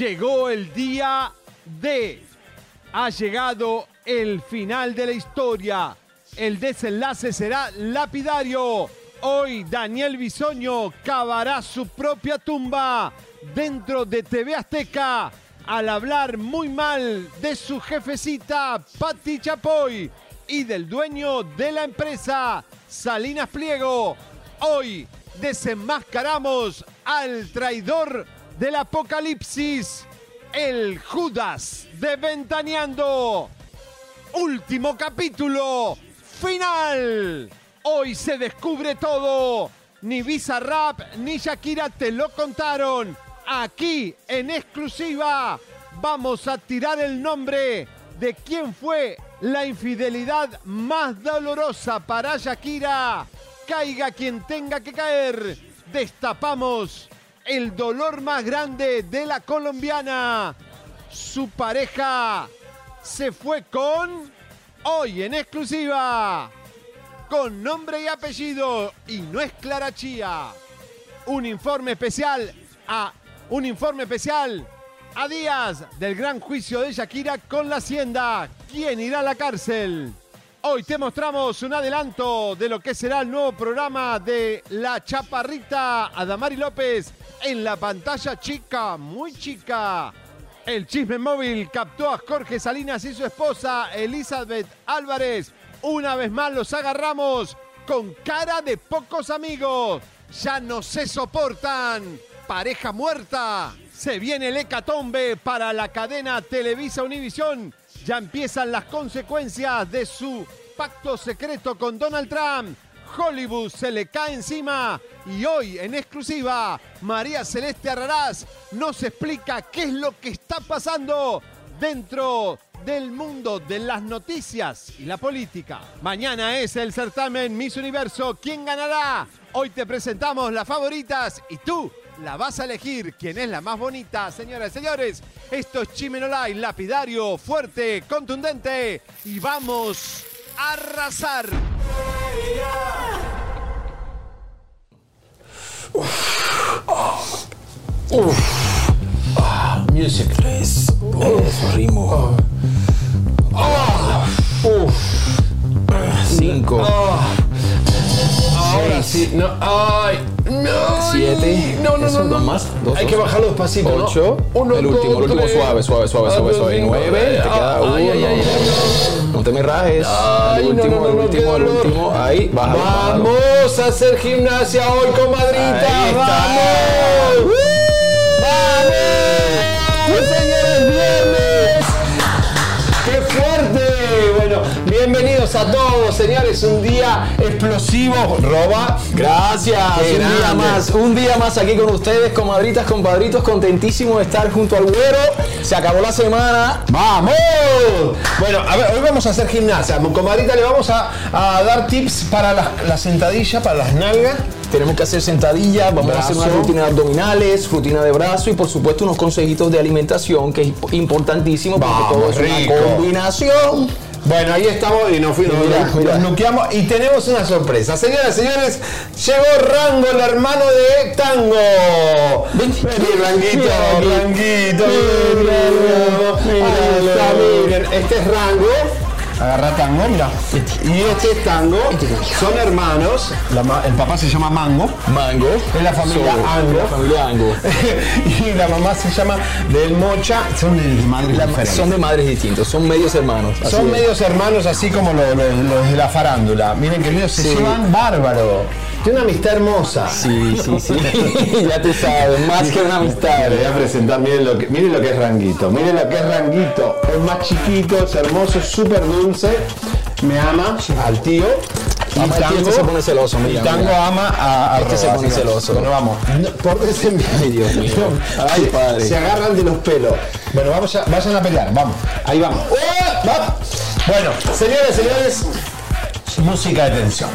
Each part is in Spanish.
Llegó el día D. Ha llegado el final de la historia. El desenlace será lapidario. Hoy Daniel Bisoño cavará su propia tumba dentro de TV Azteca al hablar muy mal de su jefecita Patti Chapoy y del dueño de la empresa Salinas Pliego. Hoy desenmascaramos al traidor del apocalipsis, el Judas de Ventaneando. Último capítulo, final. Hoy se descubre todo. Ni Visa Rap ni Shakira te lo contaron. Aquí en exclusiva vamos a tirar el nombre de quién fue la infidelidad más dolorosa para Shakira. Caiga quien tenga que caer. Destapamos el dolor más grande de la colombiana. Su pareja se fue con, hoy en exclusiva, con nombre y apellido, y no es Clara Chía. Un informe especial a, un informe especial a días del gran juicio de Shakira con la Hacienda. ¿Quién irá a la cárcel? Hoy te mostramos un adelanto de lo que será el nuevo programa de La Chaparrita Adamari López en la pantalla chica, muy chica. El chisme móvil captó a Jorge Salinas y su esposa Elizabeth Álvarez. Una vez más los agarramos con cara de pocos amigos. Ya no se soportan. Pareja muerta. Se viene el hecatombe para la cadena Televisa Univisión. Ya empiezan las consecuencias de su pacto secreto con Donald Trump. Hollywood se le cae encima y hoy en exclusiva María Celeste Arrarás nos explica qué es lo que está pasando dentro del mundo de las noticias y la política. Mañana es el certamen Miss Universo. ¿Quién ganará? Hoy te presentamos las favoritas y tú la vas a elegir. ¿Quién es la más bonita? Señoras y señores, esto es Chimenolay, lapidario, fuerte, contundente y vamos a arrasar. Eso, ritmo. Cinco. Ahora sí, no, ay, no. Siete. No, no, Eso, no, no. dos más. Dos, Hay dos. que bajarlo despacito. ¿no? Ocho. Uno, el dos, último, el último tres. suave, suave, suave, suave, dos, suave. Nueve. Te queda Ah, uno. ay, ay, No te me rajes. Ay, el no, último, no, no, el no, último, el último. Ahí, bájalo. bájalo. Vamos a hacer gimnasia hoy, comadrita. Ahí está. ¡Vamos! ¡Vamos! Bienvenidos a todos, señores. Un día explosivo. Roba. Gracias, Qué un día grande. más, un día más aquí con ustedes, comadritas, compadritos, contentísimo de estar junto al güero. Se acabó la semana. ¡Vamos! Bueno, a ver, hoy vamos a hacer gimnasia. Comadrita, le vamos a, a dar tips para la, la sentadilla, para las nalgas. Tenemos que hacer sentadillas, vamos a hacer una Brazo. rutina de abdominales, rutina de brazo y por supuesto unos consejitos de alimentación que es importantísimo porque Vamos, todo es rico. una combinación. Bueno, ahí estamos y nos fuimos, nos, nuqueamos y tenemos una sorpresa. Señoras y señores, llegó Rango, el hermano de Tango. Ven, Vení, Ranguito. Ranguito. Mira, Ahí está, míralo. miren, este es Rango. Agarra tango, mira. Y este es tango. Son hermanos. La el papá se llama Mango. Mango. Es la familia So, Ango. La familia Ango. y la mamá se llama Del Mocha. Son de, de madres La- diferentes. son de madres distintos, son medios hermanos. Son medios hermanos, así como los, los- los de la farándula. Miren, queridos, se Sí. llevan bárbaro. Tiene una amistad hermosa. Sí, sí, sí. ya tú sabes, más que una amistad. Le voy a presentar, miren lo que, miren lo que es Ranguito, miren lo que es Ranguito, es más chiquito, es hermoso, es súper dulce, me ama al tío. Y Ama este se pone celoso, y mira, Tango mira. ama a, a Este se pone celoso. Bueno, vamos. No, por ese Ay, Dios mío. Ay, padre. Se agarran de los pelos. Bueno, vamos a, vayan a pelear, vamos. Ahí vamos. ¡Oh! Va. Bueno, señores, señores, música de tensión.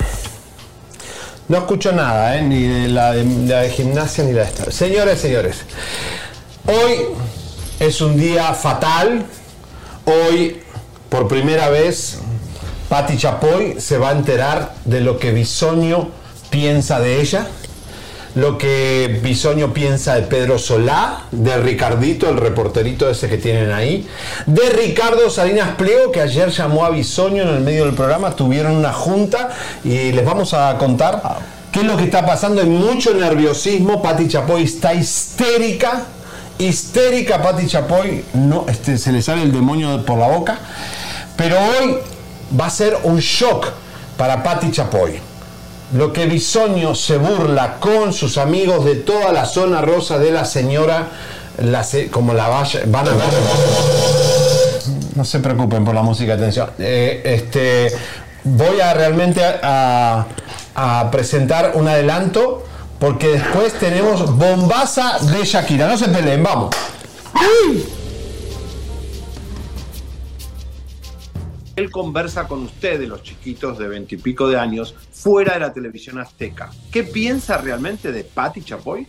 No escucho nada, ¿eh? ni de la, de la de gimnasia ni la de esta. Señores, señores, hoy es un día fatal. Hoy, por primera vez, Patti Chapoy se va a enterar de lo que Bisoño piensa de ella, lo que Bisoño piensa de Pedro Solá, de Ricardito, el reporterito ese que tienen ahí, de Ricardo Salinas Pliego, que ayer llamó a Bisoño en el medio del programa, tuvieron una junta y les vamos a contar qué es lo que está pasando. Hay mucho nerviosismo, Patti Chapoy está histérica, histérica Patti Chapoy, no, este, se le sale el demonio por la boca, pero hoy va a ser un shock para Patti Chapoy. Lo que Bisoño se burla con sus amigos de toda la zona rosa de la señora, como la vaya, van a ver. No se preocupen por la música, atención. Eh, este, voy a realmente a, a presentar un adelanto porque después tenemos bombaza de Shakira. No se peleen, vamos. Él conversa con ustedes, los chiquitos de veintipico de años, fuera de la televisión azteca. ¿Qué piensa realmente de Patti Chapoy?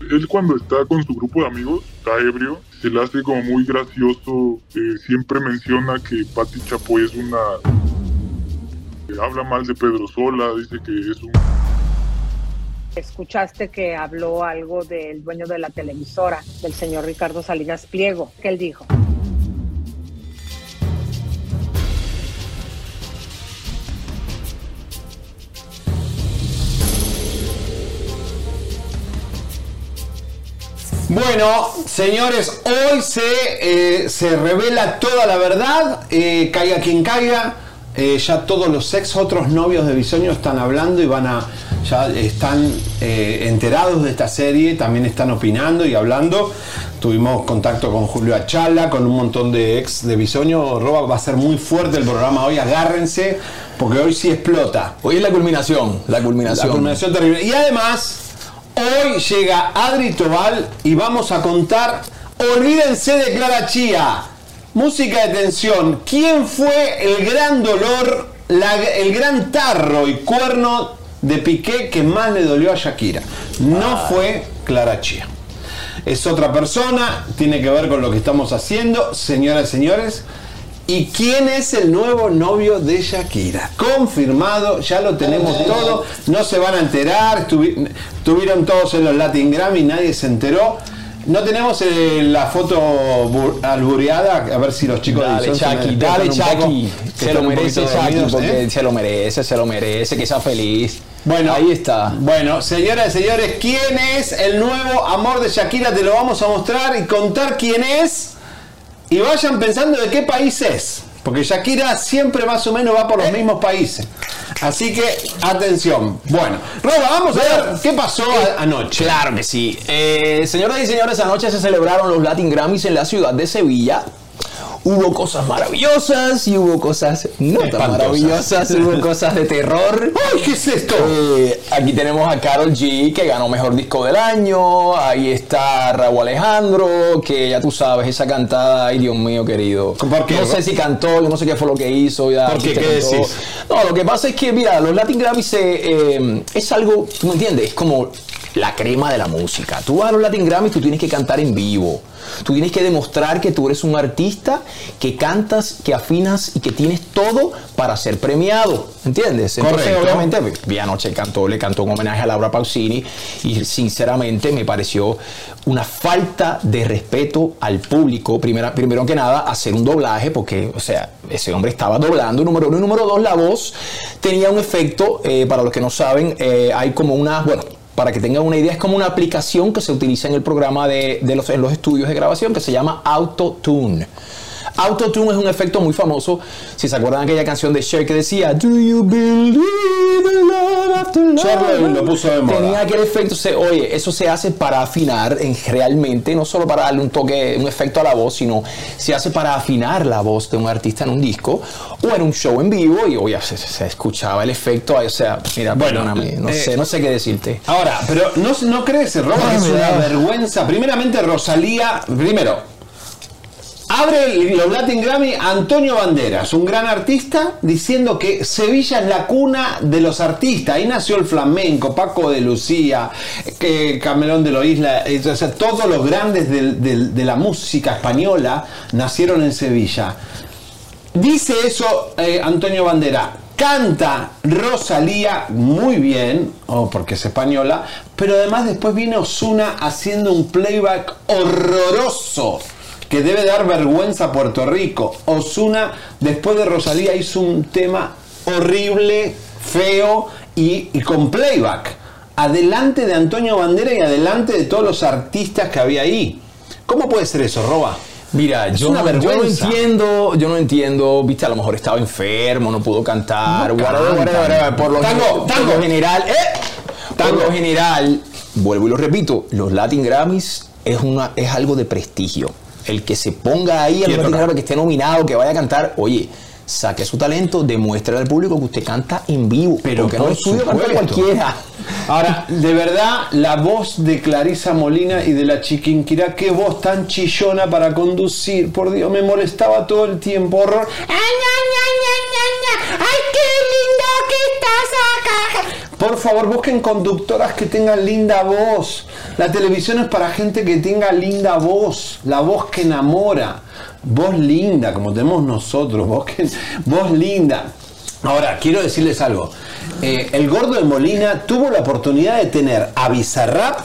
Él cuando está con su grupo de amigos, está ebrio, se le hace como muy gracioso, eh, siempre menciona que Patti Chapoy es una... eh, habla mal de Pedro Sola, dice que es un... Escuchaste que habló algo del dueño de la televisora, del señor Ricardo Salinas Pliego. ¿Qué él dijo? Bueno, señores, hoy se, eh, se revela toda la verdad, eh, caiga quien caiga. eh, ya todos los ex otros novios de Bisoño están hablando y van a ya están enterados de esta serie, también están opinando y hablando. Tuvimos contacto con Julio Achala, con un montón de ex de Bisoño. Roba va a ser muy fuerte el programa hoy, agárrense, porque hoy sí explota. Hoy es la culminación, la culminación. La culminación terrible. Y además, hoy llega Adri Tobal y vamos a contar, olvídense de Clara Chía, música de tensión, ¿quién fue el gran dolor, la- el gran tarro y cuerno de Piqué que más le dolió a Shakira? No fue Clara Chía. Es otra persona, tiene que ver con lo que estamos haciendo, señoras y señores. ¿Y quién es el nuevo novio de Shakira? Confirmado, ya lo tenemos todo, no se van a enterar, estuvi- estuvieron todos en los Latin Grammy, nadie se enteró. No tenemos eh, la foto bu- albureada, a ver si los chicos Dale, me Chucky, dale, poco, Chucky. Se lo merece poquito Chucky, dormidos, porque ¿eh? se lo merece, se lo merece, que sea feliz. Bueno, ahí está. Bueno, señoras y señores, ¿quién es el nuevo amor de Shakira? Te lo vamos a mostrar y contar quién es. Y vayan pensando de qué país es. Porque Shakira siempre más o menos va por los mismos países. Así que, atención. Bueno, Roba, vamos a ver qué pasó a- anoche. Claro que sí. Eh, señoras y señores, anoche se celebraron los Latin Grammys en la ciudad de Sevilla. Hubo cosas maravillosas y hubo cosas no tan maravillosas. Hubo cosas de terror. ¡Ay, qué es esto! Eh, aquí tenemos a Carol G, que ganó Mejor Disco del Año. Ahí está Raúl Alejandro, que ya tú sabes, esa cantada, ay Dios mío querido. ¿Por qué? No sé si cantó, yo no sé qué fue lo que hizo. Ya, ¿Por qué? ¿Qué decís? No, lo que pasa es que, mira, los Latin Grammys eh, eh, es algo, tú me entiendes, es como la crema de la música. Tú vas a los Latin Grammys, tú tienes que cantar en vivo. Tú tienes que demostrar que tú eres un artista, que cantas, que afinas y que tienes todo para ser premiado. ¿Entiendes? Entonces, Correcto. obviamente, vi anoche cantó, le cantó un homenaje a Laura Pausini y sinceramente me pareció una falta de respeto al público. Primera, primero que nada, hacer un doblaje, porque, o sea, ese hombre estaba doblando, número uno. Y número dos, la voz tenía un efecto, eh, para los que no saben, eh, hay como una, bueno, para que tengan una idea, es como una aplicación que se utiliza en el programa de, los, en los estudios de grabación que se llama AutoTune. Autotune es un efecto muy famoso. Si se acuerdan aquella canción de Cher que decía Do you believe in love after love? Cher lo- puso de moda. Tenía aquel efecto. se- oye, eso se hace para afinar en, realmente, no solo para darle un toque, un efecto a la voz, sino se hace para afinar la voz de un artista en un disco o en un show en vivo y oye, se, se escuchaba el efecto. O sea, mira, Bueno, perdóname, no eh, sé, no sé qué decirte. Ahora, pero ¿no, no crees, Roba, que es una vergüenza? Primeramente, Rosalía, primero, abre los Latin Grammy Antonio Banderas, un gran artista, diciendo que Sevilla es la cuna de los artistas. Ahí nació el flamenco, Paco de Lucía, que Camelón de la Isla, eh, o sea, todos los grandes de la música española nacieron en Sevilla. Dice eso eh, Antonio Bandera. Canta Rosalía muy bien, oh, porque es española, pero además después viene Osuna haciendo un playback horroroso que debe dar vergüenza a Puerto Rico. Osuna, después de Rosalía, hizo un tema horrible, feo y, y con playback. Adelante de Antonio Bandera y adelante de todos los artistas que había ahí. ¿Cómo puede ser eso, Roba? Mira, Es yo, no- yo no vergüenza. entiendo, yo no entiendo, viste, a lo mejor estaba enfermo, no pudo cantar, No por lo, Tango, por tango. lo general, ¡eh! Por lo general, vuelvo y lo repito, los Latin Grammys es una es algo de prestigio. El que se ponga ahí a acá. Grammys, que esté nominado, que vaya a cantar, oye, saque su talento, demuestre al público que usted canta en vivo, Pero porque no es suyo cantar cualquiera. Ahora, de verdad, la voz de Clarisa Molina y de la Chiquinquirá, qué voz tan chillona para conducir. Por Dios, me molestaba todo el tiempo. Horror. ¡Ay, ay, ay, ay, ay, ay! ¡Ay, qué lindo que estás! Por favor, busquen conductoras que tengan linda voz. La televisión es para gente que tenga linda voz. La voz que enamora. Voz linda, como tenemos nosotros. Voz, voz linda. Ahora, quiero decirles algo. Eh, el gordo de Molina tuvo la oportunidad de tener a Bizarrap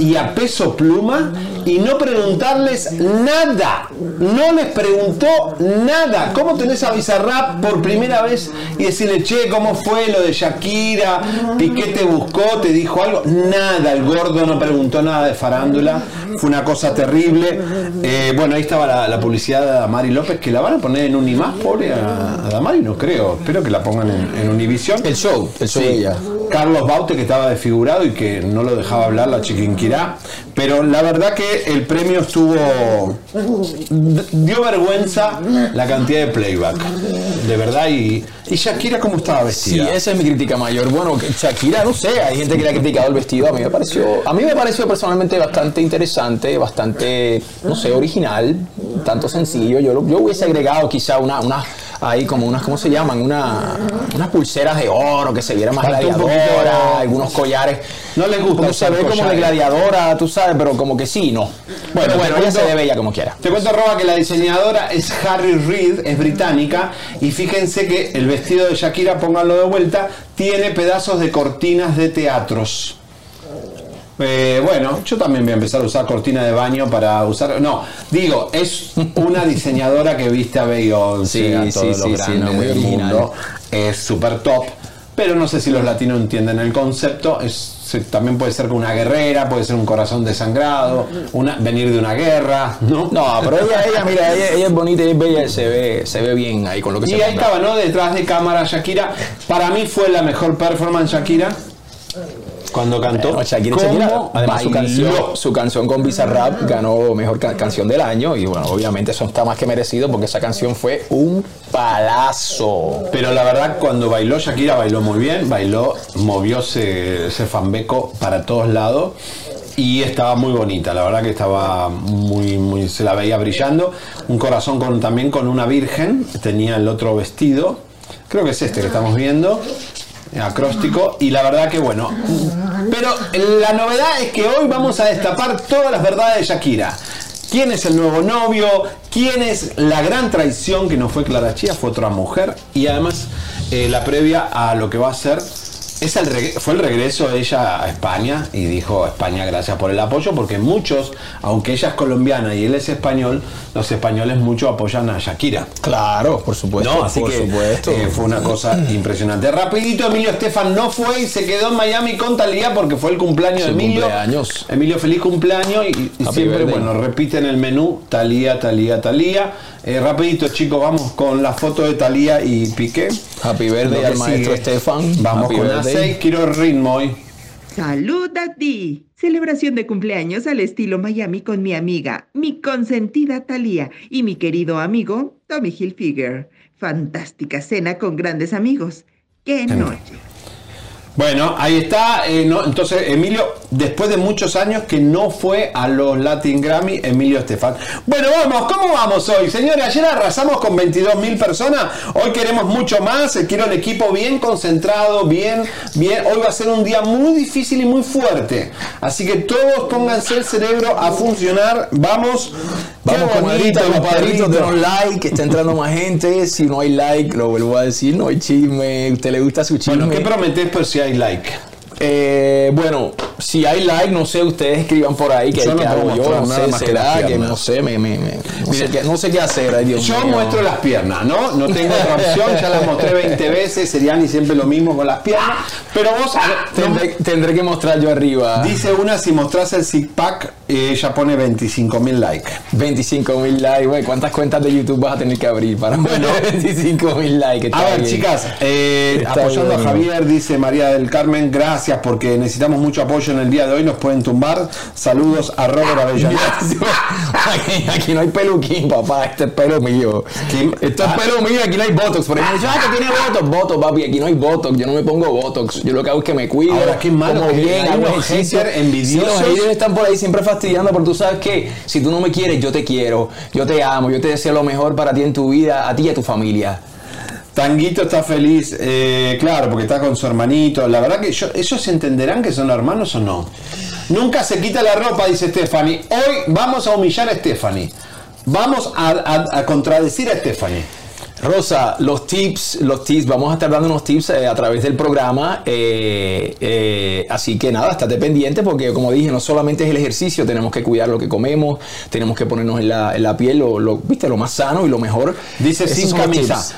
y a Peso Pluma y no preguntarles nada. No les preguntó nada. ¿Cómo tenés a Bizarrap por primera vez y decirle, che, ¿cómo fue lo de Shakira? ¿Piqué te buscó? ¿Te dijo algo? Nada. El gordo no preguntó nada de farándula. Fue una cosa terrible. Eh, bueno, ahí estaba la, la publicidad de Damari López, que la van a poner en Unimás, pobre a, a Damari, no creo. Espero que la pongan en, en Univisión. El show, el show Sí. de ella. Carlos Baute, que estaba desfigurado y que no lo dejaba hablar la chiquinquirá. Pero la verdad que el premio estuvo. dio vergüenza la cantidad de playback. De verdad. Y, y Shakira, ¿cómo estaba Sí, vestida? esa es mi crítica mayor. Bueno, Shakira, no sé, hay gente que le ha criticado el vestido. A mí me pareció, a mí me pareció personalmente bastante interesante, bastante, no sé, original, tanto sencillo. Yo, yo hubiese agregado quizá una, ahí como unas, ¿cómo se llaman? Una, unas pulseras de oro que se viera más gladiadora, algunos collares. No les gusta Como se ve como de gladiadora, tú sabes, pero como que sí, no. Bueno, bueno, ella cuento- se ve bella como quiera. Te cuento, Roba, que la diseñadora es Harry Reid, es británica, y fíjense que el vestido de Shakira, pónganlo de vuelta, tiene pedazos de cortinas de teatros. Eh, bueno, yo también voy a empezar a usar cortina de baño para usar. No, digo, es una diseñadora que viste a Beyoncé, Sí, a sí, todos sí, los sí, no, del mundo. Es súper top. Pero no sé si los latinos entienden el concepto. Es, se- también puede ser una guerrera, puede ser un corazón desangrado, una, venir de una guerra, ¿no? No, pero ella, ella, mira, ella, ella es bonita y es bella, y se ve, se ve bien ahí con lo que Y se ahí ponga. estaba, ¿no? Detrás de cámara Shakira. Para mí fue la mejor performance Shakira cuando cantó. Shakira, ¿Cómo Shakira, además su canción, su canción con Bizarrap ganó mejor ca- canción del año y bueno, obviamente eso está más que merecido porque esa canción fue un palazo. Pero la verdad, cuando bailó Shakira, bailó muy bien, bailó, movió ese, ese fanbeco para todos lados y estaba muy bonita, la verdad que estaba muy, muy, se la veía brillando. Un corazón con, también con una virgen, tenía el otro vestido, creo que es este que estamos viendo. Acróstico y la verdad que bueno. Pero la novedad es que hoy vamos a destapar todas las verdades de Shakira. ¿Quién es el nuevo novio? ¿Quién es la gran traición que no fue Clara Chía? Fue otra mujer. Y además eh, la previa a lo que va a ser es el reg- fue el regreso de ella a España y dijo España gracias por el apoyo porque muchos, aunque ella es colombiana y él es español, los españoles mucho apoyan a Shakira. Claro, por supuesto. No, así por que supuesto. eh, fue una cosa impresionante. Rapidito, Emilio Estefan no fue y se quedó en Miami con Talía porque fue el cumpleaños de Emilio. cumpleaños. Emilio, feliz cumpleaños y, y siempre, bueno, repiten el menú Talía, Talía, Talía. Eh, rapidito, chicos, vamos con la foto de Talía y Piqué. Happy birthday al maestro. Estefan. Vamos Happy con birthday. A6, quiero ritmo hoy. Salud a ti. Celebración de cumpleaños al estilo Miami con mi amiga, mi consentida Thalía y mi querido amigo Tommy Hilfiger. Fantástica cena con grandes amigos. ¡Qué noche! Bueno, ahí está. eh, no, entonces, Emilio, después de muchos años que no fue a los Latin Grammy, Emilio Estefan. Bueno, vamos, ¿cómo vamos hoy? Señores, ayer arrasamos con 22 mil personas. Hoy queremos mucho más. eh, Quiero el equipo bien concentrado, bien, bien. Hoy va a ser un día muy difícil y muy fuerte. Así que todos pónganse el cerebro a funcionar. Vamos. Vamos, compadritos, compadrito. denos like, que está entrando más gente. Si no hay like, lo vuelvo a decir, no hay chisme. ¿Usted le gusta su chisme? Bueno, ¿qué prometés por si hay like? Eh, bueno, si hay like, no sé, ustedes escriban por ahí que, Yo no que hago yo, no sé, más que las será que piernas. no sé, me, me, me- no, sé qué, no sé qué hacer, ay Dios Yo mío. muestro las piernas, ¿no? No tengo otra opción, ya las mostré 20 veces, serían y siempre lo mismo con las piernas. Pero vos, Tendré, tendré que mostrar yo arriba. dice una, si mostrás el six pack, eh, ella pone 25 mil likes. 25 mil likes, güey. ¿Cuántas cuentas de YouTube vas a tener que abrir para bueno 25 mil likes? A ver, bien. chicas, eh, apoyando bien. a Javier, dice María del Carmen, gracias porque necesitamos mucho apoyo en el día de hoy, nos pueden tumbar. Saludos a Robert Avellaneda. aquí, aquí no hay peluquín, papá. Este es pelo mío. Ah. es pelo mío. Aquí no hay botox. Por ejemplo, ah, que tiene botox. Botox, papi. Aquí no hay botox. Yo no me pongo botox. Yo lo que hago es que me cuido. Ahora, qué malo como bien, hago ejercicio. haters envidiosos. Sí, los haters están por ahí siempre fastidiando. Pero tú sabes que si tú no me quieres, yo te quiero. Yo te amo. Yo te deseo lo mejor para ti en tu vida, a ti y a tu familia. Tanguito está feliz, eh, claro, porque está con su hermanito. La verdad que yo- ellos entenderán que son hermanos o no. Nunca se quita la ropa, dice Stephanie. Hoy vamos a humillar a Stephanie. Vamos a, a- a contradecir a Stephanie. Rosa, los tips, los tips, vamos a estar dando unos tips eh, a través del programa, eh, eh, así que nada, estate pendiente porque como dije, no solamente es el ejercicio, tenemos que cuidar lo que comemos, tenemos que ponernos en la, en la piel lo, lo- viste, lo más sano y lo mejor. Dice Esos sin camisa. tips.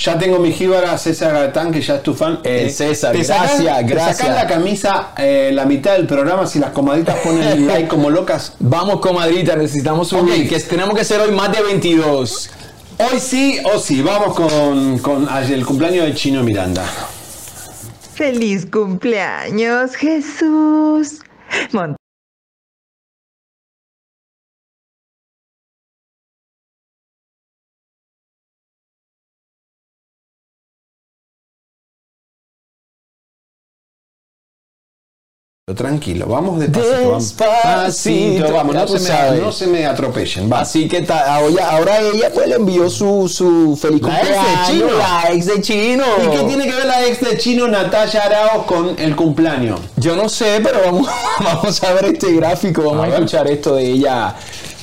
Ya tengo mi jíbara César Gaetán, que ya es tu fan. Eh, César, te gracias, te gracias. la camisa eh, la mitad del programa si las comaditas ponen el like como locas. Vamos, comadrita, necesitamos subir, Ok. que tenemos que ser hoy más de 22. Hoy sí o sí, vamos con, con el cumpleaños de Chino Miranda. ¡Feliz cumpleaños, Jesús! Mon- Tranquilo, vamos despacito. Despacito, vamos, no se, me, no se me atropellen. Va. Así que ta- ahora, ahora ella pues le envió su, su feliz La ex de cumpleaños, Chino. la ex de Chino. ¿Y qué tiene que ver la ex de Chino Natalia Araos con el cumpleaños? Yo no sé, pero vamos, vamos a ver este gráfico, vamos A a, escuchar esto de ella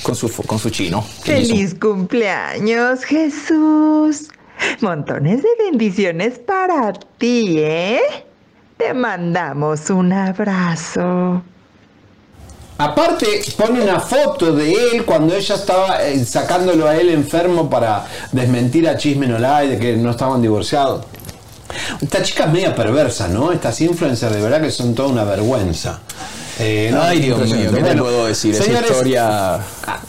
con su, con su chino. ¡Feliz cumpleaños, Jesús! Montones de bendiciones para ti, ¿eh? Te mandamos un abrazo. Aparte, pone una foto de él cuando ella estaba eh, sacándolo a él enfermo para desmentir a Chisme No Lie de que no estaban divorciados. Esta chica es media perversa, ¿no? Estas influencers de verdad que son toda una vergüenza. Eh, no, Ay, Dios mío. ¿qué te puedo decir? Esa historia,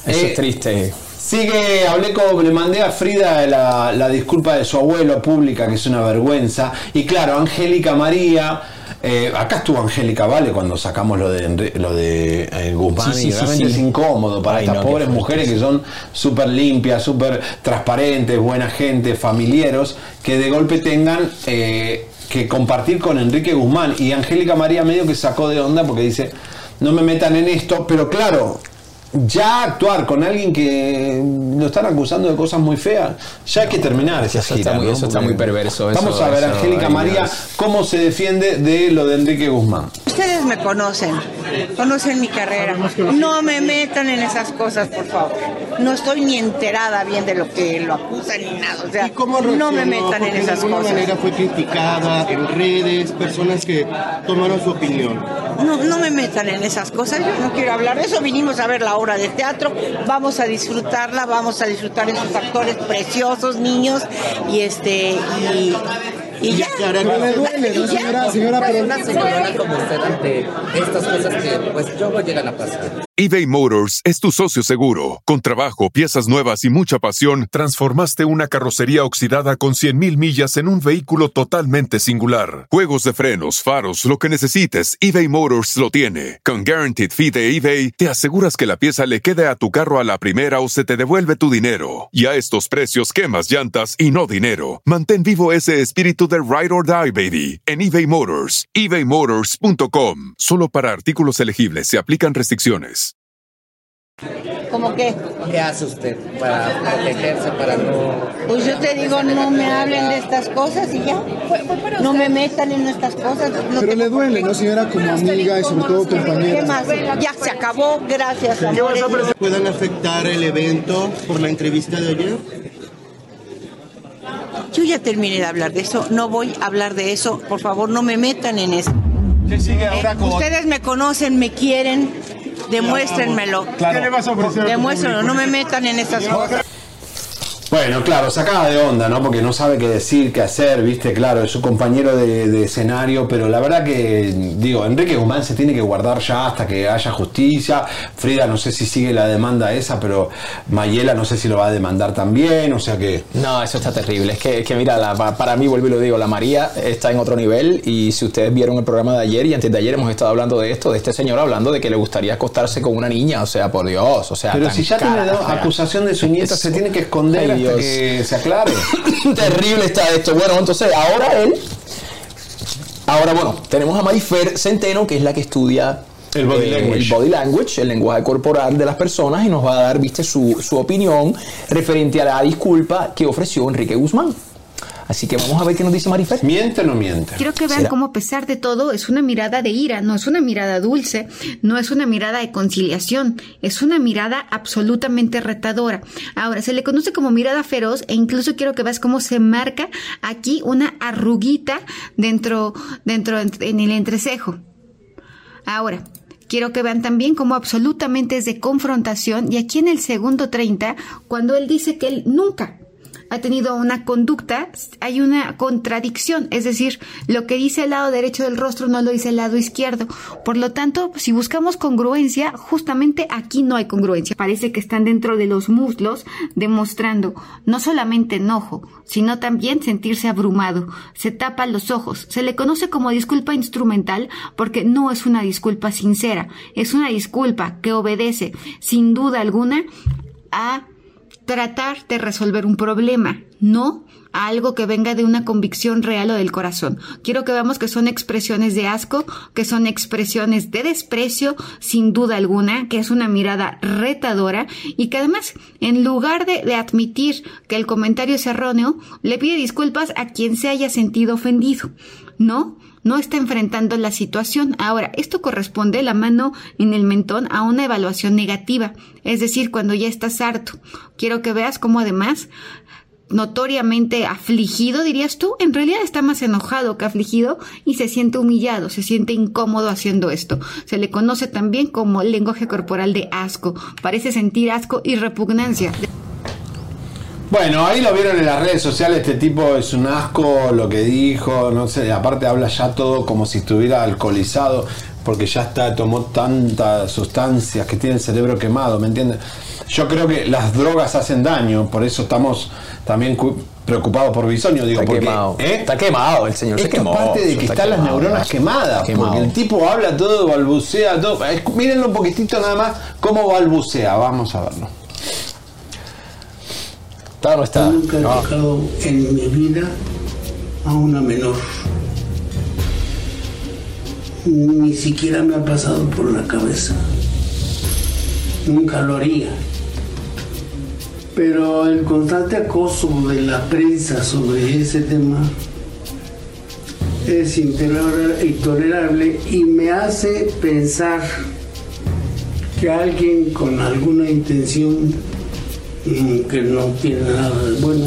eso eh, es triste. Sigue, hablé con, le mandé a Frida la, la disculpa de su abuelo pública, que es una vergüenza. Y claro, Angélica María, eh, acá estuvo Angélica Vale cuando sacamos lo de, lo de eh, Guzmán, Sí, sí, y sí, realmente sí. es incómodo para Ay, estas no, pobres mujeres sí. que son súper limpias, súper transparentes, buena gente, familiares, que de golpe tengan eh, que compartir con Enrique Guzmán. Y Angélica María medio que sacó de onda porque dice, no me metan en esto, pero claro, ya actuar con alguien que lo están acusando de cosas muy feas, ya hay que terminar esa Eso gira. está muy- ¿no? eso está muy perverso, Vamos eso- a ver, eso, Angélica María, Dios. cómo se defiende de lo de Enrique Guzmán. Ustedes me conocen, conocen mi carrera. No me metan en esas cosas, por favor. No estoy ni enterada bien de lo que lo acusan ni nada. O sea, no me metan en esas de alguna cosas. manera fue criticada en redes, personas que tomaron su opinión. No, no me metan en esas cosas, yo no quiero hablar de eso. Vinimos a ver la obra de teatro, vamos a disfrutarla, vamos a disfrutar en sus actores preciosos, niños, y este, y, y ya. Pero le duele, ¿no, Y señora? Señora, pero- una señora como usted ante estas cosas que pues yo no llegan a pasar. eBay Motors es tu socio seguro. Con trabajo, piezas nuevas y mucha pasión, transformaste una carrocería oxidada con 100.000 millas en un vehículo totalmente singular. Juegos de frenos, faros, lo que necesites, eBay Motors lo tiene. Con Guaranteed Fee de eBay, te aseguras que la pieza le quede a tu carro a la primera o se te devuelve tu dinero. Y a estos precios, quemas llantas y no dinero. Mantén vivo ese espíritu de Ride or Die, baby, en eBay Motors. ebaymotors.com. Solo para artículos elegibles se aplican restricciones. ¿Cómo que? ¿Qué hace usted para protegerse, para no... Pues yo te digo, no me hablen de estas cosas y ya. No me metan en estas cosas. No Pero le duele, ¿no, señora? Como amiga y sobre todo ¿Qué compañera. más? Ya se acabó, gracias. ¿Puedan afectar el evento por la entrevista de ayer? Yo ya terminé de hablar de eso, no voy a hablar de eso, por favor no me metan en eso. Eh, ustedes me conocen, me quieren, demuéstrenmelo. Claro. ¿Qué le vas a ofrecer a tu Demuéstrenlo, no me metan en esas cosas. Bueno, claro, sacada de onda, ¿no? Porque no sabe qué decir, qué hacer, viste, claro, es su compañero de, de escenario, pero la verdad que, digo, Enrique Guzmán se tiene que guardar ya hasta que haya justicia. Frida no sé si sigue la demanda esa, pero Mayela no sé si lo va a demandar también, o sea que... No, eso está terrible. Es que, es que mira, la- pa- para mí, vuelvo y lo digo, la María está en otro nivel y si ustedes vieron el programa de ayer y antes de ayer hemos estado hablando de esto, de este señor hablando de que le gustaría acostarse con una niña, o sea, por Dios, o sea... Pero tan si ya tiene cara, acusación de su nieta, se tiene que esconder Hasta Dios. que se aclare. Terrible está esto. Bueno, entonces ahora él. Ahora, bueno, tenemos a Marifer Centeno, que es la que estudia. El body language. el body language, el lenguaje corporal de las personas, y nos va a dar, viste, su, su opinión referente a la disculpa que ofreció Enrique Guzmán. Así que vamos a ver qué nos dice Marifer. ¿Miente o no miente? Quiero que vean ¿Será? cómo a pesar de todo es una mirada de ira, no es una mirada dulce, no es una mirada de conciliación, es una mirada absolutamente retadora. Ahora, se le conoce como mirada feroz e incluso quiero que veas cómo se marca aquí una arruguita dentro, dentro en el entrecejo. Ahora, quiero que vean también cómo absolutamente es de confrontación y aquí en el segundo 30, cuando él dice que él nunca ha tenido una conducta, hay una contradicción, es decir, lo que dice el lado derecho del rostro no lo dice el lado izquierdo. Por lo tanto, si buscamos congruencia, justamente aquí no hay congruencia. Parece que están dentro de los muslos demostrando no solamente enojo, sino también sentirse abrumado. Se tapan los ojos. Se le conoce como disculpa instrumental porque no es una disculpa sincera, es una disculpa que obedece, sin duda alguna, a tratar de resolver un problema, no algo que venga de una convicción real o del corazón. Quiero que veamos que son expresiones de asco, que son expresiones de desprecio, sin duda alguna, que es una mirada retadora y que además, en lugar de admitir que el comentario es erróneo, le pide disculpas a quien se haya sentido ofendido. No, no está enfrentando la situación. Ahora, esto corresponde la mano en el mentón a una evaluación negativa, es decir, cuando ya estás harto. Quiero que veas cómo además notoriamente afligido, dirías tú, en realidad está más enojado que afligido y se siente humillado, se siente incómodo haciendo esto. Se le conoce también como lenguaje corporal de asco. Parece sentir asco y repugnancia. Bueno, ahí lo vieron en las redes sociales, este tipo es un asco lo que dijo, no sé, aparte habla ya todo como si estuviera alcoholizado, porque ya está, tomó tantas sustancias que tiene el cerebro quemado, ¿me entiendes? Yo creo que las drogas hacen daño, por eso estamos también cu- preocupados por Bisoño, digo, Está porque quemado. ¿eh? Está quemado, el señor se Esto quemó. es parte de que Está están las neuronas quemadas, quemado. porque el tipo habla todo, balbucea todo. Mírenlo un poquitito nada más cómo balbucea, vamos a verlo. ¿Está o no está? Nunca he No. tocado en mi vida a una menor. Ni siquiera me ha pasado por la cabeza. nunca lo haría. Pero el constante acoso de la prensa sobre ese tema es intolera- intolerable y me hace pensar que alguien con alguna intención que no tiene nada de bueno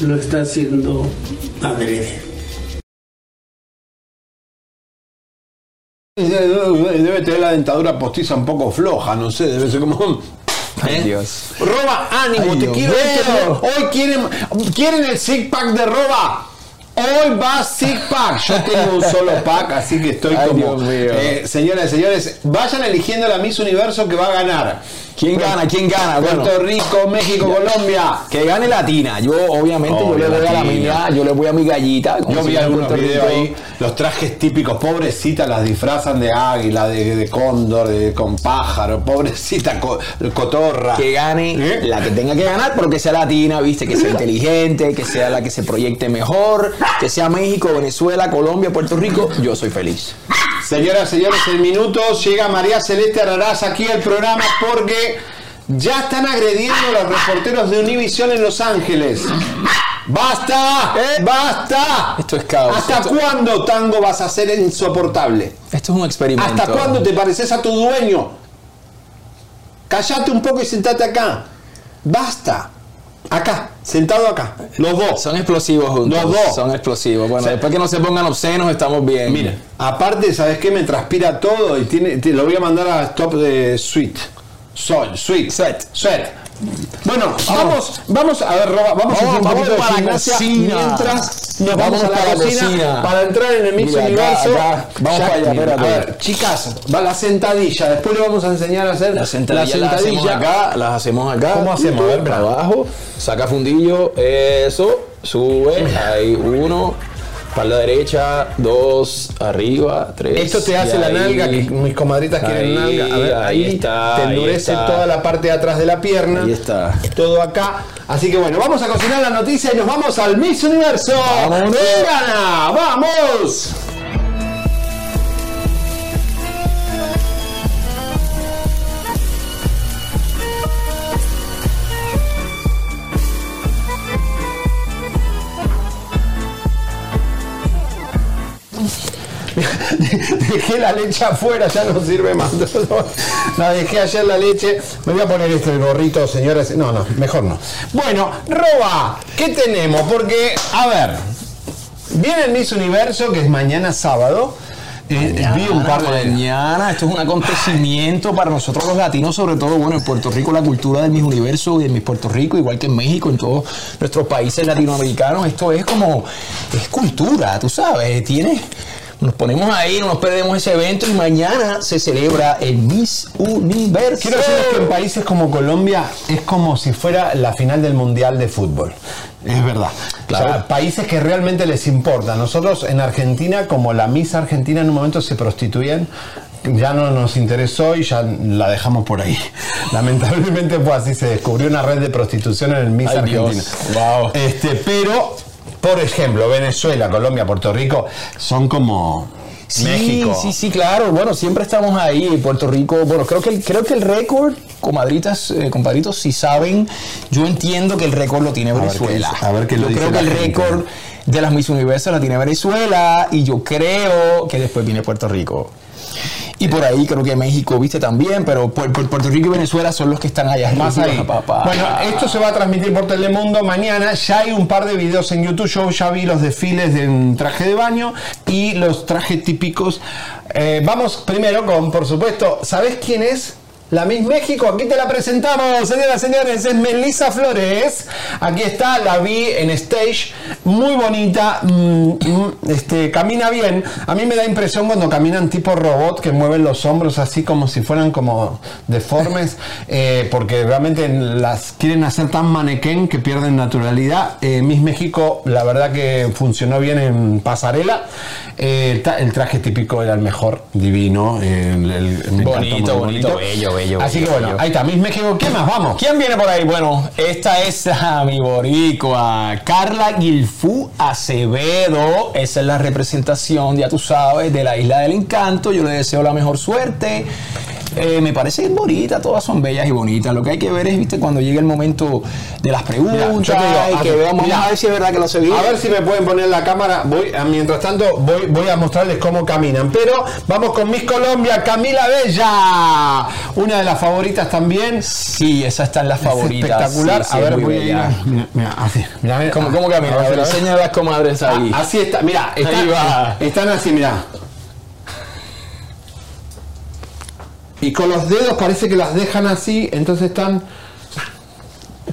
lo está haciendo adrede. Debe debe tener la dentadura postiza un poco floja, no sé, debe ser como. ¿eh? Dios. Roba, ánimo, Ay, te Dios quiero que- Hoy quieren, quieren el six pack de Roba. Hoy va six pack. Yo tengo un solo pack, así que estoy Ay, como. Eh, señoras y señores, vayan eligiendo la Miss Universo que va a ganar. ¿Quién gana? ¿Quién gana? Bueno. Puerto Rico, México, Colombia. Que gane Latina. Yo, obviamente, yo le voy a la mía, yo le voy a mi gallita. Yo vi algunos videos ahí, los trajes típicos, pobrecitas las disfrazan de águila, de, de cóndor, de, con pájaro, pobrecita co- cotorra. Que gane ¿Eh? la que tenga que ganar, pero que sea latina, viste, que sea inteligente, que sea la que se proyecte mejor, que sea México, Venezuela, Colombia, Puerto Rico. Yo soy feliz. Señoras, señores, en minutos llega María Celeste Araraz aquí al programa porque ya están agrediendo a los reporteros de Univisión en Los Ángeles. ¡Basta! ¡Basta! Esto es caos. ¿Hasta Esto- cuándo tango vas a ser insoportable? Esto es un experimento. ¿Hasta cuándo te pareces a tu dueño? Callate un poco y sentate acá. Basta. Acá, sentado acá. Los dos. Son explosivos juntos. Los dos. Son explosivos. Bueno, O sea, después que no se pongan obscenos, estamos bien. Mira, aparte, ¿sabes qué? Me transpira todo y tiene, te lo voy a mandar a Stop de Sweet. Sol, Sweet. Sweat. Sweat. Bueno, vamos, vamos a ver, Roba, vamos, a hacer un Vamos, poquito de para la gimnasia cocina. mientras nos vamos, Vamos a la para la cocina, cocina. para entrar en el Mix Mira, Universo. acá. Vamos Ya- para allá, espérate. A ver, chicas, va la sentadilla. Después le vamos a enseñar a hacer La sentadilla, las hacemos acá, las hacemos acá. ¿Cómo hacemos? A ver, Para espera. abajo, saca fundillo, eso, sube, ahí uno, espalda derecha, dos, arriba, tres. Esto te hace la ahí- nalga, que mis comadritas quieren ahí, nalga. A ver, ahí, está, te endurece está. toda la parte de atrás de la pierna. Ahí está. Todo acá. Así que bueno, vamos a cocinar la noticia y nos vamos al Miss Universo. ¡Vámonos! ¿Quién gana? ¡Vamos! dejé la leche afuera, ya no sirve más. La dejé ayer la leche. Me voy a poner este gorrito, señores. No, no, mejor no. Bueno, Roba, ¿qué tenemos? Porque, a ver, viene el Miss Universo, que es mañana sábado. Eh, vi un par de. Mañana, esto es un acontecimiento para nosotros los latinos, sobre todo, bueno, en Puerto Rico, la cultura de mis universo y de mis Puerto Rico, igual que en México, en todos nuestros países latinoamericanos, esto es como, es cultura, tú sabes, tiene, nos ponemos ahí, no nos perdemos ese evento y mañana se celebra el Miss Universo. Quiero decirles que en países como Colombia es como si fuera la final del Mundial de Fútbol. Es verdad. Claro. O sea, países que realmente les importa. Nosotros en Argentina, como la Miss Argentina en un momento se prostituían, ya no nos interesó y ya la dejamos por ahí. Lamentablemente fue así, se descubrió una red de prostitución en el Miss Ay, Argentina. Wow. Este, pero, por ejemplo, Venezuela, Colombia, Puerto Rico son como Sí, México. sí, sí, claro. Bueno, siempre estamos ahí Puerto Rico. Bueno, creo que el, creo que el récord, comadritas, eh, compadritos, si saben, yo entiendo que el récord lo tiene ver qué Venezuela. dice, a ver qué lo yo dice creo la que el récord de las Miss Universo la tiene Venezuela y yo creo que después viene Puerto Rico. Y por ahí creo que México, viste también, pero Pu- Pu- Puerto Rico y Venezuela son los que están allá Más arriba, ahí. papá. Bueno, esto se va a transmitir por Telemundo mañana. Ya hay un par de videos en YouTube. Yo ya vi los desfiles en traje de baño y los trajes típicos. Eh, vamos primero con, por supuesto, ¿sabes quién es? La Miss México, aquí te la presentamos, señoras y señores, es Melissa Flores. Aquí está, la vi en stage, muy bonita, mm, mm, este, camina bien. A mí me da impresión cuando caminan tipo robot que mueven los hombros así como si fueran como deformes, eh, porque realmente las quieren hacer tan manequén que pierden naturalidad. Eh, Miss México, la verdad que funcionó bien en pasarela. Eh, el, traje típico era el mejor, divino. el- el- Bonito, muy bonito, bello, bello, Así bello, que bueno, bello. ahí está, Miss México, ¿qué más? Vamos. ¿Quién viene por ahí? Bueno, esta es a mi boricua, Carla Guilfú Acevedo. Esa es la representación, ya tú sabes, de la Isla del Encanto. Yo le deseo la mejor suerte. Eh, me parece bonita, todas son bellas y bonitas. Lo que hay que ver es, viste, cuando llegue el momento de las preguntas Mira, yo te digo, y que a- veamos, mira, vamos a ver si es verdad que lo bien. A ver si me pueden poner la cámara. Voy, a- mientras tanto, voy, voy a mostrarles cómo caminan. Pero vamos con Miss Colombia, Camila Bella. Una de las favoritas también. Sí, esa está en las Es favoritas. espectacular. Sí, a ver, voy a ir Mira, mira, así. Mira. ¿Cómo, cómo camina? A ver, enseña a las comadres ahí. Ah, así está, mira, va. están así, mira. Y con los dedos parece que las dejan así, entonces están.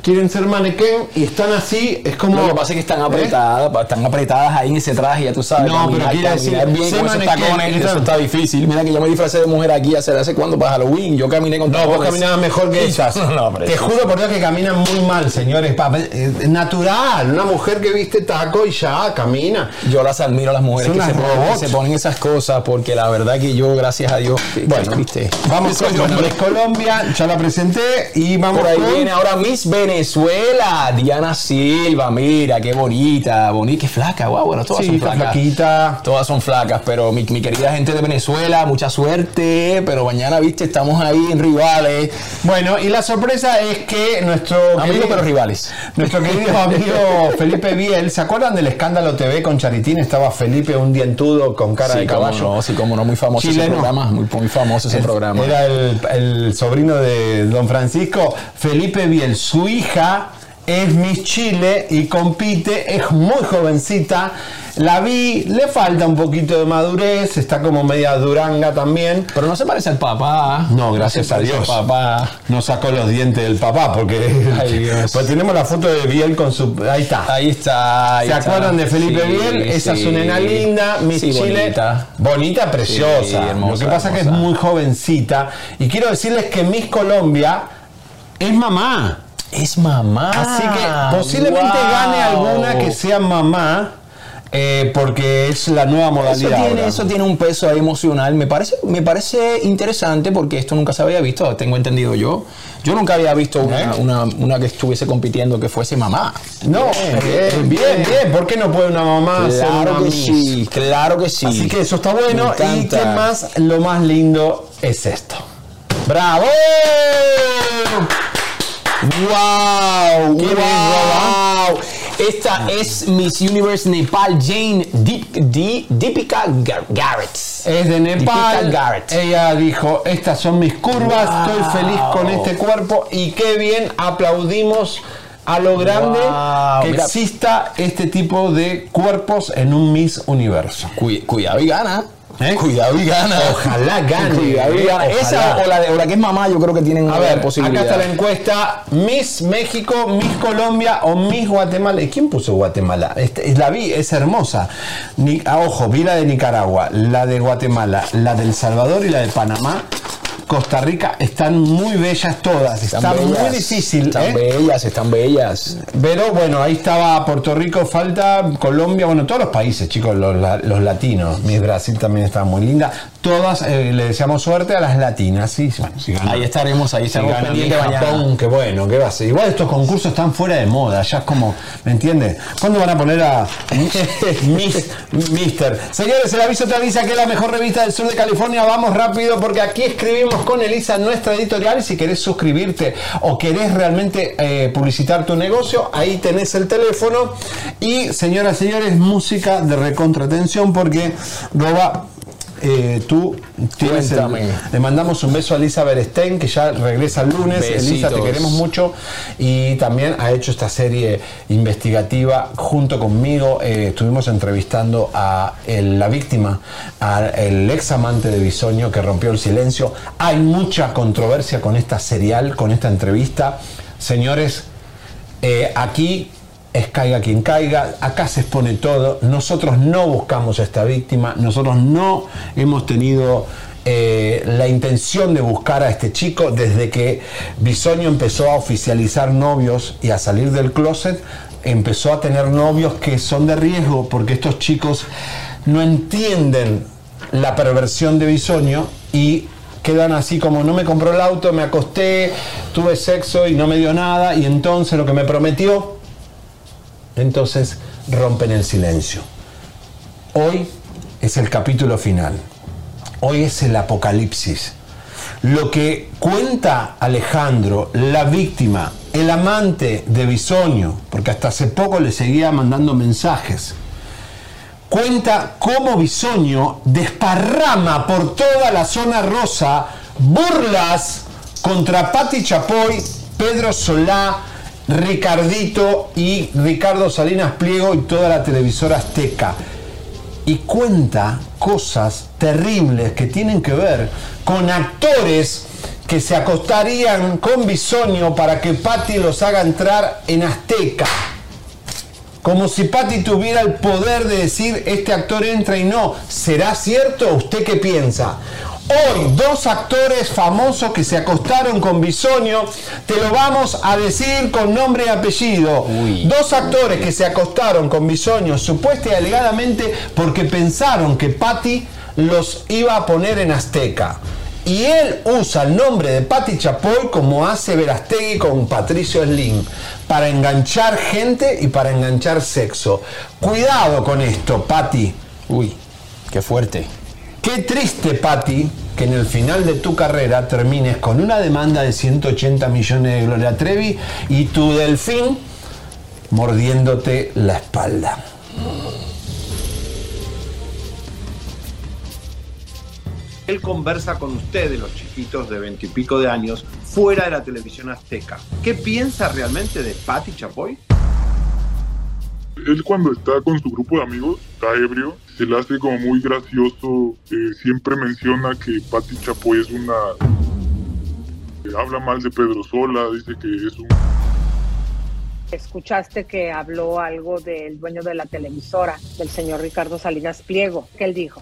Quieren ser manequén y están así, es como. Lo que pasa es que están ¿Eh? apretadas, están apretadas ahí en ese traje, ya tú sabes. No, pero quiere decir, bien con esos tacones, eso está difícil. Mira que yo me disfracé de mujer aquí hace, hace cuándo para Halloween. Yo caminé con No, tacones. vos caminabas mejor que. No, pero Te juro por Dios que caminan muy mal, señores. Pa- Es natural, una mujer que viste taco y ya camina. Yo las admiro a las mujeres que se, ponen, que robots. se ponen esas cosas porque la verdad que yo, gracias a Dios, que- Bueno, que, viste. Vamos con Colombia, ya la presenté y vamos Por ahí con- viene ahora Miss Venezuela, Diana Silva, mira, qué bonita, bonita, qué flaca, guau, bueno, todas Sí, son flacas. flaquita. Todas son flacas, pero mi, mi querida gente de Venezuela, mucha suerte, pero mañana, viste, estamos ahí en rivales. Bueno, y la sorpresa es que nuestro Amigos, pero rivales. Nuestro querido amigo Felipe Biel, ¿se acuerdan del escándalo TV con Charitín? Estaba Felipe un dientudo con cara sí, de cómo caballo. no, sí, cómo no, muy famoso ese Chileno. programa, muy, muy famoso ese programa. Era el, el sobrino de don Francisco, Felipe Biel. Su hija es Miss Chile y compite, es muy jovencita. La vi, le falta un poquito de madurez, está como media duranga también. Pero no se parece al papá. No, gracias a Dios. papá. No sacó los dientes del papá porque Ay, Dios. pues tenemos la foto de Biel con su ahí está. Ahí está. ahí ¿Se está. acuerdan de Felipe Sí, Biel? Esa es una nena linda, Miss Sí, Chile. bonita. Bonita, preciosa. Hermosa, Lo que pasa es que es hermosa. muy jovencita. Y quiero decirles que Miss Colombia es mamá. Es mamá. Así que posiblemente Wow. gane alguna que sea mamá. eh, porque es la nueva Eso modalidad. tiene, eso tiene un peso ahí emocional. Me parece, me parece interesante porque esto nunca se había visto, tengo entendido yo. Yo nunca había visto una, una, una que estuviese compitiendo que fuese mamá. No, bien, bien, bien, ¿Por qué no puede una mamá ser Claro que Miss? sí, claro que sí. Así que eso está bueno. Y qué más, lo más lindo es esto. ¡Bravo! ¡Wow! ¿Quién es, ¡Wow! Esta es Miss Universe Nepal Jane Deep, Deepika Gar- Garrett. Es de Nepal. Garrett. Ella dijo, estas son mis curvas, Wow. estoy feliz con este cuerpo y qué bien aplaudimos a lo grande Wow, que mira. exista este tipo de cuerpos en un Miss Universo. Cuy- Cuidado y gana. ¿Eh? Cuidado y gana. Ojalá gane. Cuidado y gana. Ojalá. Esa o la, de- o la que es mamá, yo creo que tienen una A ver, posibilidad. acá está la encuesta. Miss México, Miss Colombia o Miss Guatemala. ¿Y quién puso Guatemala? Este, la vi, es hermosa. Ni, ah, ojo, vi la de Nicaragua, la de Guatemala, la del Salvador y la de Panamá. Costa Rica están muy bellas todas. Están Está muy bellas, difícil. Están ¿eh? bellas, están bellas. Pero bueno, ahí estaba Puerto Rico, falta Colombia, bueno, todos los países, chicos, los, los latinos. Miss Brasil también estaba muy linda. Todas eh, le deseamos suerte a las latinas. Sí, bueno, si Ahí estaremos, ahí si estaremos gana pendientes. Japón, qué bueno, qué va a ser. Igual estos concursos están fuera de moda, ya es como, ¿me entiendes? ¿Cuándo van a poner a Miss Mister? Señores, el aviso te avisa que es la mejor revista del sur de California. Vamos rápido porque aquí escribimos con Elisa nuestra editorial. Si querés suscribirte o querés realmente eh, publicitar tu negocio, ahí tenés el teléfono. Y señoras y señores, música de recontratención porque Roba. Eh, tú tienes el- le mandamos un beso a Elisa Berestein que ya regresa el lunes. Elisa, te Besitos. queremos mucho y también ha hecho esta serie investigativa junto conmigo. Eh, estuvimos entrevistando a el- la víctima, al ex amante de Bisoño que rompió el silencio. Hay mucha controversia con esta serial, con esta entrevista. Señores, eh, aquí es caiga quien caiga, acá se expone todo, nosotros no buscamos a esta víctima, nosotros no hemos tenido eh, la intención de buscar a este chico desde que Bisoño empezó a oficializar novios y a salir del closet, empezó a tener novios que son de riesgo porque estos chicos no entienden la perversión de Bisoño y quedan así como no me compró el auto, me acosté, tuve sexo y no me dio nada y entonces lo que me prometió entonces rompen el silencio. Hoy es el capítulo final. Hoy es el apocalipsis. Lo que cuenta Alejandro, la víctima, el amante de Bisoño, porque hasta hace poco le seguía mandando mensajes, cuenta cómo Bisoño desparrama por toda la zona rosa burlas contra Patti Chapoy, Pedro Solá, Ricardito y Ricardo Salinas Pliego y toda la televisora azteca. Y cuenta cosas terribles que tienen que ver con actores que se acostarían con Bisoño para que Patti los haga entrar en Azteca. Como si Patti tuviera el poder de decir este actor entra y no. ¿Será cierto? ¿Usted qué piensa? Hoy, dos actores famosos que se acostaron con Bisoño, te lo vamos a decir con nombre y apellido. Dos actores que se acostaron con Bisoño, supuesta y alegadamente porque pensaron que Patti los iba a poner en Azteca. Y él usa el nombre de Patti Chapoy como hace Verastegui con Patricio Slim, para enganchar gente y para enganchar sexo. Cuidado con esto, Patti. Uy, qué fuerte. Qué triste, Patti, que en el final de tu carrera termines con una demanda de 180 millones de Gloria Trevi y tu delfín mordiéndote la espalda. Él conversa con ustedes, los chiquitos de veintipico de años, fuera de la televisión azteca. ¿Qué piensa realmente de Patti Chapoy? Él cuando está con su grupo de amigos, está ebrio, se le hace como muy gracioso, eh, siempre menciona que Patti Chapoy es una... eh, habla mal de Pedro Sola, dice que es un... Escuchaste que habló algo del dueño de la televisora, del señor Ricardo Salinas Pliego. ¿Qué él dijo?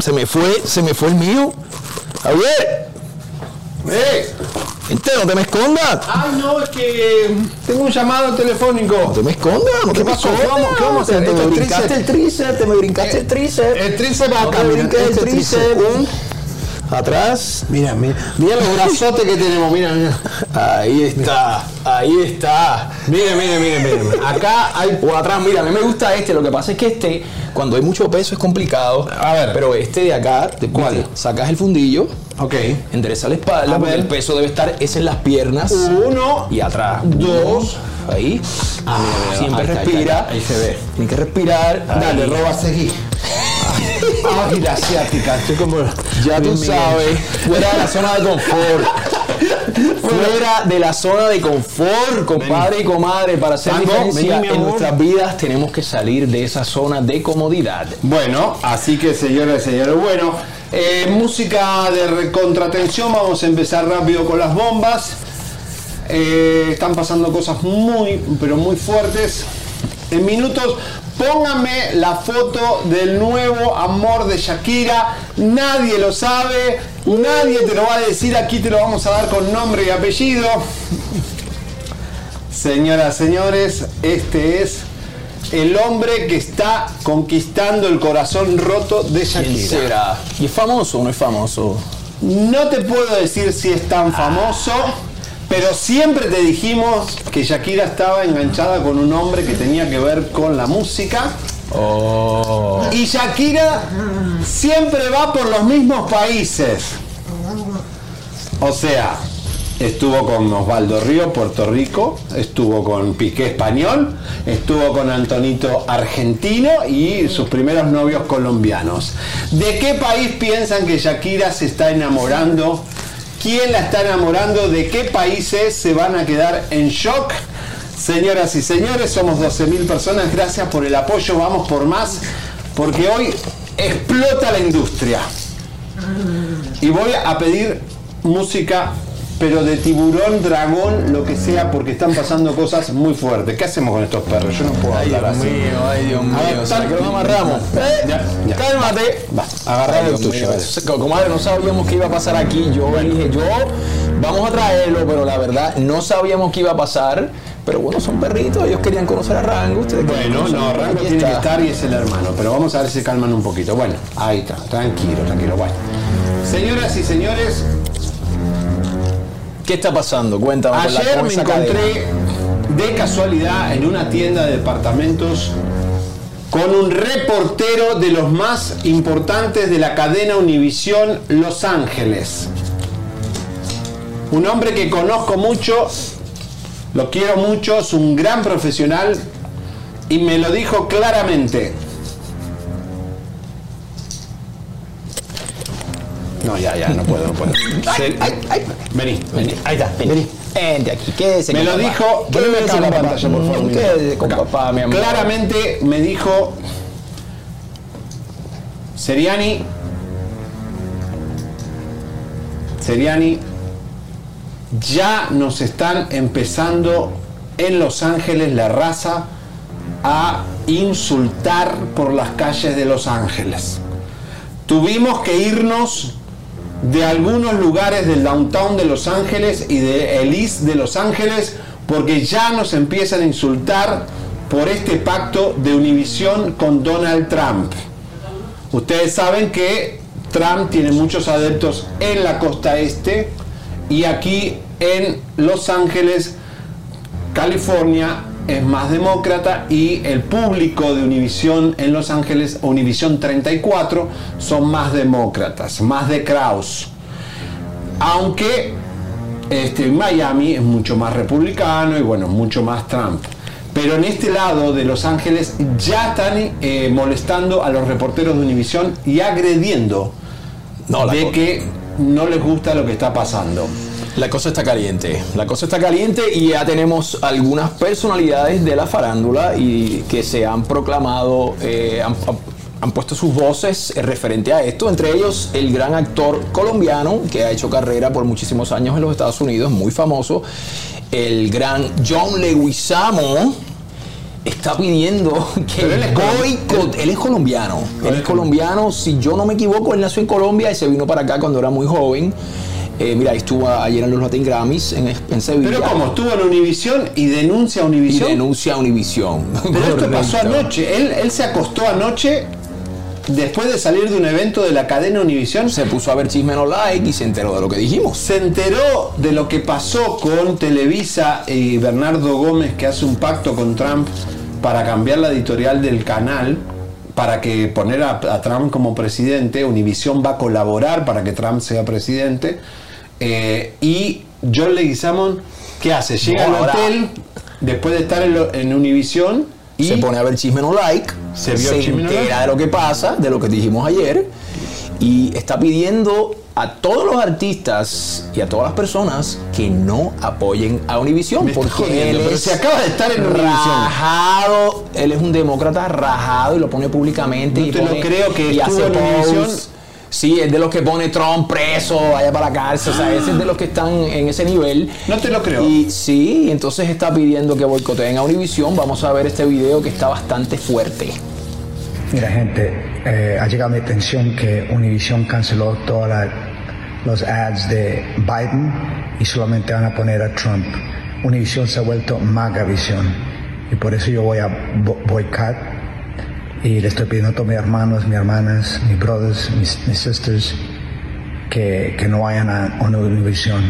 Se me fue, se me fue el mío. Javier. ¡Eh! Gente, no te me escondas. Ay, no, es que tengo un llamado telefónico. No te me escondas, no ¿Qué te me pasó? escondas. ¿Qué vamos- a hacer? Te me brincaste el tríceps, te me brincaste el tríceps. El tríceps va mira, brinques el este tríceps. Atrás. Mira, mira, mira los brazotes que tenemos, mira, mira. Ahí está, ahí está. Mire, mire, mire, mire. Acá hay. O atrás, mira, a mí me gusta este. Lo que pasa es que este, cuando hay mucho peso, es complicado. A ver. Pero este de acá, ¿de ¿Cuál? Sacas el fundillo, Ok. endereza la espalda, porque el peso debe estar es en las piernas. Uno. Y atrás. Dos. Ahí. Ah, mira, mira, Siempre ahí ahí respira. está, ahí se ve. Tiene que respirar. Dale, Ahí. roba, seguí. Ay, la asiática, estoy como. Ya tú sabes, fuera de la zona de confort. fuera de la zona de confort, compadre y comadre. Para hacer Tango, diferencia vení, en nuestras vidas tenemos que salir de esa zona de comodidad. Bueno, así que señores y señores, bueno, eh, música de recontratensión, vamos a empezar rápido con las bombas. Eh, están pasando cosas muy, pero muy fuertes. En minutos, pónganme la foto del nuevo amor de Shakira. Nadie lo sabe, nadie te lo va a decir. Aquí te lo vamos a dar con nombre y apellido. Señoras, señores, este es el hombre que está conquistando el corazón roto de ¿Quién Shakira. será? ¿Y es famoso o no es famoso? No te puedo decir si es tan famoso, pero siempre te dijimos que Shakira estaba enganchada con un hombre que tenía que ver con la música. Oh. Y Shakira siempre va por los mismos países. O sea, estuvo con Osvaldo Río, Puerto Rico, estuvo con Piqué Español, estuvo con Antonito Argentino y sus primeros novios colombianos. ¿De qué país piensan que Shakira se está enamorando? ¿Quién la está enamorando? ¿De qué países se van a quedar en shock? Señoras y señores, somos 12.000 personas. Gracias por el apoyo. Vamos por más. Porque hoy explota la industria. Y voy a pedir música pero de tiburón, dragón, lo que sea, porque están pasando cosas muy fuertes. ¿Qué hacemos con estos perros? Yo no puedo Ay, hablar Dios así. mío, ay, Dios mío. A ver, ¿Será que tan- nos amarramos? Eh, Ya, ya. Cálmate. Va, agarra Ay, lo Dios tuyo. mío. Comadre, no sabíamos qué iba a pasar aquí. Yo dije, yo vamos a traerlo, pero la verdad no sabíamos qué iba a pasar. Pero bueno, son perritos, ellos querían conocer a Rango. Ustedes Bueno, no, Rango tiene que estar y es el hermano, pero vamos a ver si se calman un poquito. Bueno, ahí está, tranquilo, tranquilo, bueno. Señoras y señores, ¿Qué está pasando? Cuéntame. con la- ayer con me encontré cadena. de casualidad en una tienda de departamentos con un reportero de los más importantes de la cadena Univisión Los Ángeles. Un hombre que conozco mucho, lo quiero mucho, es un gran profesional y me lo dijo claramente. No, ya, ya, no puedo, no puedo. Vení, vení. Ahí está, vení. Vente aquí, quédese Me lo papá. dijo, Quédese en la con papá. pantalla, por favor. Mira. Quédese con Acá. papá, mi amor. Claramente me dijo Seriani. Seriani, ya nos están empezando en Los Ángeles la raza a insultar por las calles de Los Ángeles. Tuvimos que irnos de algunos lugares del downtown de Los Ángeles y de el East de Los Ángeles porque ya nos empiezan a insultar por este pacto de Univisión con Donald Trump. Ustedes saben que Trump tiene muchos adeptos en la costa este y aquí en Los Ángeles, California, es más demócrata y el público de Univisión en Los Ángeles, Univisión 34, son más demócratas, más de Kraus. Aunque este, Miami es mucho más republicano y bueno, mucho más Trump. Pero en este lado de Los Ángeles ya están eh, molestando a los reporteros de Univisión y agrediendo de que no les gusta lo que está pasando. La cosa está caliente, la cosa está caliente y ya tenemos algunas personalidades de la farándula y que se han proclamado, eh, han, han puesto sus voces eh, referente a esto, entre ellos el gran actor colombiano que ha hecho carrera por muchísimos años en los Estados Unidos, muy famoso, el gran John Leguizamo está pidiendo que él es boicot, él es colombiano, él es colombiano, si yo no me equivoco, él nació en Colombia y se vino para acá cuando era muy joven. Eh, mira, estuvo ayer en los Latin Grammys en, en Sevilla. Pero como estuvo en Univisión y denuncia a Y Univisión. denuncia a Univisión. Pero esto pasó anoche. Él, él se acostó anoche después de salir de un evento de la cadena Univisión. Se puso a ver Chisme No Like y se enteró de lo que dijimos. Se enteró de lo que pasó con Televisa y Bernardo Gómez que hace un pacto con Trump para cambiar la editorial del canal para que poner a, a Trump como presidente. Univisión va a colaborar para que Trump sea presidente. Eh, y John Leguizamon, ¿qué hace? Llega No, al hotel después de estar en, lo- en Univisión y se pone a ver Chisme No Like, Se se, vio No entera de lo que pasa, de lo que dijimos ayer, y está pidiendo a todos los artistas y a todas las personas que no apoyen a Me está porque jodiendo, él pero si acaba de estar en rajado, él es un demócrata rajado y lo pone públicamente. No y te lo pone- creo que y hace en. Sí, es de los que pone Trump preso, vaya para la cárcel, o sea, ese es de los que están en ese nivel. No te lo creo. Y sí, entonces está pidiendo que boicoteen a Univision. Vamos a ver este video que está bastante fuerte. Mira, gente, eh, ha llegado a mi atención que Univision canceló todos los ads de Biden y solamente van a poner a Trump. Univision se ha vuelto Magavisión y por eso yo voy a bo- boicot y le estoy pidiendo a todos mis hermanos, mis hermanas, mis brothers, mis, sisters que, que no vayan a Univision.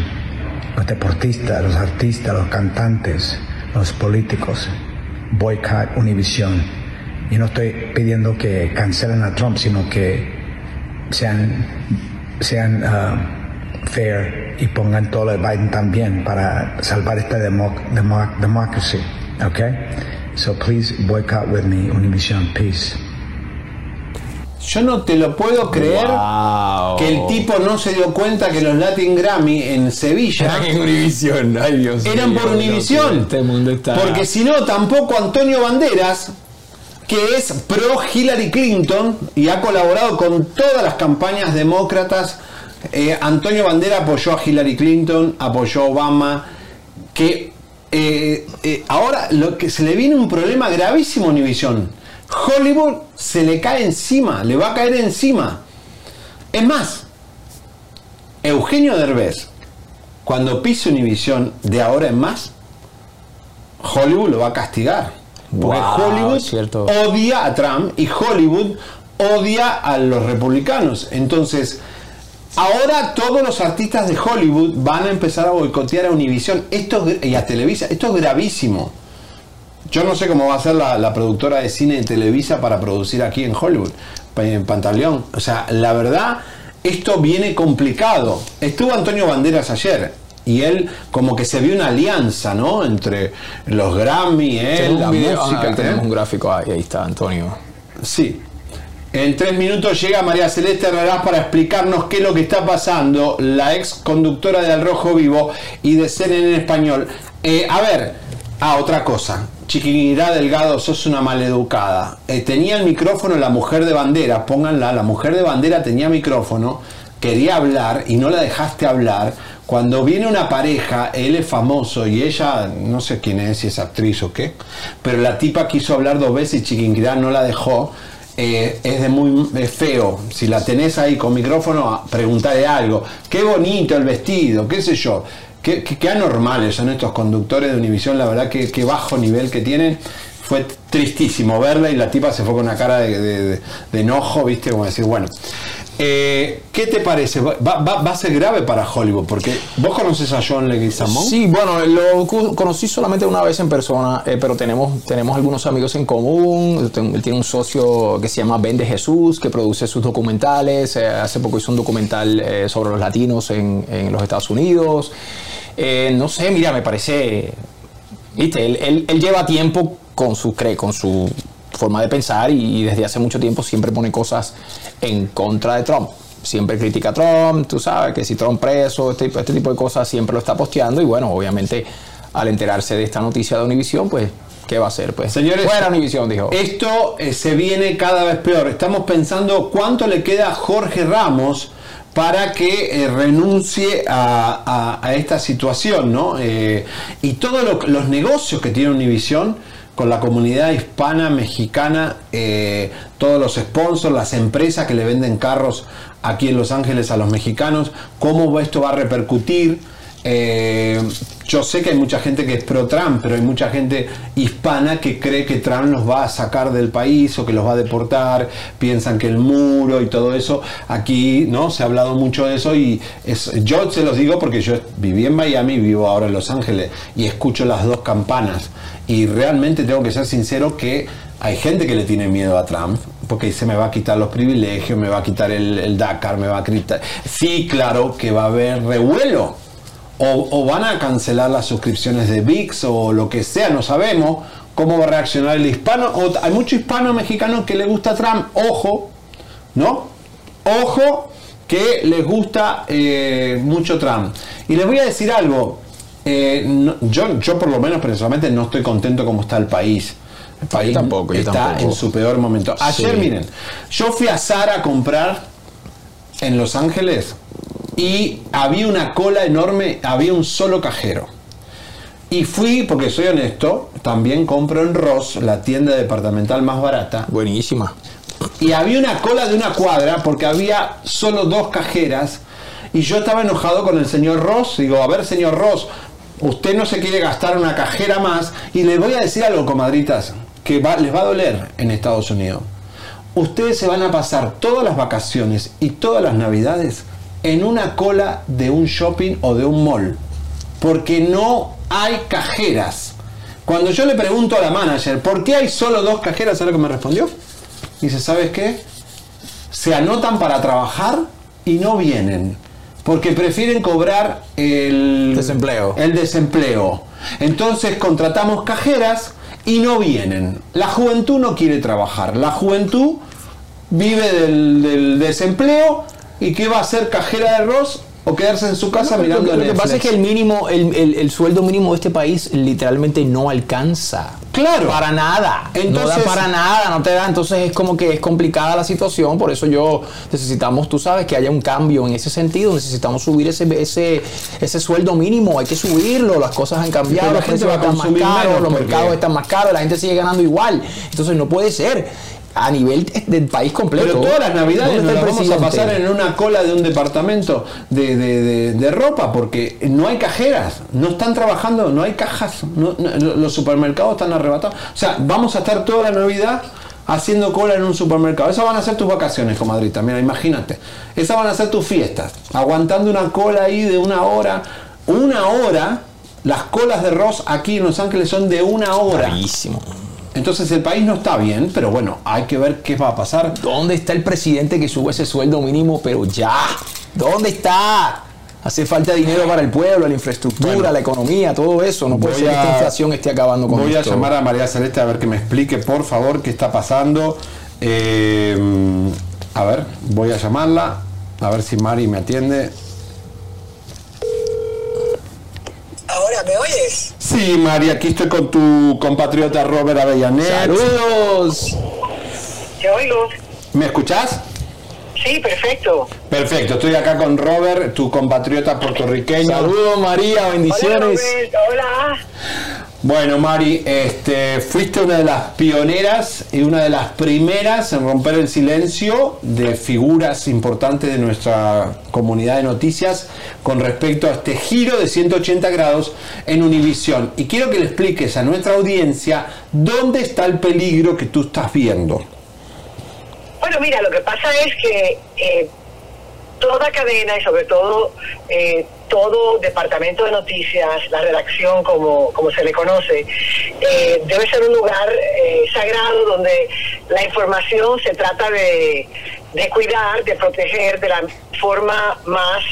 Los deportistas, los artistas, los cantantes, los políticos, boicot Univision. Y no estoy pidiendo que cancelen a Trump, sino que sean, sean uh, fair y pongan todo lo de Biden también para salvar esta democ democracy. Okay? So please boycott with me, Univision. Peace. Yo no te lo puedo creer Wow. que el tipo no se dio cuenta que los Latin Grammy en Sevilla Eran en Univision, ay Dios eran por mío, Este mundo está. Porque si no, tampoco Antonio Banderas, que es pro Hillary Clinton y ha colaborado con todas las campañas demócratas Eh, Antonio Bandera apoyó a Hillary Clinton, apoyó a Obama, que eh, eh, ahora lo que se le viene un problema gravísimo a Univision. Hollywood se le cae encima, le va a caer encima. Es más, Eugenio Derbez, cuando pise Univision de ahora en más, Hollywood lo va a castigar. Porque Wow, Hollywood odia a Trump y Hollywood odia a los republicanos. Entonces, ahora todos los artistas de Hollywood van a empezar a boicotear a Univision esto es- y a Televisa. Esto es gravísimo. Yo no sé cómo va a ser la, la productora de cine de Televisa para producir aquí en Hollywood, en Pantaleón. O sea, la verdad, esto viene complicado. Estuvo Antonio Banderas ayer y él como que se vio una alianza, ¿no? Entre los Grammy, él, Tenemos la video, música. ah, tenemos ¿eh? un gráfico ahí, ahí está, Antonio. Sí. En tres minutos llega María Celeste Herrera para explicarnos qué es lo que está pasando, la ex conductora de Al Rojo Vivo y de CNN en español. Eh, a ver, ah, otra cosa. Chiquinirá Delgado, sos una maleducada. Eh, tenía el micrófono la mujer de bandera, pónganla, la mujer de bandera tenía micrófono, quería hablar y no la dejaste hablar. Cuando viene una pareja, él es famoso y ella, no sé quién es, si es actriz o qué, pero la tipa quiso hablar dos veces y Chiquinquirá no la dejó. Eh, es de muy feo. Si la tenés ahí con micrófono, preguntarle algo. Qué bonito el vestido, qué sé yo. Qué, qué- anormales son estos conductores de Univisión, la verdad que qué bajo nivel que tienen. Fue tristísimo verla y la tipa se fue con una cara de- de enojo, viste, como decir, bueno. Eh, ¿Qué te parece? Va, a ser grave para Hollywood, porque vos conoces a John Leguizamón. Sí, bueno, lo conocí solamente una vez en persona, eh, pero tenemos, tenemos algunos amigos en común. Él tiene un socio que se llama Ben de Jesús, que produce sus documentales. Eh, hace poco hizo un documental sobre los latinos en, en los Estados Unidos. No sé, mira, me parece. Viste, él, lleva tiempo con su, con su forma de pensar y, desde hace mucho tiempo siempre pone cosas en contra de Trump. Siempre critica a Trump, tú sabes que si Trump preso, este, este tipo de cosas siempre lo está posteando y bueno, obviamente al enterarse de esta noticia de Univision, pues, ¿qué va a hacer? Pues, Señores, fuera Univision, dijo. Esto eh, se viene cada vez peor. Estamos pensando cuánto le queda a Jorge Ramos para que eh, renuncie a, a- a esta situación, ¿no? Eh, y todos lo- los negocios que tiene Univisión con la comunidad hispana, mexicana, eh, todos los sponsors, las empresas que le venden carros aquí en Los Ángeles a los mexicanos, cómo esto va a repercutir. Eh, yo sé que hay mucha gente que es pro Trump, pero hay mucha gente hispana que cree que Trump los va a sacar del país o que los va a deportar, piensan que el muro y todo eso, aquí no se ha hablado mucho de eso y es, yo se los digo porque yo viví en Miami, vivo ahora en Los Ángeles y escucho las dos campanas. Y realmente tengo que ser sincero que hay gente que le tiene miedo a Trump porque se me va a quitar los privilegios, me va a quitar el, el Dakar, me va a quitar... Sí, claro que va a haber revuelo o, o van a cancelar las suscripciones de VIX o lo que sea, no sabemos cómo va a reaccionar el hispano. O, hay mucho hispano mexicano que le gusta Trump, ojo, ¿no? Ojo que les gusta eh, mucho Trump. Y les voy a decir algo, eh, no- yo, yo por lo menos personalmente no estoy contento como está el país. El país tampoco, yo está tampoco. en su peor momento. Ayer, Sí. miren, yo fui a Zara a comprar en Los Ángeles y había una cola enorme, había un solo cajero. Y fui, porque soy honesto, también compro en Ross, la tienda departamental más barata. Buenísima. Y había una cola de una cuadra porque había solo dos cajeras. Y yo estaba enojado con el señor Ross. Digo, a ver, señor Ross, usted no se quiere gastar una cajera más. Y les voy a decir algo, comadritas, que va- les va a doler en Estados Unidos. Ustedes se van a pasar todas las vacaciones y todas las navidades en una cola de un shopping o de un mall. Porque no hay cajeras. Cuando yo le pregunto a la manager, ¿por qué hay solo dos cajeras? ¿Sabes lo que me respondió? Dice, ¿sabes qué? Se anotan para trabajar y no vienen. Porque prefieren cobrar el Desempleo. El desempleo. Entonces contratamos cajeras y no vienen. La juventud no quiere trabajar. La juventud vive del, del desempleo y ¿qué va a hacer cajera de arroz? o quedarse en su casa No, mirando lo, que- lo que Netflix. pasa es que el mínimo, el, el- el sueldo mínimo de este país literalmente no alcanza. Claro. Para nada. no Entonces- da para nada, no te da. Entonces es como que es complicada la situación. Por eso yo necesitamos, tú sabes, que haya un cambio en ese sentido. Necesitamos subir ese, ese, ese sueldo mínimo. Hay que subirlo. Las cosas han cambiado. La gente va a están más menos Los mercados están más caros. La gente sigue ganando igual. Entonces no puede ser. A nivel del país completo. Pero todas las navidades ¿Dónde nos las vamos a pasar en una cola de un departamento de, de- de- de ropa porque no hay cajeras, no están trabajando, no hay cajas, no- no- los supermercados están arrebatados. O sea, vamos a estar toda la Navidad haciendo cola en un supermercado. Esas van a ser tus vacaciones, comadrita, mira, imagínate. Esas van a ser tus fiestas, aguantando una cola ahí de una hora, una hora. Las colas de Ross aquí en Los Ángeles son de una hora. Entonces el país no está bien, pero bueno, hay que ver qué va a pasar. ¿Dónde está el presidente que sube ese sueldo mínimo? Pero ya, ¿dónde está? Hace falta dinero para el pueblo, la infraestructura, la economía, todo eso. No puede Voy ser que a- esta inflación esté acabando con Voy a esto. llamar a María Celeste a ver que me explique, por favor, qué está pasando. Eh, a ver, voy a llamarla, a ver si Mari me atiende. Ahora, ¿me oyes? Sí, Mari, aquí estoy con tu compatriota Robert Avellanet. ¡Saludos! Te oigo. ¿Me escuchás? Sí, perfecto. Perfecto, estoy acá con Robert, tu compatriota puertorriqueño. Saludos, María, bendiciones. Hola, Robert. Hola. Bueno, Mari, este, fuiste una de las pioneras y una de las primeras en romper el silencio de figuras importantes de nuestra comunidad de noticias con respecto a este giro de 180 grados en Univisión. Y quiero que le expliques a nuestra audiencia dónde está el peligro que tú estás viendo. Bueno, mira, lo que pasa es que eh, toda cadena y sobre todo eh, todo departamento de noticias, la redacción como, como se le conoce, eh, debe ser un lugar eh, sagrado donde la información se trata de, de cuidar, de proteger de la forma más...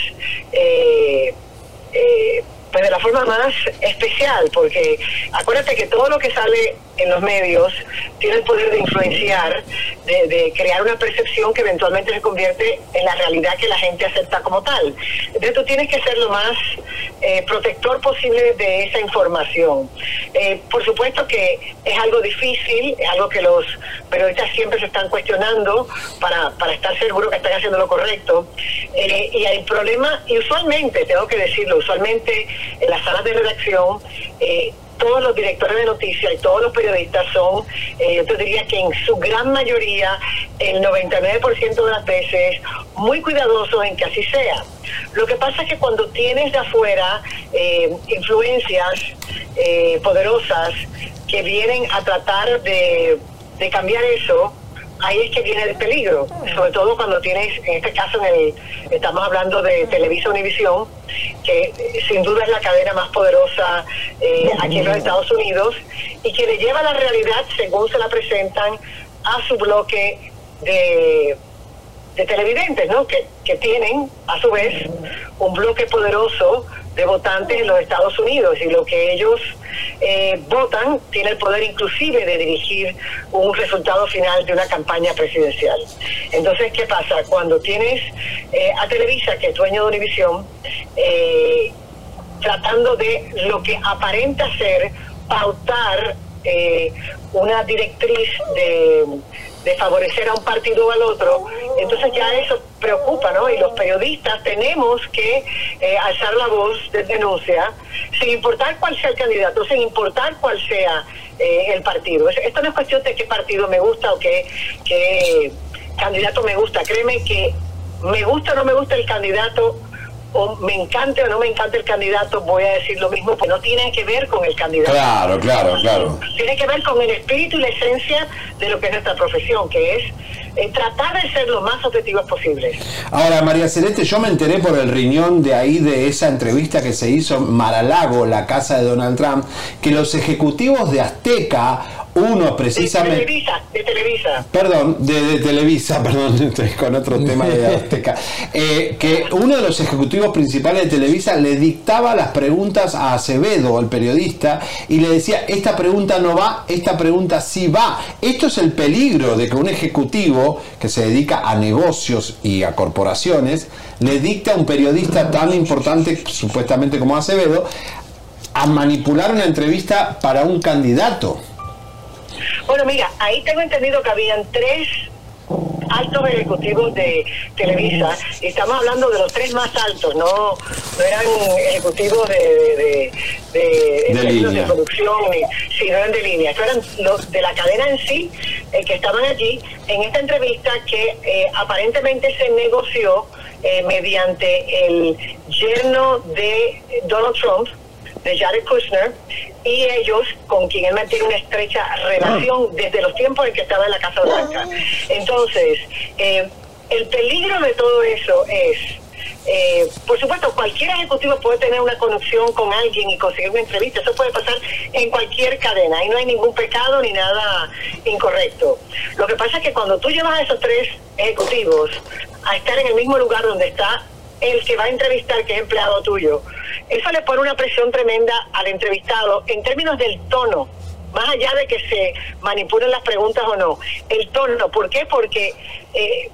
pues de la forma más especial, porque acuérdate que todo lo que sale en los medios tiene el poder de influenciar, de, de crear una percepción que eventualmente se convierte en la realidad que la gente acepta como tal. Entonces tú tienes que ser lo más eh, protector posible de esa información. Eh, por supuesto que es algo difícil, es algo que los periodistas siempre se están cuestionando para, para estar seguros que están haciendo lo correcto. Eh, y el problema, y usualmente, tengo que decirlo, usualmente en las salas de redacción, eh, todos los directores de noticias y todos los periodistas son, eh, yo te diría que en su gran mayoría, el 99% de las veces, muy cuidadosos en que así sea. Lo que pasa es que cuando tienes de afuera eh, influencias eh, poderosas que vienen a tratar de, de cambiar eso, ahí es que viene el peligro, sobre todo cuando tienes, en este caso en el, estamos hablando de Televisa Univisión, que sin duda es la cadena más poderosa eh, aquí en los Estados Unidos y que le lleva la realidad según se la presentan a su bloque de, de televidentes, ¿no? Que, que tienen a su vez un bloque poderoso de votantes en los Estados Unidos y lo que ellos eh, votan tiene el poder inclusive de dirigir un resultado final de una campaña presidencial. Entonces, ¿qué pasa? Cuando tienes eh, a Televisa, que es dueño de Univisión, eh, tratando de lo que aparenta ser pautar eh, una directriz de, de favorecer a un partido o al otro, entonces ya eso preocupa, ¿no? Y los periodistas tenemos que eh, alzar la voz de denuncia, sin importar cuál sea el candidato, sin importar cuál sea eh, el partido. Es- Esto no es cuestión de qué partido me gusta o qué candidato me gusta. Créeme que me gusta o no me gusta el candidato, o me encante o no me encanta el candidato, voy a decir lo mismo, pues no tiene que ver con el candidato. Claro, claro, claro. Tiene que ver con el espíritu y la esencia de lo que es nuestra profesión, que es eh, tratar de ser lo más objetivos posibles. Ahora, María Celeste, yo me enteré por el riñón de ahí de esa entrevista que se hizo en Maralago, la casa de Donald Trump, que los ejecutivos de Azteca Uno precisamente... De Televisa, de Televisa. Perdón, de, de Televisa, perdón, estoy con otro tema de Azteca. Eh, que uno de los ejecutivos principales de Televisa le dictaba las preguntas a Acevedo, el periodista, y le decía, esta pregunta no va, esta pregunta sí va. Esto es el peligro de que un ejecutivo que se dedica a negocios y a corporaciones le dicte a un periodista tan importante, supuestamente como Acevedo, a manipular una entrevista para un candidato. Bueno, mira, ahí tengo entendido que habían tres altos ejecutivos de Televisa, y estamos hablando de los tres más altos, no, no eran ejecutivos de, de, de, De línea. producción, ni, sí, no eran de línea, estos eran los de la cadena en sí, eh, que estaban allí. En esta entrevista que eh, aparentemente se negoció eh, mediante el yerno de Donald Trump, de Jared Kushner, y ellos, con quien él mantiene una estrecha relación desde los tiempos en que estaba en la Casa Blanca. Entonces, eh, el peligro de todo eso es, eh, por supuesto, cualquier ejecutivo puede tener una conexión con alguien y conseguir una entrevista, eso puede pasar en cualquier cadena, ahí no hay ningún pecado ni nada incorrecto. Lo que pasa es que cuando tú llevas a esos tres ejecutivos a estar en el mismo lugar donde está el que va a entrevistar, que es empleado tuyo, eso le pone una presión tremenda al entrevistado en términos del tono, más allá de que se manipulen las preguntas o no. El tono, ¿por qué? Porque eh,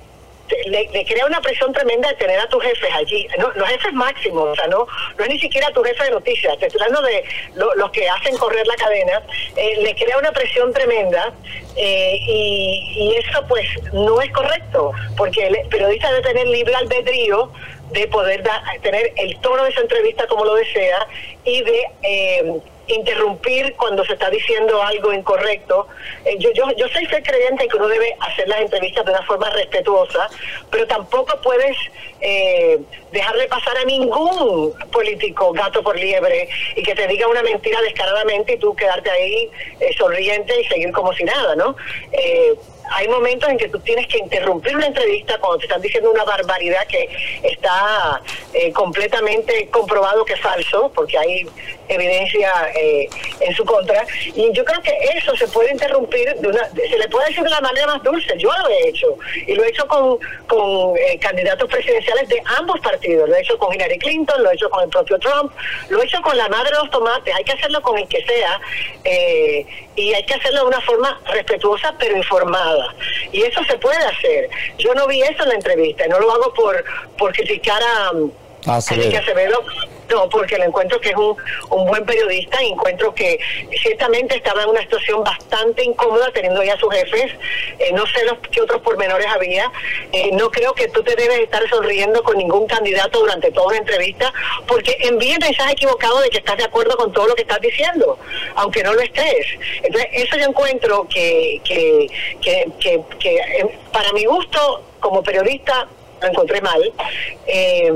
le, crea una presión tremenda tener a tus jefes allí, no, los jefes máximos, o sea, no, no es ni siquiera tu jefe de noticias, te estoy hablando de lo- los que hacen correr la cadena, eh, le crea una presión tremenda eh, y, y eso pues no es correcto, porque el periodista debe tener libre albedrío de poder da- tener el tono de esa entrevista como lo desea y de eh, interrumpir cuando se está diciendo algo incorrecto. Eh, yo, yo, yo soy fiel creyente en que uno debe hacer las entrevistas de una forma respetuosa, pero tampoco puedes eh, dejarle pasar a ningún político gato por liebre y que te diga una mentira descaradamente y tú quedarte ahí eh, sonriente y seguir como si nada, ¿no? Hay momentos en que tú tienes que interrumpir una entrevista cuando te están diciendo una barbaridad que está eh, completamente comprobado que es falso, porque hay evidencia eh, en su contra. Y yo creo que eso se puede interrumpir, de una, se le puede decir de la manera más dulce. Yo lo he hecho. Y lo he hecho con, con eh, candidatos presidenciales de ambos partidos. Lo he hecho con Hillary Clinton, lo he hecho con el propio Trump, lo he hecho con la madre de los tomates. Hay que hacerlo con el que sea. eh, y hay que hacerlo de una forma respetuosa pero informada. Y eso se puede hacer. Yo no vi eso en la entrevista, no lo hago por, por criticar a, Ah, a Enrique Acevedo, no, porque le encuentro que es un, un buen periodista y encuentro que ciertamente estaba en una situación bastante incómoda teniendo ya sus jefes. Eh, no sé los, qué otros pormenores había. Eh, no creo que tú te debes estar sonriendo con ningún candidato durante toda una entrevista porque envíe mensaje equivocado de que estás de acuerdo con todo lo que estás diciendo, aunque no lo estés. Entonces, eso yo encuentro que, que, que, que, que, eh, para mi gusto como periodista lo encontré mal. Eh,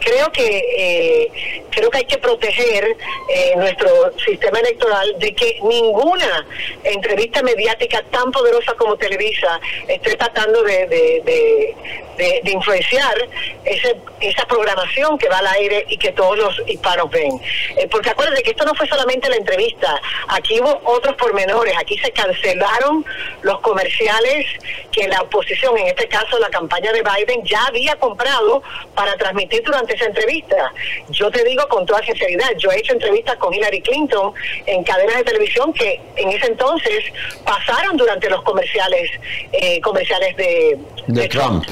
creo que eh, creo que hay que proteger eh, nuestro sistema electoral de que ninguna entrevista mediática tan poderosa como Televisa esté tratando de, de, de- influenciar ese, esa programación que va al aire y que todos los hispanos ven. Eh, porque acuérdate que esto no fue solamente la entrevista, aquí hubo otros pormenores, aquí se cancelaron los comerciales que la oposición, en este caso la campaña de Biden, ya había comprado para transmitir durante esa entrevista. Yo te digo con toda sinceridad, yo he hecho entrevistas con Hillary Clinton en cadenas de televisión que en ese entonces pasaron durante los comerciales eh, comerciales de, De Trump.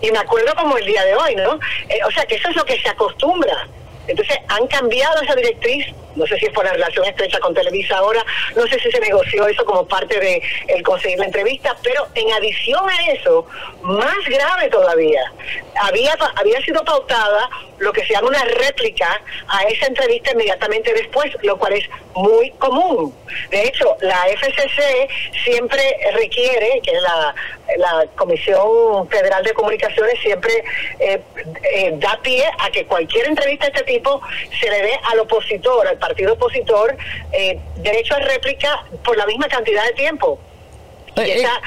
y me acuerdo como el día de hoy, ¿no? Eh, o sea, que eso es lo que se acostumbra. Entonces, han cambiado esa directriz, no sé si es por la relación estrecha con Televisa ahora, no sé si se negoció eso como parte de el conseguir la entrevista, pero en adición a eso, más grave todavía, había, había sido pautada lo que se llama una réplica a esa entrevista inmediatamente después, lo cual es muy común. De hecho, la FCC siempre requiere, que es la, la Comisión Federal de Comunicaciones, siempre eh, eh, da pie a que cualquier entrevista de este tipo se le dé al opositor, al partido opositor, eh, derecho a réplica por la misma cantidad de tiempo. Y esa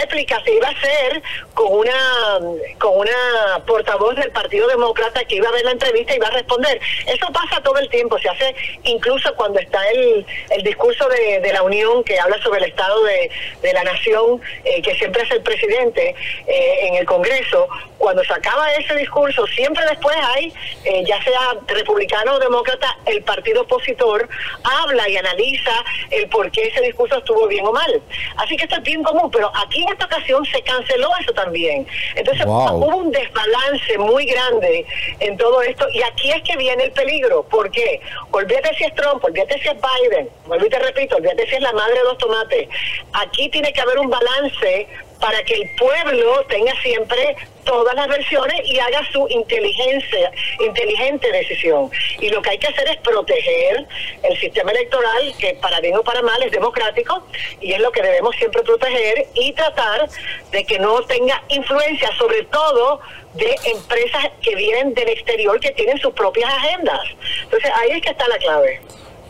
réplica se iba a hacer con una con una portavoz del Partido Demócrata que iba a ver la entrevista y iba a responder. Eso pasa todo el tiempo, se hace incluso cuando está el, el discurso de, de la Unión que habla sobre el estado de, de la nación, eh, que siempre es el presidente eh, en el Congreso. Cuando se acaba ese discurso, siempre después hay, eh, ya sea republicano o demócrata, el partido opositor habla y analiza el por qué ese discurso estuvo bien o mal. Así que esto es bien común, pero aquí en esta ocasión se canceló eso también. Entonces Wow. hubo un desbalance muy grande en todo esto y aquí es que viene el peligro. ¿Por qué? Olvídate si es Trump, olvídate si es Biden, vuelvo y te repito, olvídate si es la madre de los tomates. Aquí tiene que haber un balance para que el pueblo tenga siempre todas las versiones y haga su inteligencia, inteligente decisión. Y lo que hay que hacer es proteger el sistema electoral, que para bien o para mal es democrático, y es lo que debemos siempre proteger y tratar de que no tenga influencia, sobre todo de empresas que vienen del exterior, que tienen sus propias agendas. Entonces ahí es que está la clave.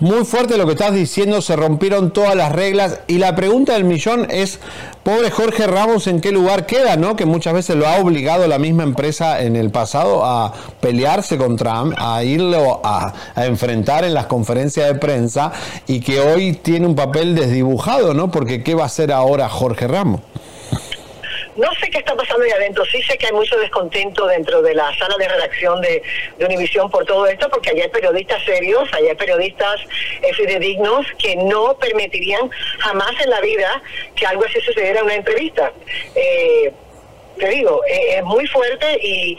Muy fuerte lo que estás diciendo, se rompieron todas las reglas y la pregunta del millón es, pobre Jorge Ramos, ¿en qué lugar queda? ¿no? Que muchas veces lo ha obligado la misma empresa en el pasado a pelearse con Trump, a irlo a, a enfrentar en las conferencias de prensa y que hoy tiene un papel desdibujado, ¿no? Porque ¿qué va a hacer ahora Jorge Ramos? No sé qué está pasando ahí adentro, sí sé que hay mucho descontento dentro de la sala de redacción de, Univisión por todo esto, porque allá hay periodistas serios, allá hay periodistas eh, fidedignos que no permitirían jamás en la vida que algo así sucediera en una entrevista. Eh, te digo, eh, es muy fuerte y,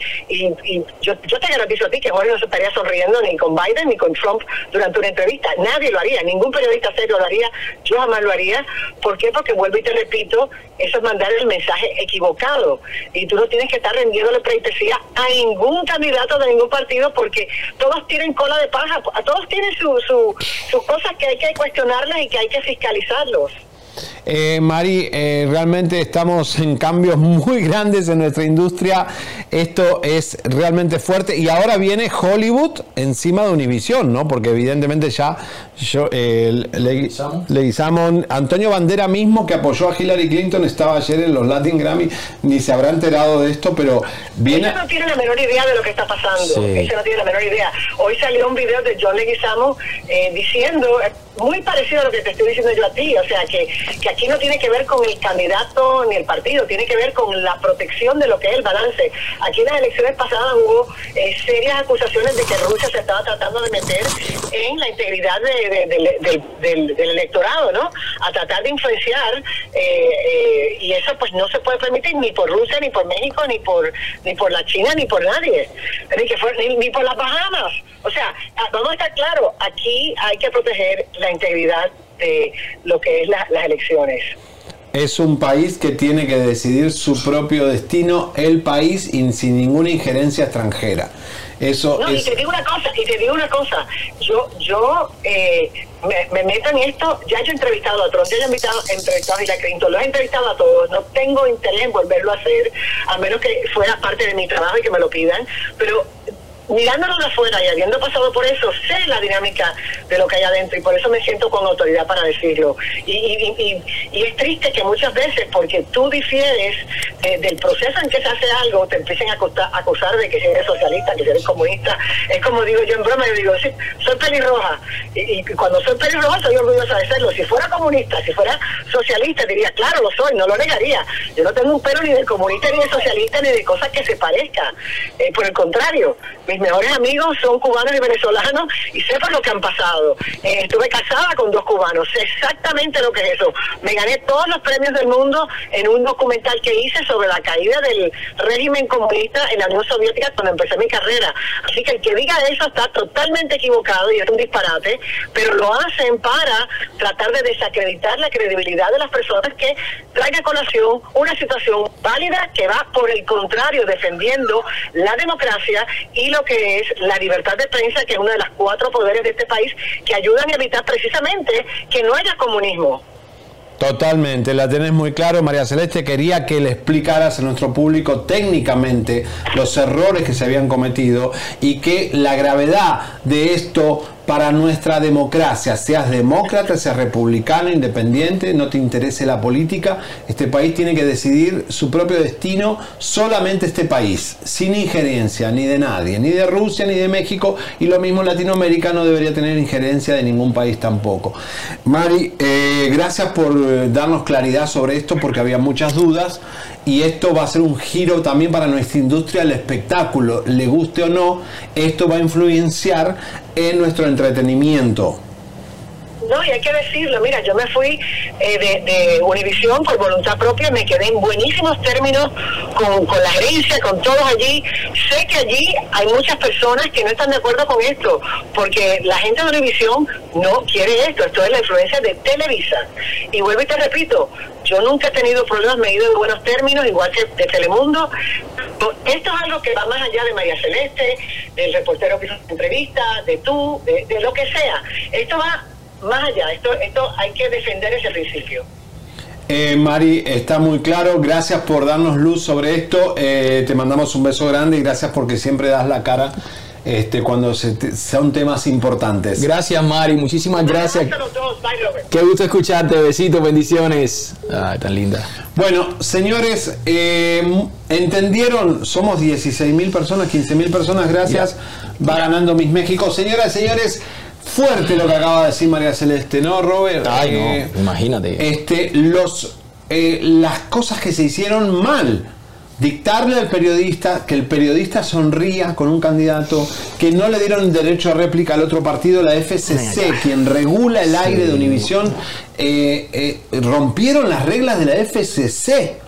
yo te garantizo a ti que Jorge no se estaría sonriendo ni con Biden ni con Trump durante una entrevista. Nadie lo haría, ningún periodista serio lo haría, yo jamás lo haría. ¿Por qué? Porque vuelvo y te repito, eso es mandar el mensaje equivocado. Y tú no tienes que estar rendiéndole pleitesía a ningún candidato de ningún partido porque todos tienen cola de paja, a todos tienen su, su, sus cosas que hay que cuestionarlas y que hay que fiscalizarlos. Eh, Mari, eh, realmente estamos en cambios muy grandes en nuestra industria. Esto es realmente fuerte. Y ahora viene Hollywood encima de Univision, ¿no? Porque evidentemente ya yo, eh, Le- Leguizamón, Antonio Bandera mismo que apoyó a Hillary Clinton estaba ayer en los Latin Grammy, ni se habrá enterado de esto, pero viene... Ella no tiene la menor idea de lo que está pasando. Sí. Ella no tiene la menor idea. Hoy salió un video de John Leguizamo eh, diciendo, eh, muy parecido a lo que te estoy diciendo yo a ti, o sea, que, que aquí no tiene que ver con el candidato ni el partido, tiene que ver con la protección de lo que es el balance. Aquí en las elecciones pasadas hubo eh, serias acusaciones de que Rusia se estaba tratando de meter en la integridad de- de- del- del- del- del electorado, ¿no? A tratar de influenciar eh, eh, y eso pues no se puede permitir ni por Rusia, ni por México, ni por ni por la China, ni por nadie, ni, que fue- ni, ni por las Bahamas. O sea, ah, vamos a estar claros, aquí hay que proteger la integridad de lo que es la- las elecciones. Es un país que tiene que decidir su propio destino, el país, y sin ninguna injerencia extranjera. Eso No, y te digo una cosa, y te digo una cosa, yo, yo eh, me, me meto en esto, ya yo he entrevistado a Trump, ya yo he invitado- entrevistado a Hillary Clinton, los he entrevistado a todos, no tengo interés en volverlo a hacer, a menos que fuera parte de mi trabajo y que me lo pidan, pero mirándolo de afuera y habiendo pasado por eso, sé la dinámica de lo que hay adentro y por eso me siento con autoridad para decirlo. Y, es triste que muchas veces, porque tú difieres de- del proceso en que se hace algo, te empiecen a acusar, de que si eres socialista, que si eres comunista. Es como digo yo en broma, yo digo, sí, soy pelirroja. Y, cuando soy pelirroja soy orgullosa de serlo. Si fuera comunista, si fuera socialista, diría, claro, lo soy, no lo negaría. Yo no tengo un pelo ni de comunista, ni de socialista, ni de cosas que se parezcan. Eh, por el contrario, mis mejores amigos son cubanos y venezolanos y por lo que han pasado. Eh, estuve casada con dos cubanos, exactamente lo que es eso. Me gané todos los premios del mundo en un documental que hice sobre la caída del régimen comunista en la Unión Soviética cuando empecé mi carrera. Así que el que diga eso está totalmente equivocado y es un disparate, pero lo hacen para tratar de desacreditar la credibilidad de las personas que traigan a colación una situación válida que va por el contrario defendiendo la democracia y que es la libertad de prensa, que es uno de los cuatro poderes de este país que ayudan a evitar precisamente que no haya comunismo. Totalmente, la tenés muy claro, María Celeste. Quería que le explicaras a nuestro público técnicamente los errores que se habían cometido y que la gravedad de esto para nuestra democracia, seas demócrata, seas republicano, independiente, no te interese la política, este país tiene que decidir su propio destino, solamente este país, sin injerencia ni de nadie, ni de Rusia ni de México, y lo mismo Latinoamérica no debería tener injerencia de ningún país tampoco. Mari, eh, gracias por eh, darnos claridad sobre esto porque había muchas dudas y esto va a ser un giro también para nuestra industria del espectáculo, le guste o no, esto va a influenciar en nuestro entretenimiento. No, y hay que decirlo, mira, yo me fui eh, de, de Univisión por voluntad propia, me quedé en buenísimos términos con, la gerencia, con todos allí. Sé que allí hay muchas personas que no están de acuerdo con esto, porque la gente de Univisión no quiere esto, esto es la influencia de Televisa. Y vuelvo y te repito, yo nunca he tenido problemas, me he ido en buenos términos, igual que de Telemundo. Esto es algo que va más allá de María Celeste, del reportero que hizo entrevista, de tú, de, de lo que sea. Esto va más allá, esto, esto hay que defender ese principio. Eh, Mari, está muy claro. Gracias por darnos luz sobre esto. Eh, te mandamos un beso grande y gracias porque siempre das la cara este, cuando se te- son temas importantes. Gracias, Mari. Muchísimas gracias. Qué gusto escucharte. Besitos, bendiciones. Ay, tan linda. Bueno, señores, eh, ¿entendieron? Somos 16 mil personas, 15 mil personas, gracias. Va ganando Miss México. Señoras y señores, fuerte lo que acaba de decir María Celeste, ¿no, Robert? Ay, Eh, no, imagínate. este, los, eh, las cosas que se hicieron mal. Dictarle al periodista que el periodista sonría con un candidato, que no le dieron derecho a réplica al otro partido, la FCC, quien regula el aire de Univisión, eh, eh, rompieron las reglas de la FCC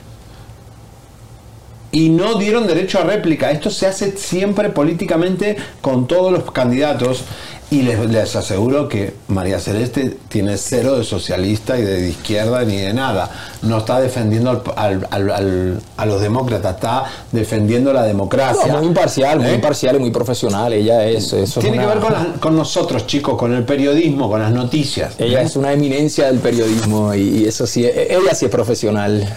y no dieron derecho a réplica. Esto se hace siempre políticamente con todos los candidatos y les, les aseguro que María Celeste tiene cero de socialista y de izquierda ni de nada. No está defendiendo al- al- al- a los demócratas, está defendiendo la democracia. No, muy imparcial, muy ¿Eh? imparcial y muy profesional. Ella es. Eso es Tiene que ver con, las- con nosotros, chicos, con el periodismo, con las noticias. Ella es una eminencia del periodismo y, y eso sí, e- ella sí es profesional.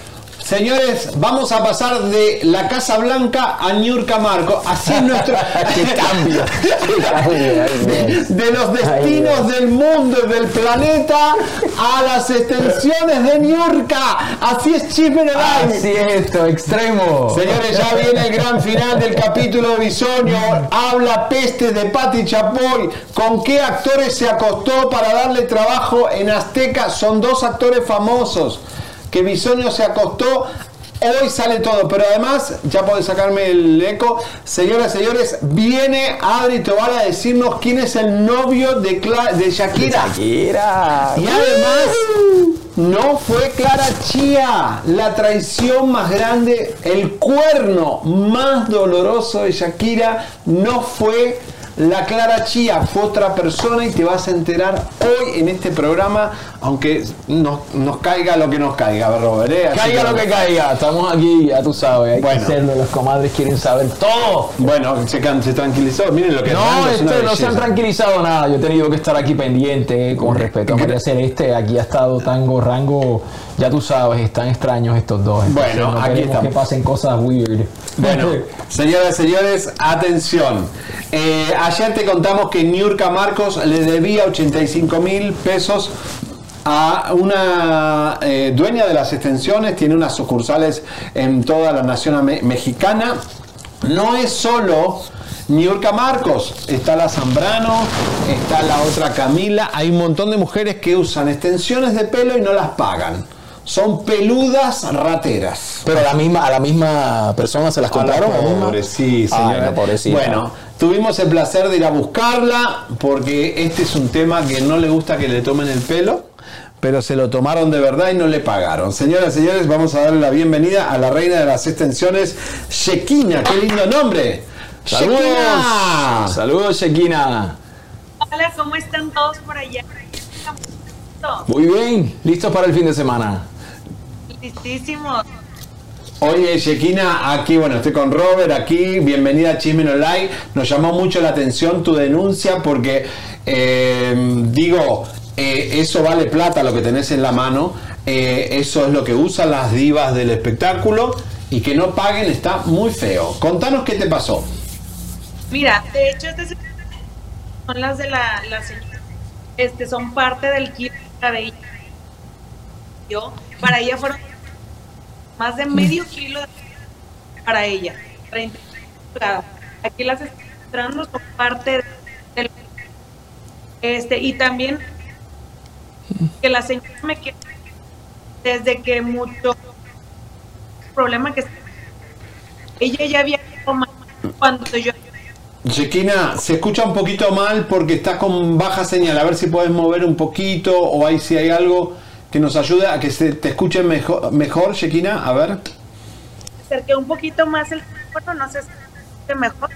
Señores, vamos a pasar de la Casa Blanca a Niurka Marco. Así es nuestro. ¡Qué cambio! ¡Qué cambio! Ay, Dios. de los destinos del mundo y del planeta a las extensiones de Niurka. Así es en el aire. Así es esto, extremo. Señores, ya viene el gran final del capítulo Bisonio. Habla peste de Patti Chapoy. ¿Con qué actores se acostó para darle trabajo en Azteca? Son dos actores famosos. Que Bisonio se acostó. Hoy sale todo, pero además, ya podés sacarme el eco. Señoras y señores, viene Adri Tobar a decirnos quién es el novio de, Cla- de Shakira. Shakira. Y además, no fue Clara Chía, la traición más grande, el cuerno más doloroso de Shakira, no fue la Clara Chía, fue otra persona y te vas a enterar hoy en este programa, aunque nos, nos caiga lo que nos caiga, Robert. ¿eh? Caiga que- lo que caiga, estamos aquí, ya tú sabes, hay Bueno. que hacerlo, los comadres quieren saber todo. Bueno, se, se tranquilizó, miren lo que No, es este, no se han tranquilizado nada. Yo he tenido que estar aquí pendiente eh, con respeto a María Celeste. Aquí ha estado Tango Rango. Ya tú sabes, están extraños estos dos. Entonces, Bueno, no aquí estamos. que pasen cosas weird. Bueno, señoras y señores, atención. Eh, ayer te contamos que Niurka Marcos le debía 85 mil pesos a una eh, dueña de las extensiones, tiene unas sucursales en toda la nación mexicana. No es solo Niurka Marcos, está la Zambrano, está la otra Camila, hay un montón de mujeres que usan extensiones de pelo y no las pagan. Son peludas rateras. Pero a la misma, a la misma persona se las contaron. A la pobre, sí, señora. Ay, la pobrecita. Bueno, tuvimos el placer de ir a buscarla porque este es un tema que no le gusta que le tomen el pelo, pero se lo tomaron de verdad y no le pagaron. Señoras y señores, vamos a darle la bienvenida a la reina de las extensiones, Shekina. ¡Qué lindo nombre! Saludos. Shekina. Saludos, Shekina. Hola, ¿cómo están todos por allá? Muy bien, listos para el fin de semana. Listísimos. Oye, Shekina, aquí, bueno, estoy con Robert, aquí, bienvenida a Chismen Online. Nos llamó mucho la atención tu denuncia porque, eh, digo, eh, eso vale plata lo que tenés en la mano, eh, eso es lo que usan las divas del espectáculo y que no paguen está muy feo. Contanos qué te pasó. Mira, de hecho, este es son las de la, la señora. Este, son parte del kit de ella. Yo, para ella fueron más de medio kilo de- para ella. 30 pulgadas. Aquí las mostrando, son parte de- del este, y también que la señora me quiere desde que mucho problema que ella ya había cuando yo Chequina, se escucha un poquito mal porque está con baja señal. A ver si puedes mover un poquito o ahí si hay algo que nos ayude a que se te escuche mejor, mejor Chequina. A ver. acerqué un poquito más el teléfono, no sé si se mejor.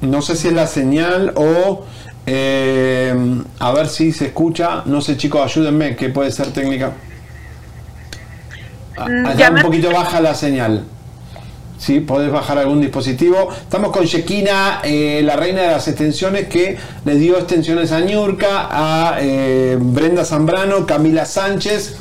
No sé si es la señal o eh, a ver si se escucha. No sé, chicos, ayúdenme, que puede ser técnica. Ah, Mm, Allá ya un poquito baja la señal. Sí, podés bajar algún dispositivo. Estamos con Shekina, eh, la reina de las extensiones, que le dio extensiones a Ñurka, a eh, Brenda Zambrano, Camila Sánchez.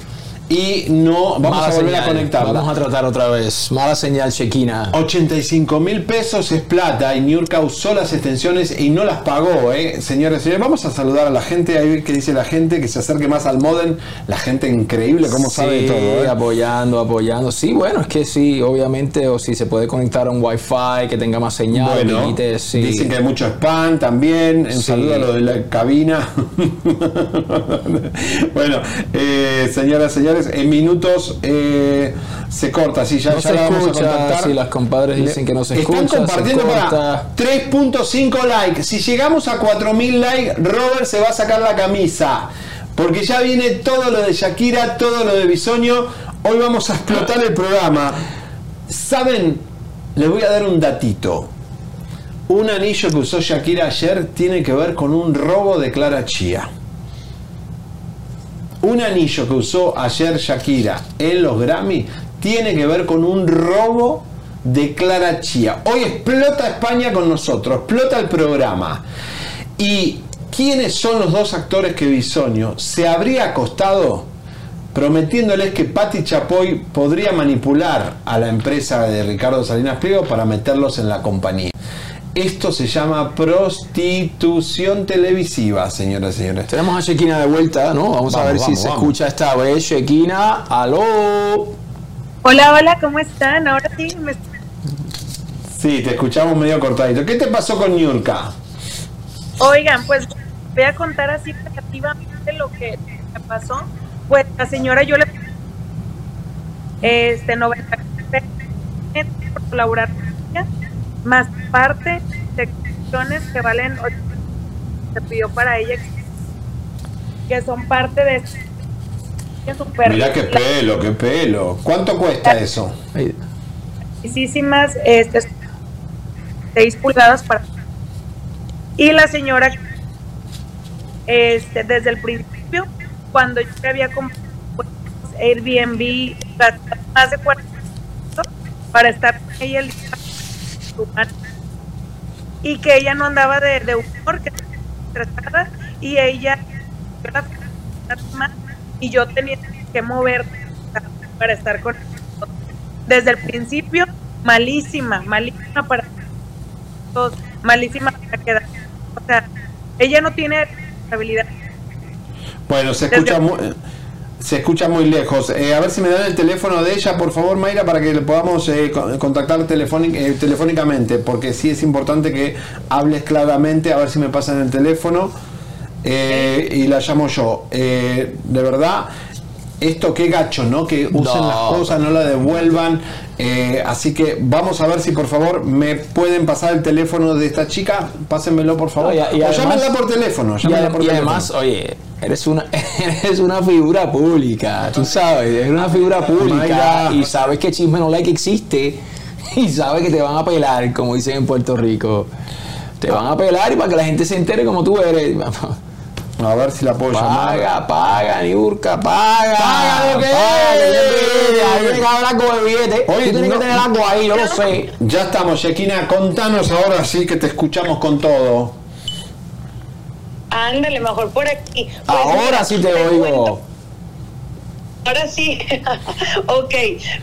Y no, vamos Mala a volver señal. a conectarla. Vamos a tratar otra vez. Mala señal, Chequina. 85 mil pesos es plata y Niurka usó las extensiones y no las pagó, ¿eh? Señores señores, vamos a saludar a la gente, ahí que dice la gente, que se acerque más al modem, la gente increíble, como sabe todo, ¿eh? apoyando, apoyando. Sí, bueno, es que sí, obviamente, o si se puede conectar a un wifi que tenga más señal, Bueno, limite, sí. dicen que hay mucho spam también, en Sí. saludo a lo de la cabina. bueno, eh, señoras y en minutos eh, se corta, sí, ya, No ya se la vamos a escucha, contactar. sí, las compadres dicen que no se Están escucha, compartiendo para corta. 3.5 likes. Si llegamos a 4.000 likes, Robert se va a sacar la camisa. Porque ya viene todo lo de Shakira, todo lo de Bisoño. Hoy vamos a explotar el programa. ¿Saben? Les voy a dar un datito. Un anillo que usó Shakira ayer tiene que ver con un robo de Clara Chía. Un anillo que usó ayer Shakira en los Grammy tiene que ver con un robo de Clara Chía. Hoy explota España con nosotros, explota el programa. ¿Y quiénes son los dos actores que Bisoño se habría acostado prometiéndoles que Patti Chapoy podría manipular a la empresa de Ricardo Salinas Pliego para meterlos en la compañía? Esto se llama prostitución televisiva, señoras y señores. Tenemos a Shekina de vuelta, ¿no? Vamos, a Vamos, ver si vamos, se escucha esta vez. Shekina, aló. Hola, hola, ¿cómo están? Ahora sí, me... Sí, te escuchamos medio cortadito. ¿Qué te pasó con Niurka? oigan, pues voy a contar así relativamente lo que me pasó. Pues la señora yo le este 90 por colaborar con ella, más parte de cuestiones que valen se pidió para ella que son parte de que super Mirá qué pelo, qué pelo. ¿Cuánto cuesta eso? larguísimas, este, 6 pulgadas para y la señora este desde el principio cuando yo había comprado pues, Airbnb más de 40 pesos para estar con ella el día y que ella no andaba de, de humor que estresada y ella y yo tenía que mover para estar con desde el principio malísima, malísima para todos, malísima para quedar. O sea, ella no tiene responsabilidad. Bueno, se escucha muy, se escucha muy lejos. Eh, a ver si me dan el teléfono de ella, por favor, Mayra, para que le podamos eh, con- contactar eh, telefónicamente, porque sí es importante que hables claramente, a ver si me pasan el teléfono eh, y la llamo yo. Eh, de verdad, esto qué gacho, ¿no? Que usen No. las cosas, no la devuelvan. Eh, así que vamos a ver si por favor me pueden pasar el teléfono de esta chica. Pásenmelo por favor. No, y- y o además- llámenla por teléfono. Y, llámenla por y teléfono. además, oye, eres una, eres una figura pública, tú sabes, eres una figura pública y sabes que Chisme No Like existe y sabes que te van a pelar, como dicen en Puerto Rico. Te van a pelar y para que la gente se entere como tú eres. A ver si la puedo llamar. Paga, paga, Niurka, paga. Paga lo que paga, Ahí tienes que haber algo de billete. Oye, Tú tienes no- que tener algo ahí, yo lo sé. Ya estamos, Shekina, contanos ahora sí que te escuchamos con todo. Ándale, mejor por aquí. Pues Ahora mira, sí te oigo. Ahora sí. ok,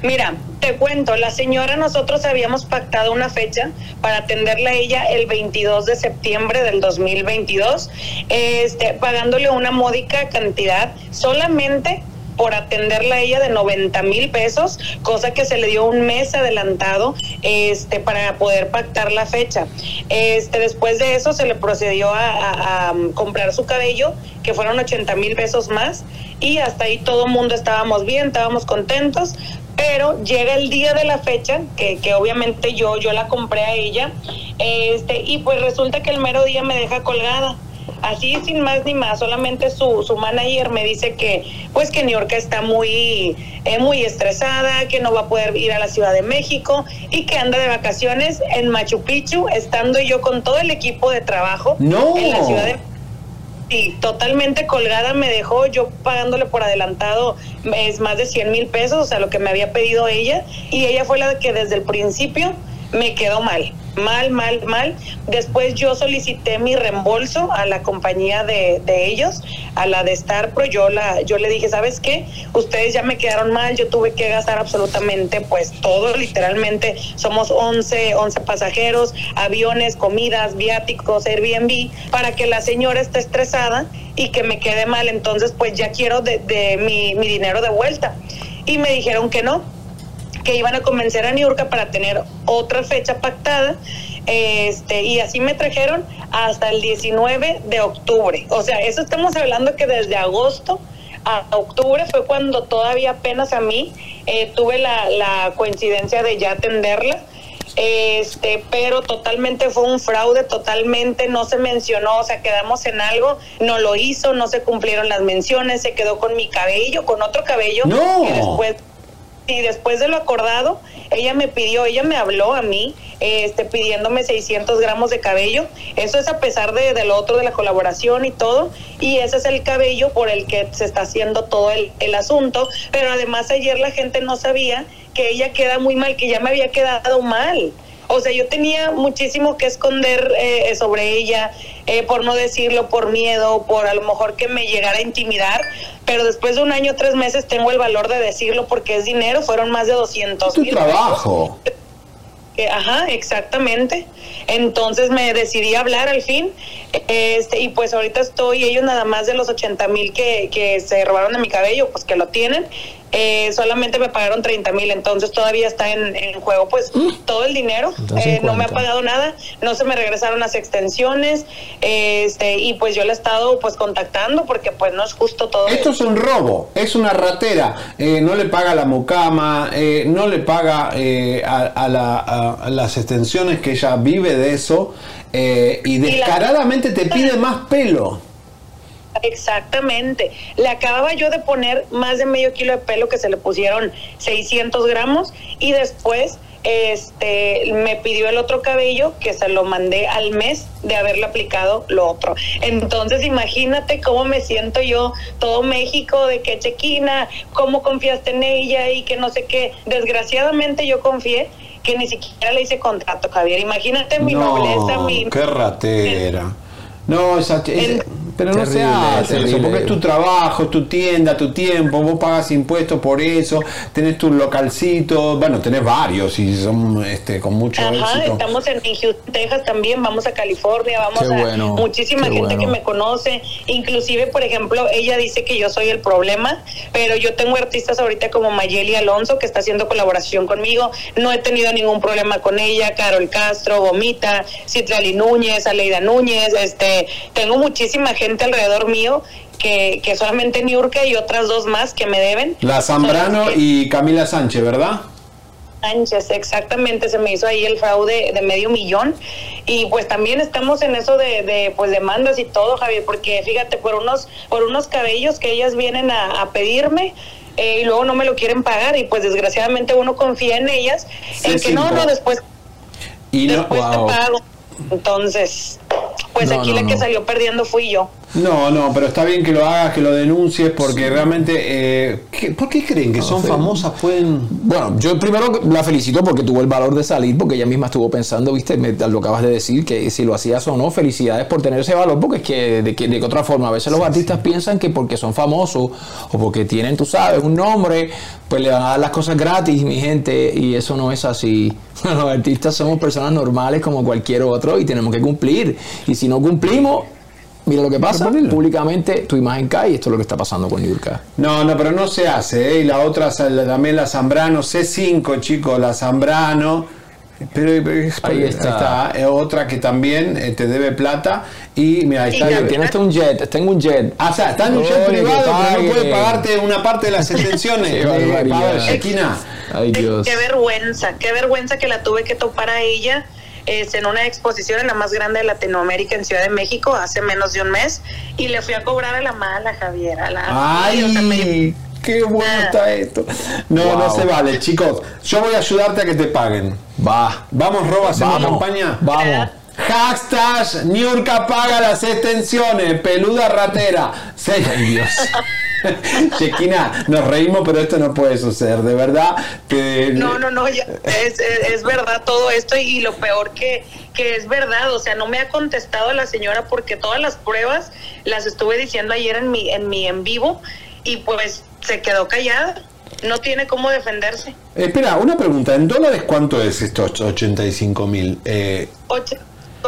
mira, Te cuento, la señora, nosotros habíamos pactado una fecha para atenderla a ella el 22 de septiembre del 2022, este, pagándole una módica cantidad solamente por atenderla a ella de 90 mil pesos, cosa que se le dio un mes adelantado este, para poder pactar la fecha. Este, después de eso se le procedió a, a comprar su cabello, que fueron 80 mil pesos más, y hasta ahí todo el mundo estábamos bien, estábamos contentos. Pero llega el día de la fecha, que, que obviamente yo, yo la compré a ella, este, y pues resulta que el mero día me deja colgada. Así sin más ni más, solamente su, su manager me dice que pues que New York está muy, eh, muy estresada, que no va a poder ir a la Ciudad de México y que anda de vacaciones en Machu Picchu, estando yo con todo el equipo de trabajo No. en la Ciudad de Sí, totalmente colgada me dejó, yo pagándole por adelantado es más de 100 mil pesos, o sea, lo que me había pedido ella, y ella fue la que desde el principio me quedó mal, mal, mal, mal. Después yo solicité mi reembolso a la compañía de, de ellos, a la de Star Pro, yo, la, yo le dije, ¿sabes qué? Ustedes ya me quedaron mal, yo tuve que gastar absolutamente pues todo, literalmente somos 11, 11 pasajeros, aviones, comidas, viáticos, Airbnb, para que la señora esté estresada y que me quede mal, entonces pues ya quiero de, de mi, mi dinero de vuelta. Y me dijeron que no, que iban a convencer a Niurka para tener otra fecha pactada. Este, y así me trajeron hasta el 19 de octubre. O sea, eso estamos hablando que desde agosto a octubre fue cuando todavía apenas a mí eh, tuve la, la coincidencia de ya atenderla. Este, pero totalmente fue un fraude, totalmente no se mencionó, o sea, quedamos en algo, no lo hizo, no se cumplieron las menciones, se quedó con mi cabello, con otro cabello No. que después y después de lo acordado, ella me pidió, ella me habló a mí, este, pidiéndome 600 gramos de cabello. Eso es a pesar de, de lo otro de la colaboración y todo. Y ese es el cabello por el que se está haciendo todo el, el asunto. Pero además ayer la gente no sabía que ella queda muy mal, que ya me había quedado mal. O sea, yo tenía muchísimo que esconder eh, sobre ella, eh, por no decirlo, por miedo, por a lo mejor que me llegara a intimidar, pero después de un año, tres meses, tengo el valor de decirlo porque es dinero, fueron más de 200 Tu mil trabajo. que- ajá, exactamente. Entonces me decidí a hablar al fin. Este, y pues ahorita estoy, ellos nada más de los 80 mil que, que se robaron de mi cabello, pues que lo tienen. Eh, solamente me pagaron 30 mil, entonces todavía está en, en juego pues todo el dinero. Eh, no me ha 50. pagado nada, no se me regresaron las extensiones. Este, y pues yo le he estado pues contactando porque pues no es justo todo Esto es un robo, es una ratera. Eh, no le paga la mucama, eh, no le paga eh, a, a la- a- a las extensiones que ella vive de eso eh, y descaradamente te pide más pelo. Exactamente. Le acababa yo de poner más de medio kilo de pelo que se le pusieron 600 gramos y después este me pidió el otro cabello que se lo mandé al mes de haberle aplicado lo otro. Entonces imagínate cómo me siento yo, todo México, de que Chequina, cómo confiaste en ella y que no sé qué. Desgraciadamente yo confié que ni siquiera le hice contrato, Javier. Imagínate mi nobleza, mi... qué ratera. No, esa, es- pero no se Terrible, hace eso, terrible. porque es tu trabajo, es tu tienda, tu tiempo, vos pagas impuestos por eso, tenés tu localcito, bueno, tenés varios y son este, con mucho Ajá, éxito. estamos en, Houston, Texas también, vamos a California, vamos Qué a bueno, muchísima gente bueno. que me conoce, inclusive, por ejemplo, ella dice que yo soy el problema, pero yo tengo artistas ahorita como Mayeli Alonso que está haciendo colaboración conmigo, no he tenido ningún problema con ella, Carol Castro, Gomita, Citlali Núñez, Aleida Núñez, este, tengo muchísima gente alrededor mío que, que solamente Niurka y otras dos más que me deben. La Zambrano y Camila Sánchez, ¿verdad? Sánchez, exactamente, se me hizo ahí el fraude de medio millón y pues también estamos en eso de, de, pues demandas y todo, Javier, porque fíjate, por unos, por unos cabellos que ellas vienen a, a pedirme eh, y luego no me lo quieren pagar y pues desgraciadamente uno confía en ellas, en que no, Cécil, no, después, Y no, después te pago. Entonces, pues No, aquí no, la que salió perdiendo fui yo. No, no, pero está bien que lo hagas, que lo denuncies, porque realmente. Eh, ¿qué- ¿Por qué creen que son sí. famosas? Pueden. Bueno, yo primero la felicito porque tuvo el valor de salir, porque ella misma estuvo pensando, viste, me- lo acabas de decir, que si lo hacías o no, felicidades por tener ese valor, porque es que de, que, de otra forma, a veces los artistas piensan que porque son famosos o porque tienen, tú sabes, un nombre, pues le van a dar las cosas gratis, mi gente, y eso no es así. Los artistas somos personas normales como cualquier otro y tenemos que cumplir. Y si no cumplimos, mira lo que pasa, públicamente tu imagen cae y esto es lo que está pasando con Yurka. No, no, pero no se hace, ¿eh? Y la otra, la- también la Zambrano, C5, chicos, la Zambrano. Pero, pero es- Ahí está. eh, otra que también eh, te debe plata. Y mira, ahí está. Oye, tiene hasta un jet, tengo un jet. Ah, o sea, está en un jet privado, pero no puede pagarte una parte de las extensiones. Qué Eh. Ay, Dios. Qué vergüenza, qué vergüenza que la tuve que topar a ella este, en una exposición en la más grande de Latinoamérica en Ciudad de México hace menos de un mes y le fui a cobrar a la mala, Javier. A la, Ay, o sea, me- qué bueno está esto. No, no se vale, chicos. Yo voy a ayudarte a que te paguen. Va. Vamos, Roba, hacemos Vamos. campaña. Vamos. Hashtag Niurka paga las extensiones, peluda ratera. Ay, Dios. Chequina, nos reímos, pero esto no puede suceder, de verdad. que- No, no, no, es, es- es verdad todo esto y, y lo peor que, que es verdad, o sea, no me ha contestado la señora porque todas las pruebas las estuve diciendo ayer en mi en mi en vivo y pues se quedó callada, no tiene cómo defenderse. Espera, una pregunta. ¿En dólares cuánto es estos 85 mil? Eh,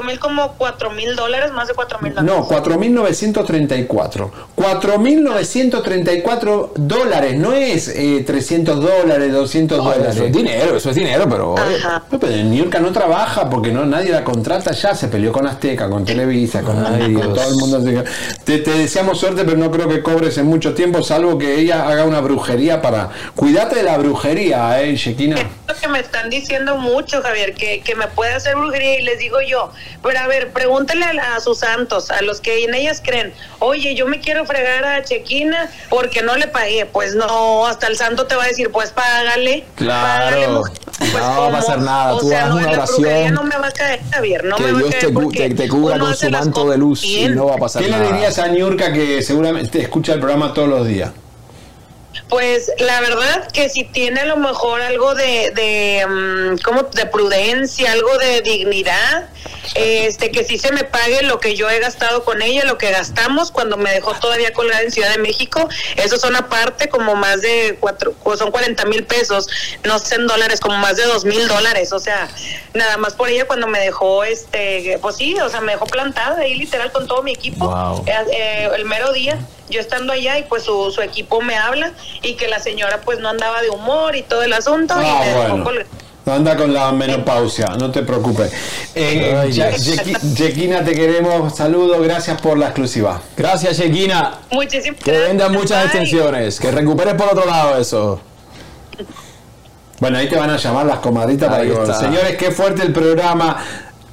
mil como cuatro mil dólares, más de cuatro mil dólares. no, 4.934. 4.934 dólares, no es eh, 300 dólares, 200 No, dólares. eso es dinero, eso es dinero, pero... oye, No, pero en New York no trabaja porque no nadie la contrata ya, se peleó con Azteca, con Televisa, con, Dios. todo el mundo. Te, te deseamos suerte, pero no creo que cobres en mucho tiempo, salvo que ella haga una brujería para. Cuídate de la brujería, eh, Shekina. Lo que me están diciendo mucho, Javier, que, que me puede hacer brujería y les digo yo, pero a ver, pregúntele a, la- a sus santos, a los que en ellas creen, oye, yo me quiero fregar a Chequina porque no le pagué, pues no, hasta el santo te va a decir, pues págale. págale, Claro. mujer. Pues, no va a pasar nada. O Tú sea, haz no, una oración. no me va a caer, Javier, no que me va a Dios caer te, te, te cubra con su manto de luz y no va a pasar ¿Qué le nada. dirías a Niurka que seguramente escucha el programa todos los días? Pues la verdad que si tiene a lo mejor algo de, de mm, como de prudencia, algo de dignidad, este que sí se me pague lo que yo he gastado con ella, lo que gastamos cuando me dejó todavía colgada en Ciudad de México, esos son aparte como más de cuatro, pues son 40 mil pesos, no sé en dólares, como más de dos mil dólares, o sea, nada más por ella cuando me dejó, este, pues sí, o sea, me dejó plantada ahí literal con todo mi equipo, Wow. eh, eh, el mero día, yo estando allá y pues su, su equipo me habla y que la señora pues no andaba de humor y todo el asunto y Ah, dejó bueno. colgada. Anda con la menopausia, no te preocupes. Eh, Yequina, te queremos. Saludos, gracias por la exclusiva. Gracias, Chequina. Muchísimas Que vendan muchas Bye. extensiones. Que recuperes por otro lado eso. Bueno, ahí te van a llamar las comadritas para Ahí que está. Señores, qué fuerte el programa.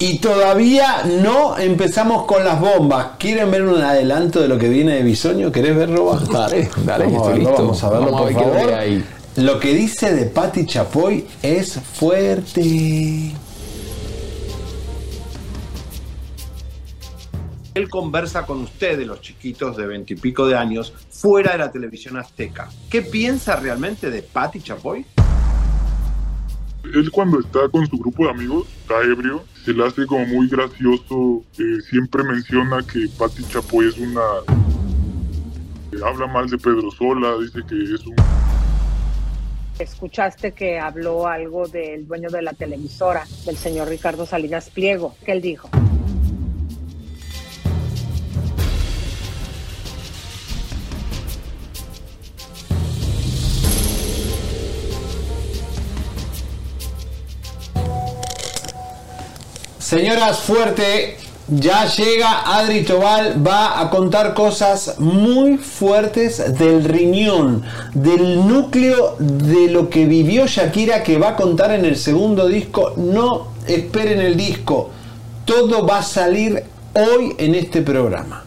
Y todavía no empezamos con las bombas. ¿Quieren ver un adelanto de lo que viene de Bisoño? ¿Querés ver, Roba? Dale, dale, vamos, a verlo, listo. vamos a verlo, Vamos a por ver favor. ahí. Lo que dice de Patti Chapoy es fuerte. Él conversa con ustedes, los chiquitos de veintipico de años, fuera de la televisión azteca. ¿Qué piensa realmente de Patti Chapoy? Él cuando está con su grupo de amigos, está ebrio, se le hace como muy gracioso, eh, siempre menciona que Patti Chapoy es una... habla mal de Pedro Sola, dice que es un... Escuchaste que habló algo del dueño de la televisora, del señor Ricardo Salinas Pliego. ¿Qué él dijo? Señoras, fuerte. Ya llega Adri Tobal, va a contar cosas muy fuertes del riñón, del núcleo de lo que vivió Shakira que va a contar en el segundo disco. No esperen el disco, todo va a salir hoy en este programa.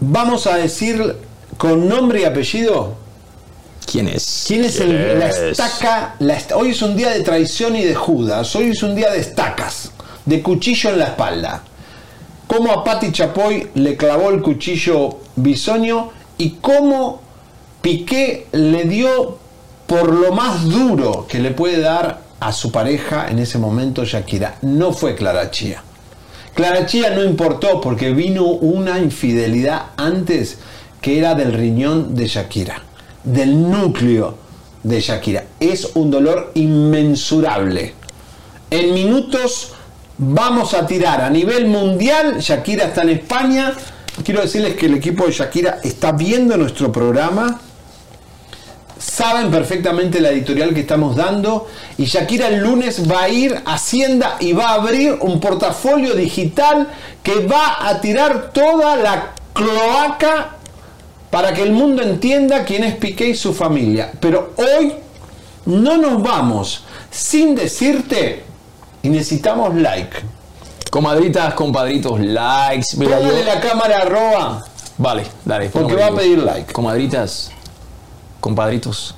Vamos a decir con nombre y apellido ¿Quién es? ¿Quién es el- la estaca? la est- hoy es un día de traición y de Judas. Hoy es un día de estacas, de cuchillo en la espalda. cómo a Patti Chapoy le clavó el cuchillo bisoño y cómo Piqué le dio por lo más duro que le puede dar a su pareja en ese momento Shakira. No fue Clara Chía. Clara Chía no importó porque vino una infidelidad antes que era del riñón de Shakira, del núcleo de Shakira. Es un dolor inmensurable. En minutos vamos a tirar a nivel mundial. Shakira está en España. Quiero decirles que el equipo de Shakira está viendo nuestro programa. Saben perfectamente la editorial que estamos dando. Y Shakira el lunes va a ir a Hacienda y va a abrir un portafolio digital que va a tirar toda la cloaca para que el mundo entienda quién es Piqué y su familia. Pero hoy no nos vamos sin decirte y necesitamos like. Comadritas, compadritos, likes. Mira, Póngale la cámara arroba. Vale, dale. Porque va a pedir like. Comadritas, compadritos,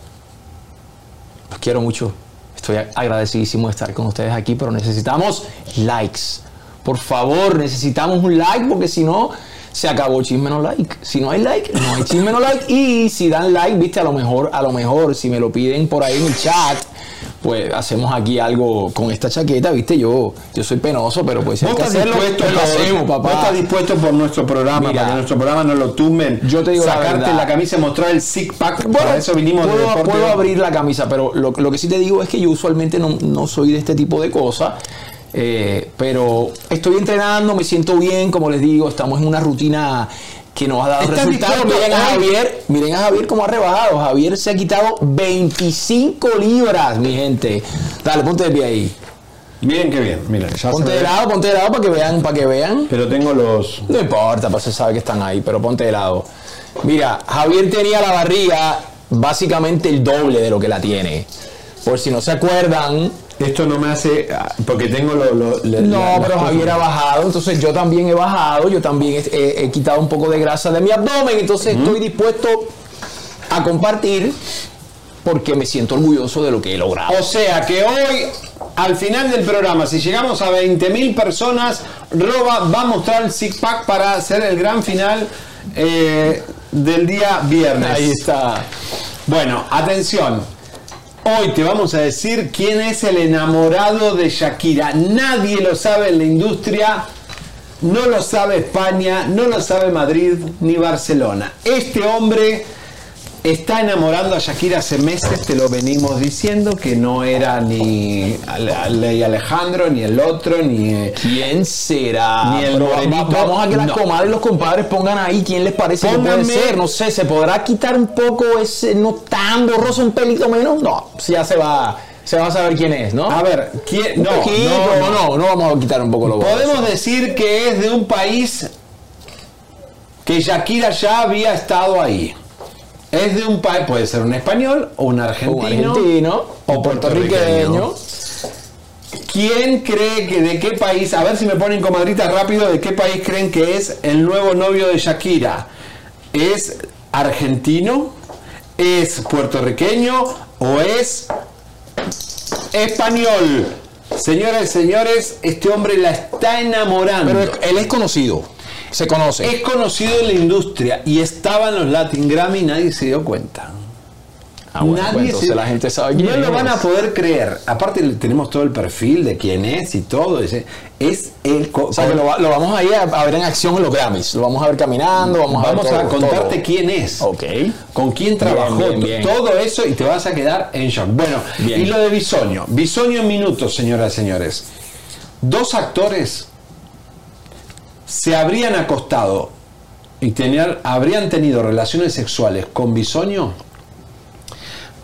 los quiero mucho. Estoy agradecidísimo de estar con ustedes aquí, pero necesitamos likes. Por favor, necesitamos un like porque si no, se acabó chisme no like. Si no hay like, no hay chisme no like. Y si dan like, viste, a lo mejor, a lo mejor, si me lo piden por ahí en el chat, pues hacemos aquí algo con esta chaqueta, viste, yo, yo soy penoso, pero pues si hay ¿Vos que hacerlo, dispuesto, pues lo hacemos, papá. estás dispuesto por nuestro programa, Mira, para que nuestro programa no lo tumben? Yo te digo la Sacarte verdad. la, camisa y mostrar el six pack. Bueno, para eso vinimos de puedo, deporte. puedo abrir la camisa, pero lo, lo que sí te digo es que yo usualmente no, no soy de este tipo de cosas. Eh, pero estoy entrenando, me siento bien, como les digo, estamos en una rutina que nos ha dado ¿Estás resultados. Miren a? Javier, miren a Javier cómo ha rebajado. Javier se ha quitado 25 libras, mi gente. Dale, ponte de pie ahí. Bien, qué bien. Mira, ya Ponte de lado, ponte de lado para que vean, para que vean. Pero tengo los. No importa, pues se sabe que están ahí, pero ponte de lado. Mira, Javier tenía la barriga básicamente el doble de lo que la tiene. Por si no se acuerdan. Esto no me hace. ah, Porque tengo lo. lo- la- No, la- pero. Javier ha bajado, entonces yo también he bajado, yo también he, he- he quitado un poco de grasa de mi abdomen, entonces estoy dispuesto a compartir porque me siento orgulloso de lo que he logrado. O sea que hoy, al final del programa, si llegamos a 20.000 personas, Roba va a mostrar el six pack para hacer el gran final eh, del día viernes. Ahí está. Bueno, atención. Hoy te vamos a decir quién es el enamorado de Shakira. Nadie lo sabe en la industria. No lo sabe España, no lo sabe Madrid ni Barcelona. Este hombre está enamorando a Shakira hace meses, te lo venimos diciendo, que no era ni Ley Alejandro, ni el otro, ni... eh, ¿Quién será? Ni el va-. Vamos a que las No. comadres y los compadres pongan ahí quién les parece que puede ser. No sé, ¿se podrá quitar un poco ese no tan borroso, un pelito menos? No, si ya se va, se va a saber quién es, ¿no? A ver, ¿quién? No, poquito, no, no, no, vamos a quitar un poco lo. Podemos decir que es de un país que Shakira ya había estado ahí. Es de un país, puede ser un español o un argentino, Un argentino, o puertorriqueño. ¿Quién cree que de qué país, a ver si me ponen comadritas rápido, de qué país creen que es el nuevo novio de Shakira? ¿Es argentino? ¿Es puertorriqueño? ¿O es español? Señoras y señores, este hombre la está enamorando. Pero él es conocido, se conoce. Es conocido en la industria y estaba en los Latin Grammy y nadie se dio cuenta. Ah, bueno, pues entonces la gente sabe quién No lo van a poder creer. Aparte tenemos todo el perfil de quién es y todo. Es, es el... O sea, que lo, va- lo vamos a ir a, a ver en acción en los Grammys. Lo vamos a ver caminando, vamos, Vamos a ver a todo, contarte todo. quién es. Ok. Con quién trabajó. bien, bien. Todo eso y te vas a quedar en shock. Bueno, Bien. y lo de Bisoño. Bisoño en minutos, señoras y señores. Dos actores se habrían acostado y habrían tenido relaciones sexuales con Bisoño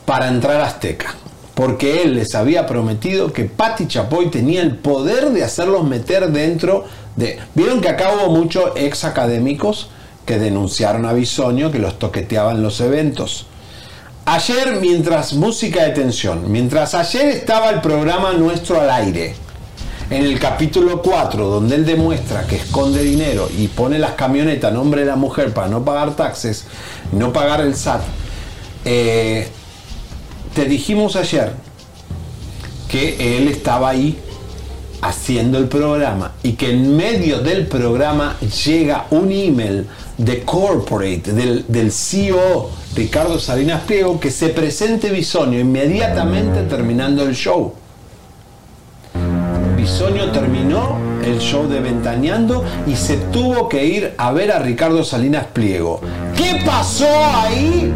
para entrar a Azteca. Porque él les había prometido que Patti Chapoy tenía el poder de hacerlos meter dentro de. Vieron que acá hubo muchos ex académicos que denunciaron a Bisoño que los toqueteaban los eventos. Ayer, mientras música de tensión, mientras ayer estaba el programa nuestro al aire, en el capítulo 4, donde él demuestra que esconde dinero y pone las camionetas a nombre de la mujer para no pagar taxes, no pagar el SAT, eh, te dijimos ayer que él estaba ahí haciendo el programa y que en medio del programa llega un email de corporate del, del CEO Ricardo Salinas Pliego que se presente Bisonio inmediatamente terminando el show. Bisonio terminó el show de Ventaneando y se tuvo que ir a ver a Ricardo Salinas Pliego. ¿Qué pasó ahí?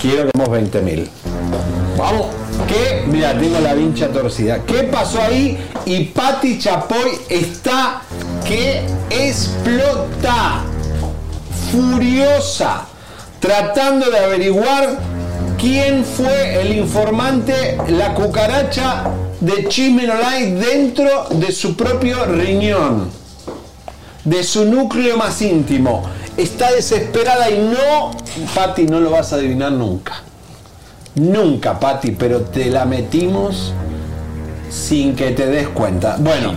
Quiero que hemos 20 mil. Vamos. ¿Qué? Mira, tengo la vincha torcida. ¿Qué pasó ahí? Y Patti Chapoy está que explota. Furiosa. Tratando de averiguar quién fue el informante, la cucaracha de Chismenolay dentro de su propio riñón. De su núcleo más íntimo. Está desesperada y no, Patti, no lo vas a adivinar nunca. Nunca, Patti, pero te la metimos sin que te des cuenta. Bueno,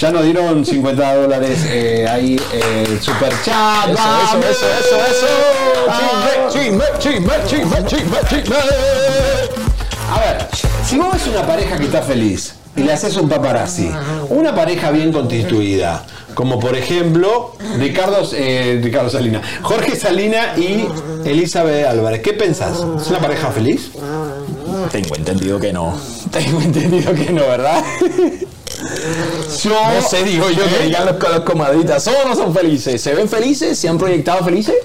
ya nos dieron 50 dólares eh, ahí eh, el super chat. Eso, ¡Vamos! eso, eso, eso, eso. Chisme, chisme, chisme, chisme, chisme. A ver, si vos ves una pareja que está feliz y le haces un paparazzi, una pareja bien constituida, como por ejemplo Ricardo, eh, Ricardo Salina, Jorge Salina y Elizabeth Álvarez, ¿qué pensás? ¿Es una pareja feliz? Tengo entendido que no. Tengo entendido que no, ¿verdad? Yo, no sé, digo yo, que digan los, los comadritas, ¿son o no son felices? ¿Se ven felices? ¿Se han proyectado felices?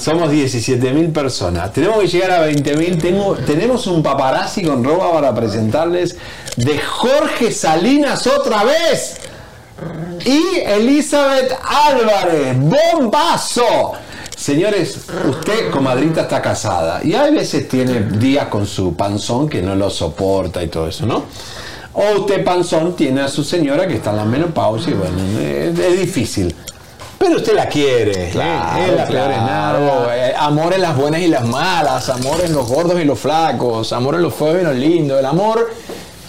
Somos 17 mil personas. Tenemos que llegar a 20 mil. Tenemos un paparazzi con ropa para presentarles de Jorge Salinas otra vez. Y Elizabeth Álvarez. ¡Bombazo! Señores, usted, comadrita, está casada. Y a veces tiene días con su panzón que no lo soporta y todo eso, ¿no? O usted, panzón, tiene a su señora que está en la menopausia y bueno, es, es difícil. Pero usted la quiere. Claro, es la peor en. Eh, amor en las buenas y las malas, amor en los gordos y los flacos, amor en los feos y los lindos. El amor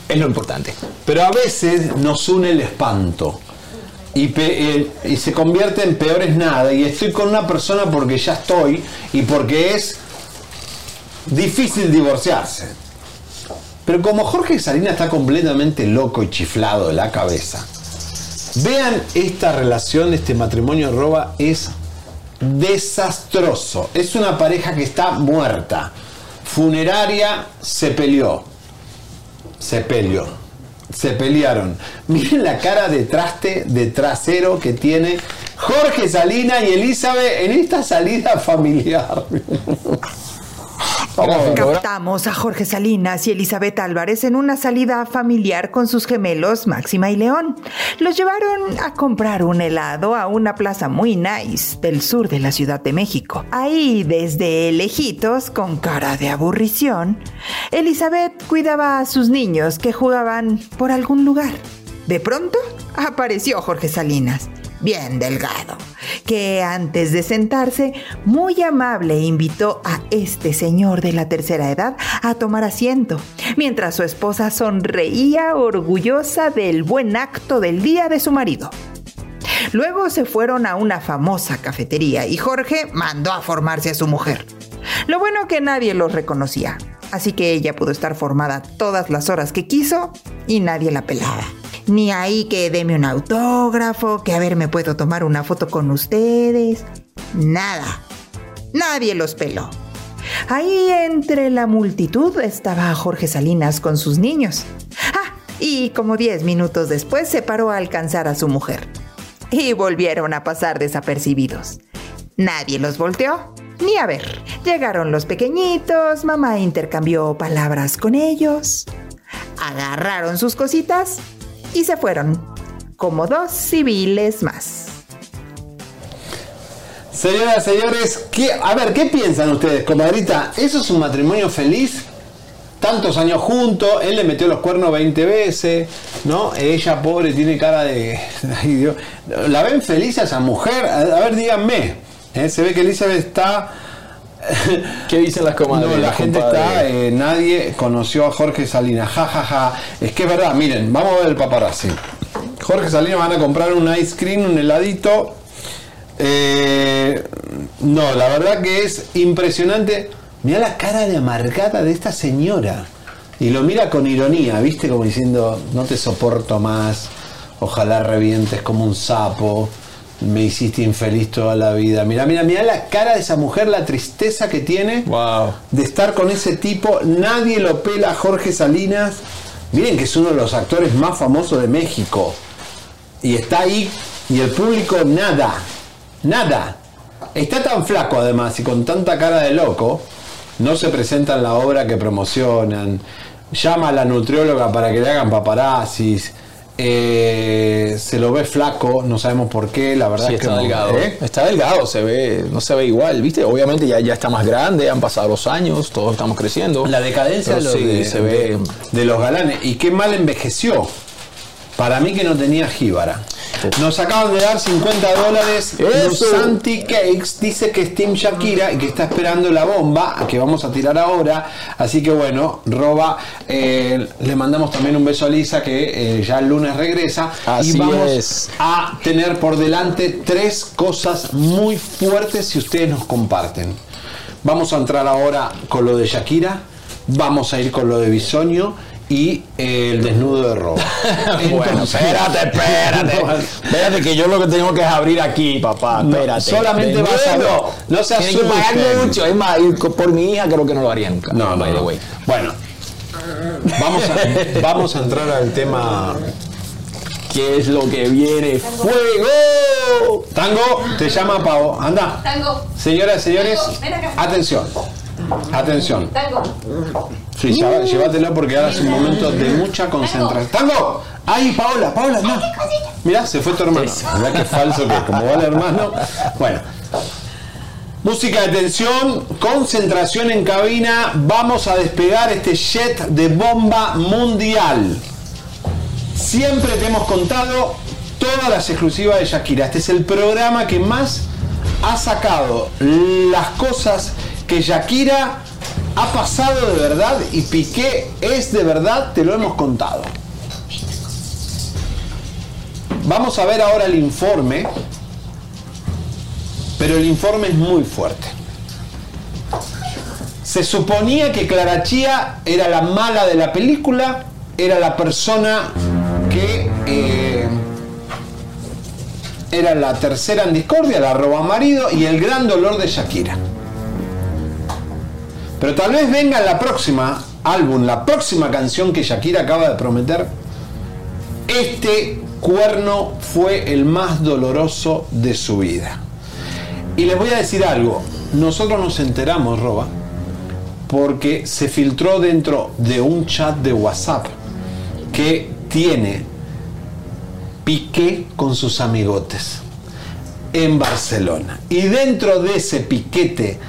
es lo importante. Pero a veces nos une el espanto. Y, pe- y se convierte en peores nada. Y estoy con una persona porque ya estoy y porque es difícil divorciarse. Pero como Jorge Salinas está completamente loco y chiflado de la cabeza, vean esta relación, este matrimonio roba es desastroso. Es una pareja que está muerta. Funeraria se peleó. Se peleó. Se pelearon. Miren la cara de traste, de trasero que tiene Jorge Salina y Elizabeth en esta salida familiar. Captamos a Jorge Salinas y Elizabeth Álvarez en una salida familiar con sus gemelos Máxima y León. Los llevaron a comprar un helado a una plaza muy nice del sur de la Ciudad de México. Ahí, desde lejitos, con cara de aburrición, Elizabeth cuidaba a sus niños que jugaban por algún lugar. De pronto apareció Jorge Salinas, bien delgado, que antes de sentarse, muy amable invitó a este señor de la tercera edad a tomar asiento, mientras su esposa sonreía orgullosa del buen acto del día de su marido. Luego se fueron a una famosa cafetería y Jorge mandó a formarse a su mujer. Lo bueno que nadie los reconocía, así que ella pudo estar formada todas las horas que quiso y nadie la pelaba. Ni ahí que deme un autógrafo, que a ver me puedo tomar una foto con ustedes. Nada. Nadie los peló. Ahí entre la multitud estaba Jorge Salinas con sus niños. Ah, y como 10 minutos después se paró a alcanzar a su mujer. Y volvieron a pasar desapercibidos. Nadie los volteó ni a ver. Llegaron los pequeñitos, mamá intercambió palabras con ellos, agarraron sus cositas y se fueron, como dos civiles más. Señoras, señores, ¿qué- a ver, ¿qué piensan ustedes, comadrita? ¿Eso es un matrimonio feliz? Tantos años juntos, él le metió los cuernos 20 veces, ¿no? Ella, pobre, tiene cara de... ¿La ven feliz a esa mujer? A a ver, díganme. ¿eh? Se ve que Elizabeth está... ¿Qué dicen las comadres? No, la gente está... eh, nadie conoció a Jorge Salinas. Ja, ja, ja. Es que es verdad, miren, vamos a ver el paparazzi. Jorge Salinas van a comprar un ice cream, un heladito. Eh, no, la verdad que es impresionante. Mira la cara de amargada de esta señora. y lo mira con ironía, ¿viste? Como diciendo, no te soporto más, ojalá revientes como un sapo, me hiciste infeliz toda la vida. Mira, mira, mira la cara de esa mujer, la tristeza que tiene de estar con ese tipo. Nadie lo pela a Jorge Salinas. Miren que es uno de los actores más famosos de México. Y está ahí y el público nada, nada. Está tan flaco además y con tanta cara de loco, no se presenta en la obra que promocionan, llama a la nutrióloga para que le hagan paparazzis, eh, se lo ve flaco, no sabemos por qué, la verdad Sí, es que está no, delgado. ¿eh? Está delgado, se ve, no se ve igual, ¿viste? Obviamente ya, ya está más grande, han pasado los años, todos estamos creciendo. La decadencia de, sí, de- se ve. de los galanes. Y qué mal envejeció. Para mí que no tenía jíbara. Nos acaban de dar 50 dólares. Eso. Lusanti Cakes dice que es Team Shakira y que está esperando la bomba que vamos a tirar ahora. Así que bueno, Roba, eh, le mandamos también un beso a Lisa que eh, ya el lunes regresa. Así y vamos es. a tener por delante tres cosas muy fuertes si ustedes nos comparten. Vamos a entrar ahora con lo de Shakira, vamos a ir con lo de Bisoño y el desnudo de Roba. bueno, espérate, espérate. Espérate que yo lo que tengo que es abrir aquí, papá. No, Espérate. solamente vas a ver. No se asusten. mucho. Es más, por mi hija creo que no lo haría nunca. No, no, by the no. way. Bueno, vamos a, vamos a entrar al tema. ¿Qué es lo que viene? ¡Fuego! Tango, te llama Pavo. Anda. Tango. Señoras y señores, Tango, atención. Atención. Tango. Sí, ya- llévatelo porque ahora es un momento de mucha concentración. ¡Tango! ¡Ay, Paola! ¡Paola, no! Mirá, se fue tu hermano. Mirá qué falso que es, como va el hermano. Bueno. Música de tensión, concentración en cabina. Vamos a despegar este jet de bomba mundial. Siempre te hemos contado todas las exclusivas de Shakira. Este es el programa que más ha sacado las cosas que Shakira ha pasado de verdad y Piqué es de verdad, te lo hemos contado. Vamos a ver ahora el informe, pero el informe es muy fuerte. Se suponía que Clara Chía era la mala de la película, era la persona que eh, era la tercera en discordia, la roba marido y el gran dolor de Shakira. Pero tal vez venga en la próxima álbum, la próxima canción que Shakira acaba de prometer. Este cuerno fue el más doloroso de su vida. Y les voy a decir algo, nosotros nos enteramos, Roba, porque se filtró dentro de un chat de WhatsApp que tiene Piqué con sus amigotes en Barcelona. Y dentro de ese piquete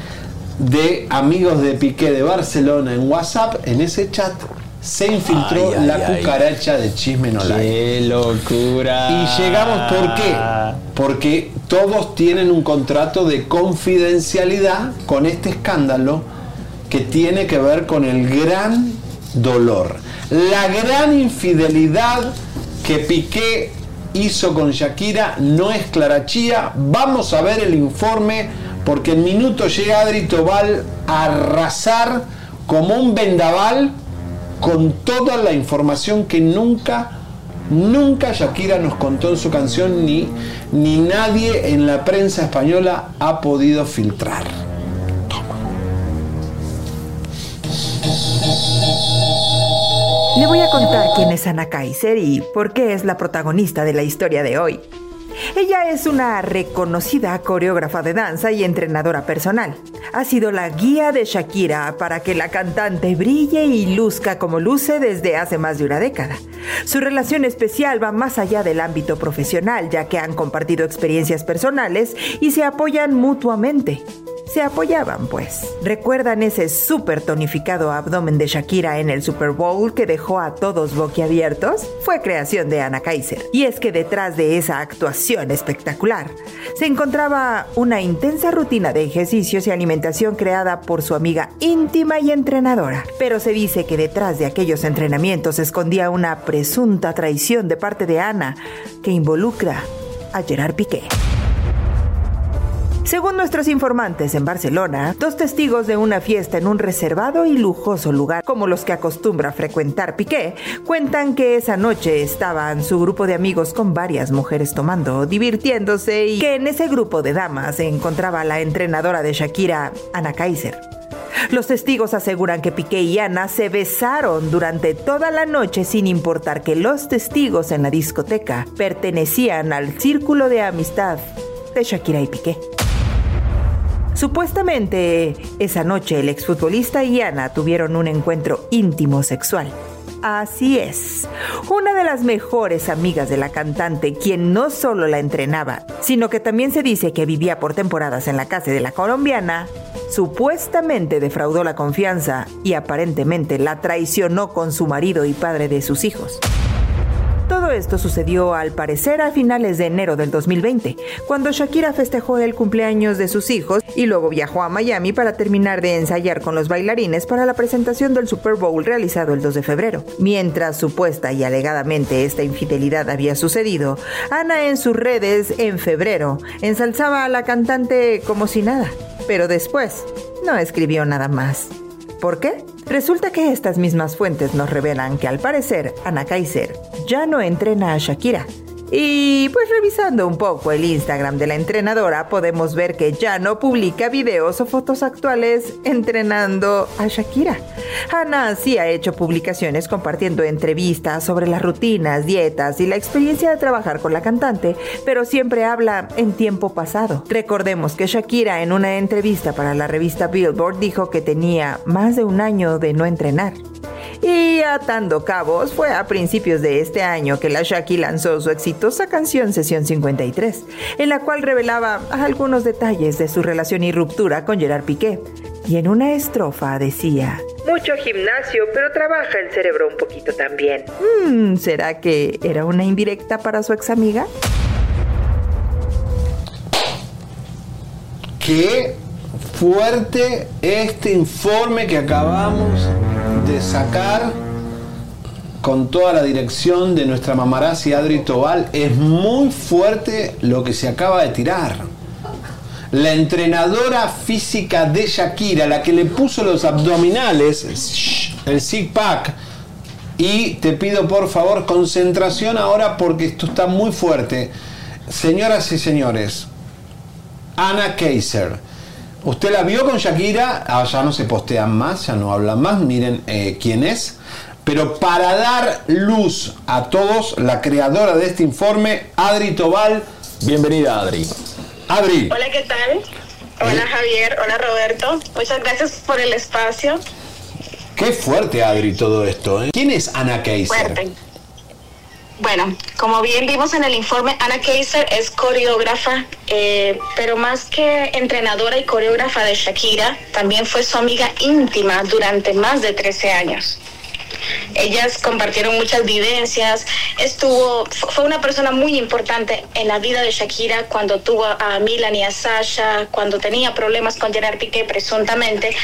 de amigos de Piqué de Barcelona en WhatsApp, en ese chat, se infiltró Ay, la ay. cucaracha de Chisme No. ¡Qué locura! Y llegamos, ¿por qué? Porque todos tienen un contrato de confidencialidad con este escándalo que tiene que ver con el gran dolor, la gran infidelidad que Piqué hizo con Shakira no es clarachía. Vamos a ver el informe porque en minuto llega Adri Tobal a arrasar como un vendaval con toda la información que nunca, nunca Shakira nos contó en su canción ni, ni nadie en la prensa española ha podido filtrar. Le voy a contar quién es Ana Kaiser y por qué es la protagonista de la historia de hoy. Ella es una reconocida coreógrafa de danza y entrenadora personal. Ha sido la guía de Shakira para que la cantante brille y luzca como luce desde hace más de una década. Su relación especial va más allá del ámbito profesional, ya que han compartido experiencias personales y se apoyan mutuamente. Se apoyaban, pues. ¿Recuerdan ese súper tonificado abdomen de Shakira en el Super Bowl que dejó a todos boquiabiertos? Fue creación de Ana Kaiser. Y es que detrás de esa actuación espectacular se encontraba una intensa rutina de ejercicios y alimentación creada por su amiga íntima y entrenadora. Pero se dice que detrás de aquellos entrenamientos se escondía una presunta traición de parte de Ana que involucra a Gerard Piqué. Según nuestros informantes en Barcelona, dos testigos de una fiesta en un reservado y lujoso lugar como los que acostumbra frecuentar Piqué, cuentan que esa noche estaban su grupo de amigos con varias mujeres tomando, divirtiéndose y que en ese grupo de damas se encontraba la entrenadora de Shakira, Ana Kaiser. Los testigos aseguran que Piqué y Ana se besaron durante toda la noche sin importar que los testigos en la discoteca pertenecían al círculo de amistad de Shakira y Piqué. Supuestamente, esa noche el exfutbolista y Ana tuvieron un encuentro íntimo sexual. Así es, una de las mejores amigas de la cantante, quien no solo la entrenaba, sino que también se dice que vivía por temporadas en la casa de la colombiana, supuestamente defraudó la confianza y aparentemente la traicionó con su marido y padre de sus hijos. Esto sucedió al parecer a finales de enero del 2020, cuando Shakira festejó el cumpleaños de sus hijos y luego viajó a Miami para terminar de ensayar con los bailarines para la presentación del Super Bowl realizado el 2 de febrero. Mientras supuesta y alegadamente esta infidelidad había sucedido, Ana en sus redes en febrero ensalzaba a la cantante como si nada, pero después no escribió nada más. ¿Por qué? Resulta que estas mismas fuentes nos revelan que al parecer Ana Kaiser ya no entrena a Shakira. Y pues revisando un poco el Instagram de la entrenadora podemos ver que ya no publica videos o fotos actuales entrenando a Shakira. Ana sí ha hecho publicaciones compartiendo entrevistas sobre las rutinas, dietas y la experiencia de trabajar con la cantante, pero siempre habla en tiempo pasado. Recordemos que Shakira en una entrevista para la revista Billboard dijo que tenía más de un año de no entrenar. Y atando cabos, fue a principios de este año que la Shaki lanzó su exitosa canción Sesión 53, en la cual revelaba algunos detalles de su relación y ruptura con Gerard Piqué. Y en una estrofa decía... Mucho gimnasio, pero trabaja el cerebro un poquito también. "Mm, ¿Será que era una indirecta para su ex amiga? Qué fuerte este informe que acabamos de sacar con toda la dirección de nuestra mamarazzi Adri Tobal. Es muy fuerte lo que se acaba de tirar. La entrenadora física de Shakira, la que le puso los abdominales, el six pack, y te pido por favor concentración ahora porque esto está muy fuerte. Señoras y señores, Ana Kaiser. ¿Usted la vio con Shakira? Ah, ya no se postean más, ya no hablan más. Miren eh, quién es. Pero para dar luz a todos, la creadora de este informe, Adri Tobal. Bienvenida, Adri. Adri. Hola, ¿qué tal? Hola Javier, hola Roberto. Muchas gracias por el espacio. Qué fuerte, Adri, todo esto. ¿eh? ¿Quién es Ana Kaiser? Fuerte. Bueno, como bien vimos en el informe, Ana Kaiser es coreógrafa, eh, pero más que entrenadora y coreógrafa de Shakira, también fue su amiga íntima durante más de 13 años. Ellas compartieron muchas vivencias, estuvo, fu- fue una persona muy importante en la vida de Shakira cuando tuvo a Milan y a Sasha, cuando tenía problemas con Gerard Piqué presuntamente,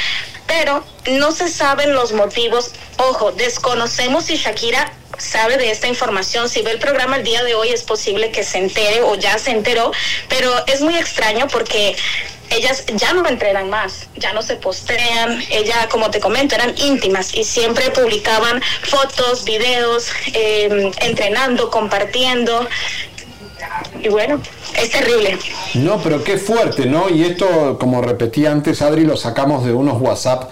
pero no se saben los motivos. Ojo, desconocemos si Shakira sabe de esta información. Si ve el programa el día de hoy es posible que se entere o ya se enteró, pero es muy extraño porque ellas ya no entrenan más, ya no se postean, ella, como te comento, eran íntimas y siempre publicaban fotos, videos, eh, entrenando, compartiendo. Y bueno, es terrible. No, pero qué fuerte, ¿no? Y esto, como repetí antes, Adri, lo sacamos de unos WhatsApp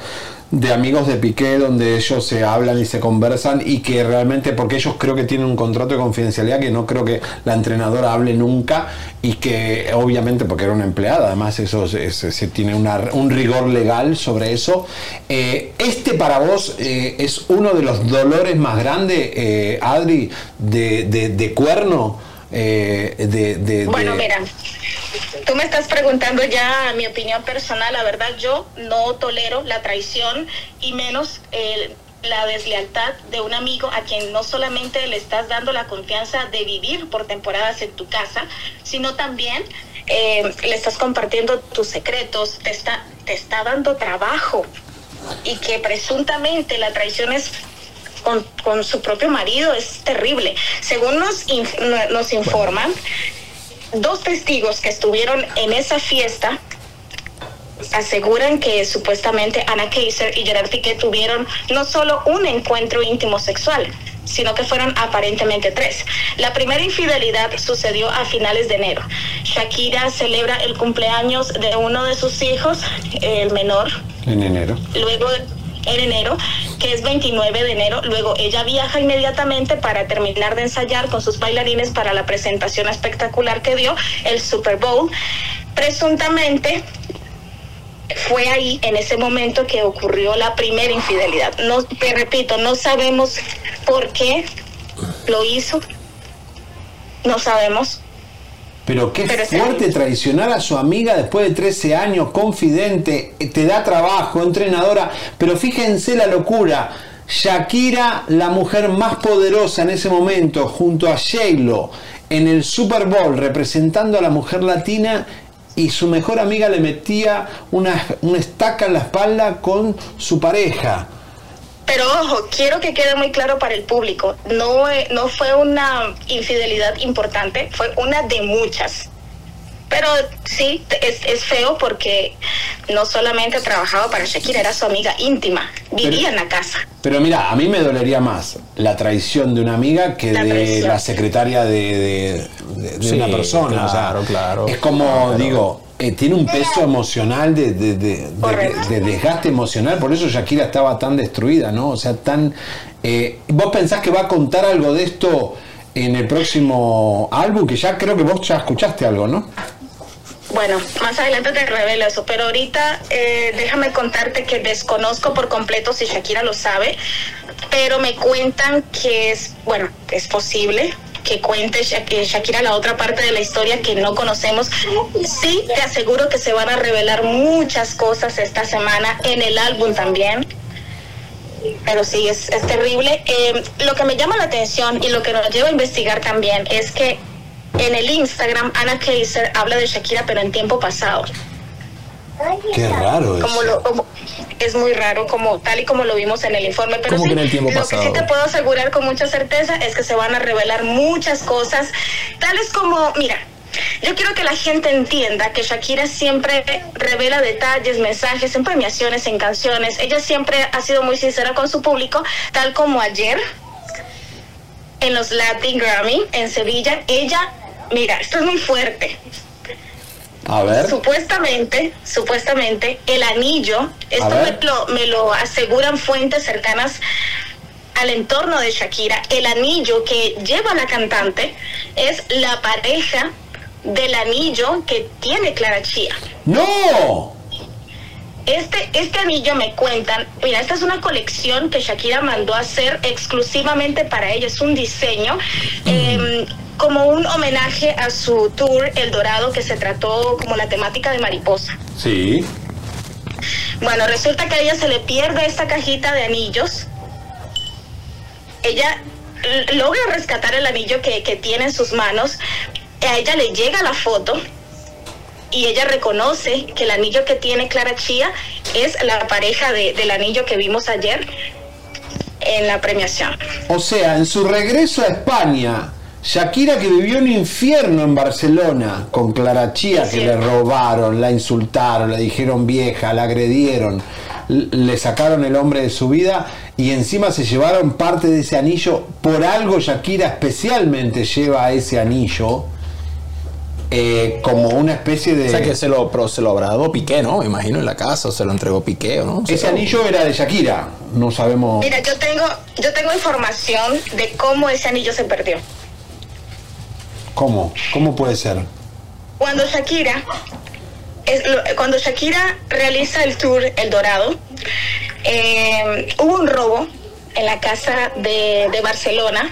de amigos de Piqué donde ellos se hablan y se conversan y que realmente, porque ellos creo que tienen un contrato de confidencialidad que no creo que la entrenadora hable nunca y que obviamente porque era una empleada, además eso se, tiene un rigor legal sobre eso. Eh, este para vos eh, es uno de los dolores más grandes, eh, Adri, de- de cuerno. Eh, Bueno, mira, tú me estás preguntando ya mi opinión personal. La verdad, yo no tolero la traición y menos eh, la deslealtad de un amigo a quien no solamente le estás dando la confianza de vivir por temporadas en tu casa, sino también eh, le estás compartiendo tus secretos, te está, te está dando trabajo y que presuntamente la traición es con, con su propio marido es terrible. Según nos, inf- no- nos informan, dos testigos que estuvieron en esa fiesta aseguran que supuestamente Ana Kaiser y Gerard Piqué tuvieron no solo un encuentro íntimo sexual, sino que fueron aparentemente tres. La primera infidelidad sucedió a finales de enero. Shakira celebra el cumpleaños de uno de sus hijos, el menor, En enero. luego en enero, que es 29 de enero, luego ella viaja inmediatamente para terminar de ensayar con sus bailarines para la presentación espectacular que dio el Super Bowl. Presuntamente fue ahí en ese momento que ocurrió la primera infidelidad. No, te repito, no sabemos por qué lo hizo. No sabemos. Pero qué Pero fuerte traicionar a su amiga después de 13 años, confidente, eh, te da trabajo, entrenadora. Pero fíjense la locura. Shakira, la mujer más poderosa en ese momento, junto a J-Lo, en el Super Bowl, representando a la mujer latina, y su mejor amiga le metía una, una estaca en la espalda con su pareja. Pero ojo, quiero que quede muy claro para el público, no, eh, no fue una infidelidad importante, fue una de muchas. Pero sí, es, es feo porque no solamente trabajaba para Shakira, era su amiga íntima, vivía en la casa. Pero mira, a mí me dolería más la traición de una amiga que La de traición. la secretaria de, de- de- de Sí, una persona. o sea, claro, claro. Es como, digo, eh, tiene un peso emocional de, de- de- de- de desgaste emocional, por eso Shakira estaba tan destruida, ¿no? O sea, tan... eh, ¿Vos pensás que va a contar algo de esto en el próximo álbum? Que ya creo que vos ya escuchaste algo, ¿no? Bueno, más adelante te revelo eso, pero ahorita eh, déjame contarte que desconozco por completo si Shakira lo sabe, pero me cuentan que es, bueno, es posible que cuente Sha- Shakira la otra parte de la historia que no conocemos. Sí, te aseguro que se van a revelar muchas cosas esta semana en el álbum también. Pero sí, es, es terrible. Eh, lo que me llama la atención y lo que nos lleva a investigar también es que en el Instagram Ana Kaiser habla de Shakira, pero en tiempo pasado. Qué raro Como lo, como- es muy raro, como tal y como lo vimos en el informe. Pero ¿Cómo sí, que en el tiempo lo pasado? que sí te puedo asegurar con mucha certeza es que se van a revelar muchas cosas, tales como, mira. Yo quiero que la gente entienda que Shakira siempre revela detalles, mensajes en premiaciones, en canciones. Ella siempre ha sido muy sincera con su público, tal como ayer en los Latin Grammy en Sevilla. Ella, mira, esto es muy fuerte. A ver. Supuestamente, supuestamente, el anillo, esto me lo, me lo aseguran fuentes cercanas al entorno de Shakira, el anillo que lleva la cantante es la pareja del anillo que tiene Clara Chía. ¡No! Este, este anillo me cuentan, mira, esta es una colección que Shakira mandó a hacer exclusivamente para ella, es un diseño eh, como un homenaje a su tour El Dorado que se trató como la temática de mariposa. Sí. Bueno, resulta que a ella se le pierde esta cajita de anillos. Ella logra rescatar el anillo que, que tiene en sus manos. A ella le llega la foto y ella reconoce que el anillo que tiene Clara Chía es la pareja de- del anillo que vimos ayer en la premiación. O sea, en su regreso a España, Shakira que vivió un infierno en Barcelona con Clara Chía que le robaron, la insultaron, le dijeron vieja, la agredieron, le sacaron el hombre de su vida y encima se llevaron parte de ese anillo. Por algo Shakira especialmente lleva ese anillo eh, como una especie de... O sea que se lo, pero se lo habrá dado Piqué, ¿no? Me imagino en la casa, o se lo entregó Piqué, ¿o ¿no? Ese Se lo- anillo era de Shakira, no sabemos... Mira, yo tengo, yo tengo información de cómo ese anillo se perdió. ¿Cómo? ¿Cómo puede ser? Cuando Shakira, es lo- cuando Shakira realiza el tour El Dorado, eh, hubo un robo en la casa de, de Barcelona.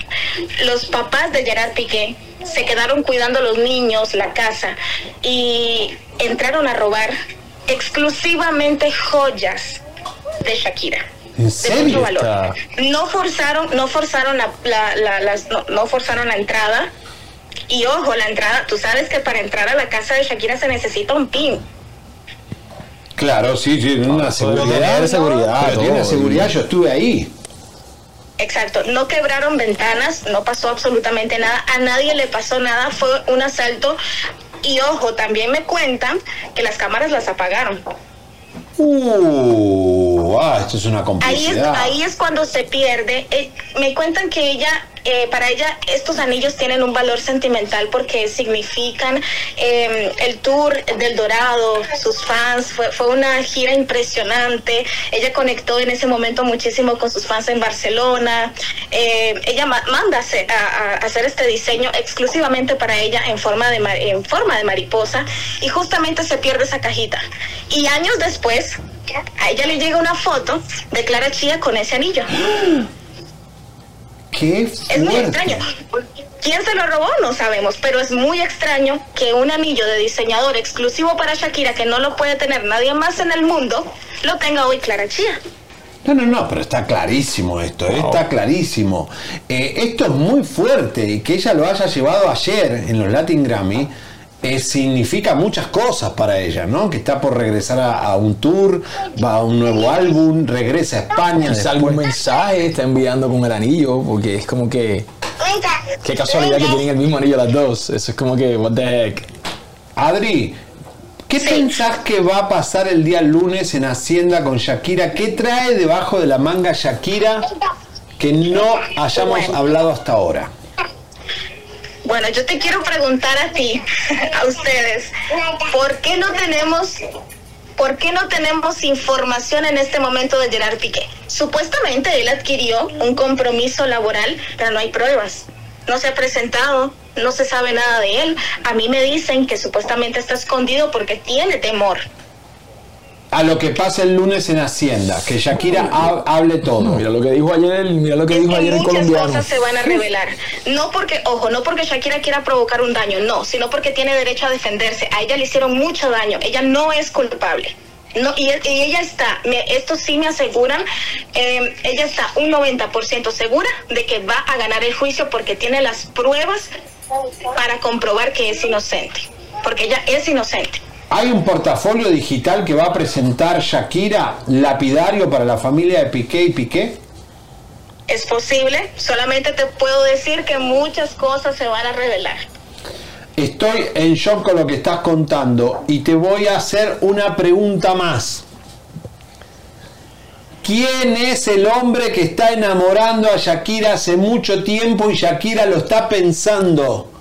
Los papás de Gerard Piqué se quedaron cuidando a los niños, la casa, y entraron a robar exclusivamente joyas de Shakira. ¿En de mucho valor. No forzaron, no forzaron la, la- la- las, no, no forzaron la entrada. Y ojo, la entrada, tú sabes que para entrar a la casa de Shakira se necesita un pin. Claro, sí, tiene una seguridad. seguridad, Pero tiene todo, seguridad, yo estuve ahí. Exacto, no quebraron ventanas, no pasó absolutamente nada, a nadie le pasó nada, fue un asalto y ojo, también me cuentan que las cámaras las apagaron. Uh, ah, esto es una Ahí es, complicidad. ahí es cuando se pierde. Eh, me cuentan que ella, eh, para ella, estos anillos tienen un valor sentimental porque significan eh, el tour del Dorado, sus fans. Fue, fue una gira impresionante. Ella conectó en ese momento muchísimo con sus fans en Barcelona. Eh, ella ma- manda a hacer, a- hacer este diseño exclusivamente para ella en forma de en forma de mariposa y justamente se pierde esa cajita. Y años después a ella le llega una foto de Clara Chía con ese anillo. Qué Es muy fuerte. extraño. ¿Quién se lo robó? No sabemos, pero es muy extraño que un anillo de diseñador exclusivo para Shakira, que no lo puede tener nadie más en el mundo, lo tenga hoy Clara Chía. No, no, no, pero está clarísimo esto, ¿eh? está clarísimo. Eh, esto es muy fuerte y que ella lo haya llevado ayer en los Latin Grammy eh, significa muchas cosas para ella, ¿no? Que está por regresar a, a un tour, va a un nuevo álbum, regresa a España. Quizá algún mensaje está enviando con el anillo, porque es como que. Qué casualidad que tienen el mismo anillo las dos. Eso es como que, what the heck. Adri, ¿qué pensás que va a pasar el día lunes en Hacienda con Shakira? ¿Qué trae debajo de la manga Shakira que no hayamos hablado hasta ahora? Bueno, yo te quiero preguntar a ti, a ustedes, ¿por qué no tenemos, por qué no tenemos información en este momento de Gerard Piqué? Supuestamente él adquirió un compromiso laboral, pero no hay pruebas. No se ha presentado, no se sabe nada de él. A mí me dicen que supuestamente está escondido porque tiene temor. A lo que pasa el lunes en Hacienda, que Shakira ha- hable todo. Mira lo que dijo ayer, mira lo que dijo ayer el Muchas colombiano. cosas se van a revelar. No porque, ojo, no porque Shakira quiera provocar un daño, no, sino porque tiene derecho a defenderse. A ella le hicieron mucho daño. Ella no es culpable. No, y, y ella está, me- esto sí me aseguran, eh, ella está un 90% segura de que va a ganar el juicio porque tiene las pruebas para comprobar que es inocente. Porque ella es inocente. Hay un portafolio digital que va a presentar Shakira, lapidario para la familia de Piqué y Piqué. Es posible, solamente te puedo decir que muchas cosas se van a revelar. Estoy en shock con lo que estás contando y te voy a hacer una pregunta más. ¿Quién es el hombre que está enamorando a Shakira hace mucho tiempo y Shakira lo está pensando?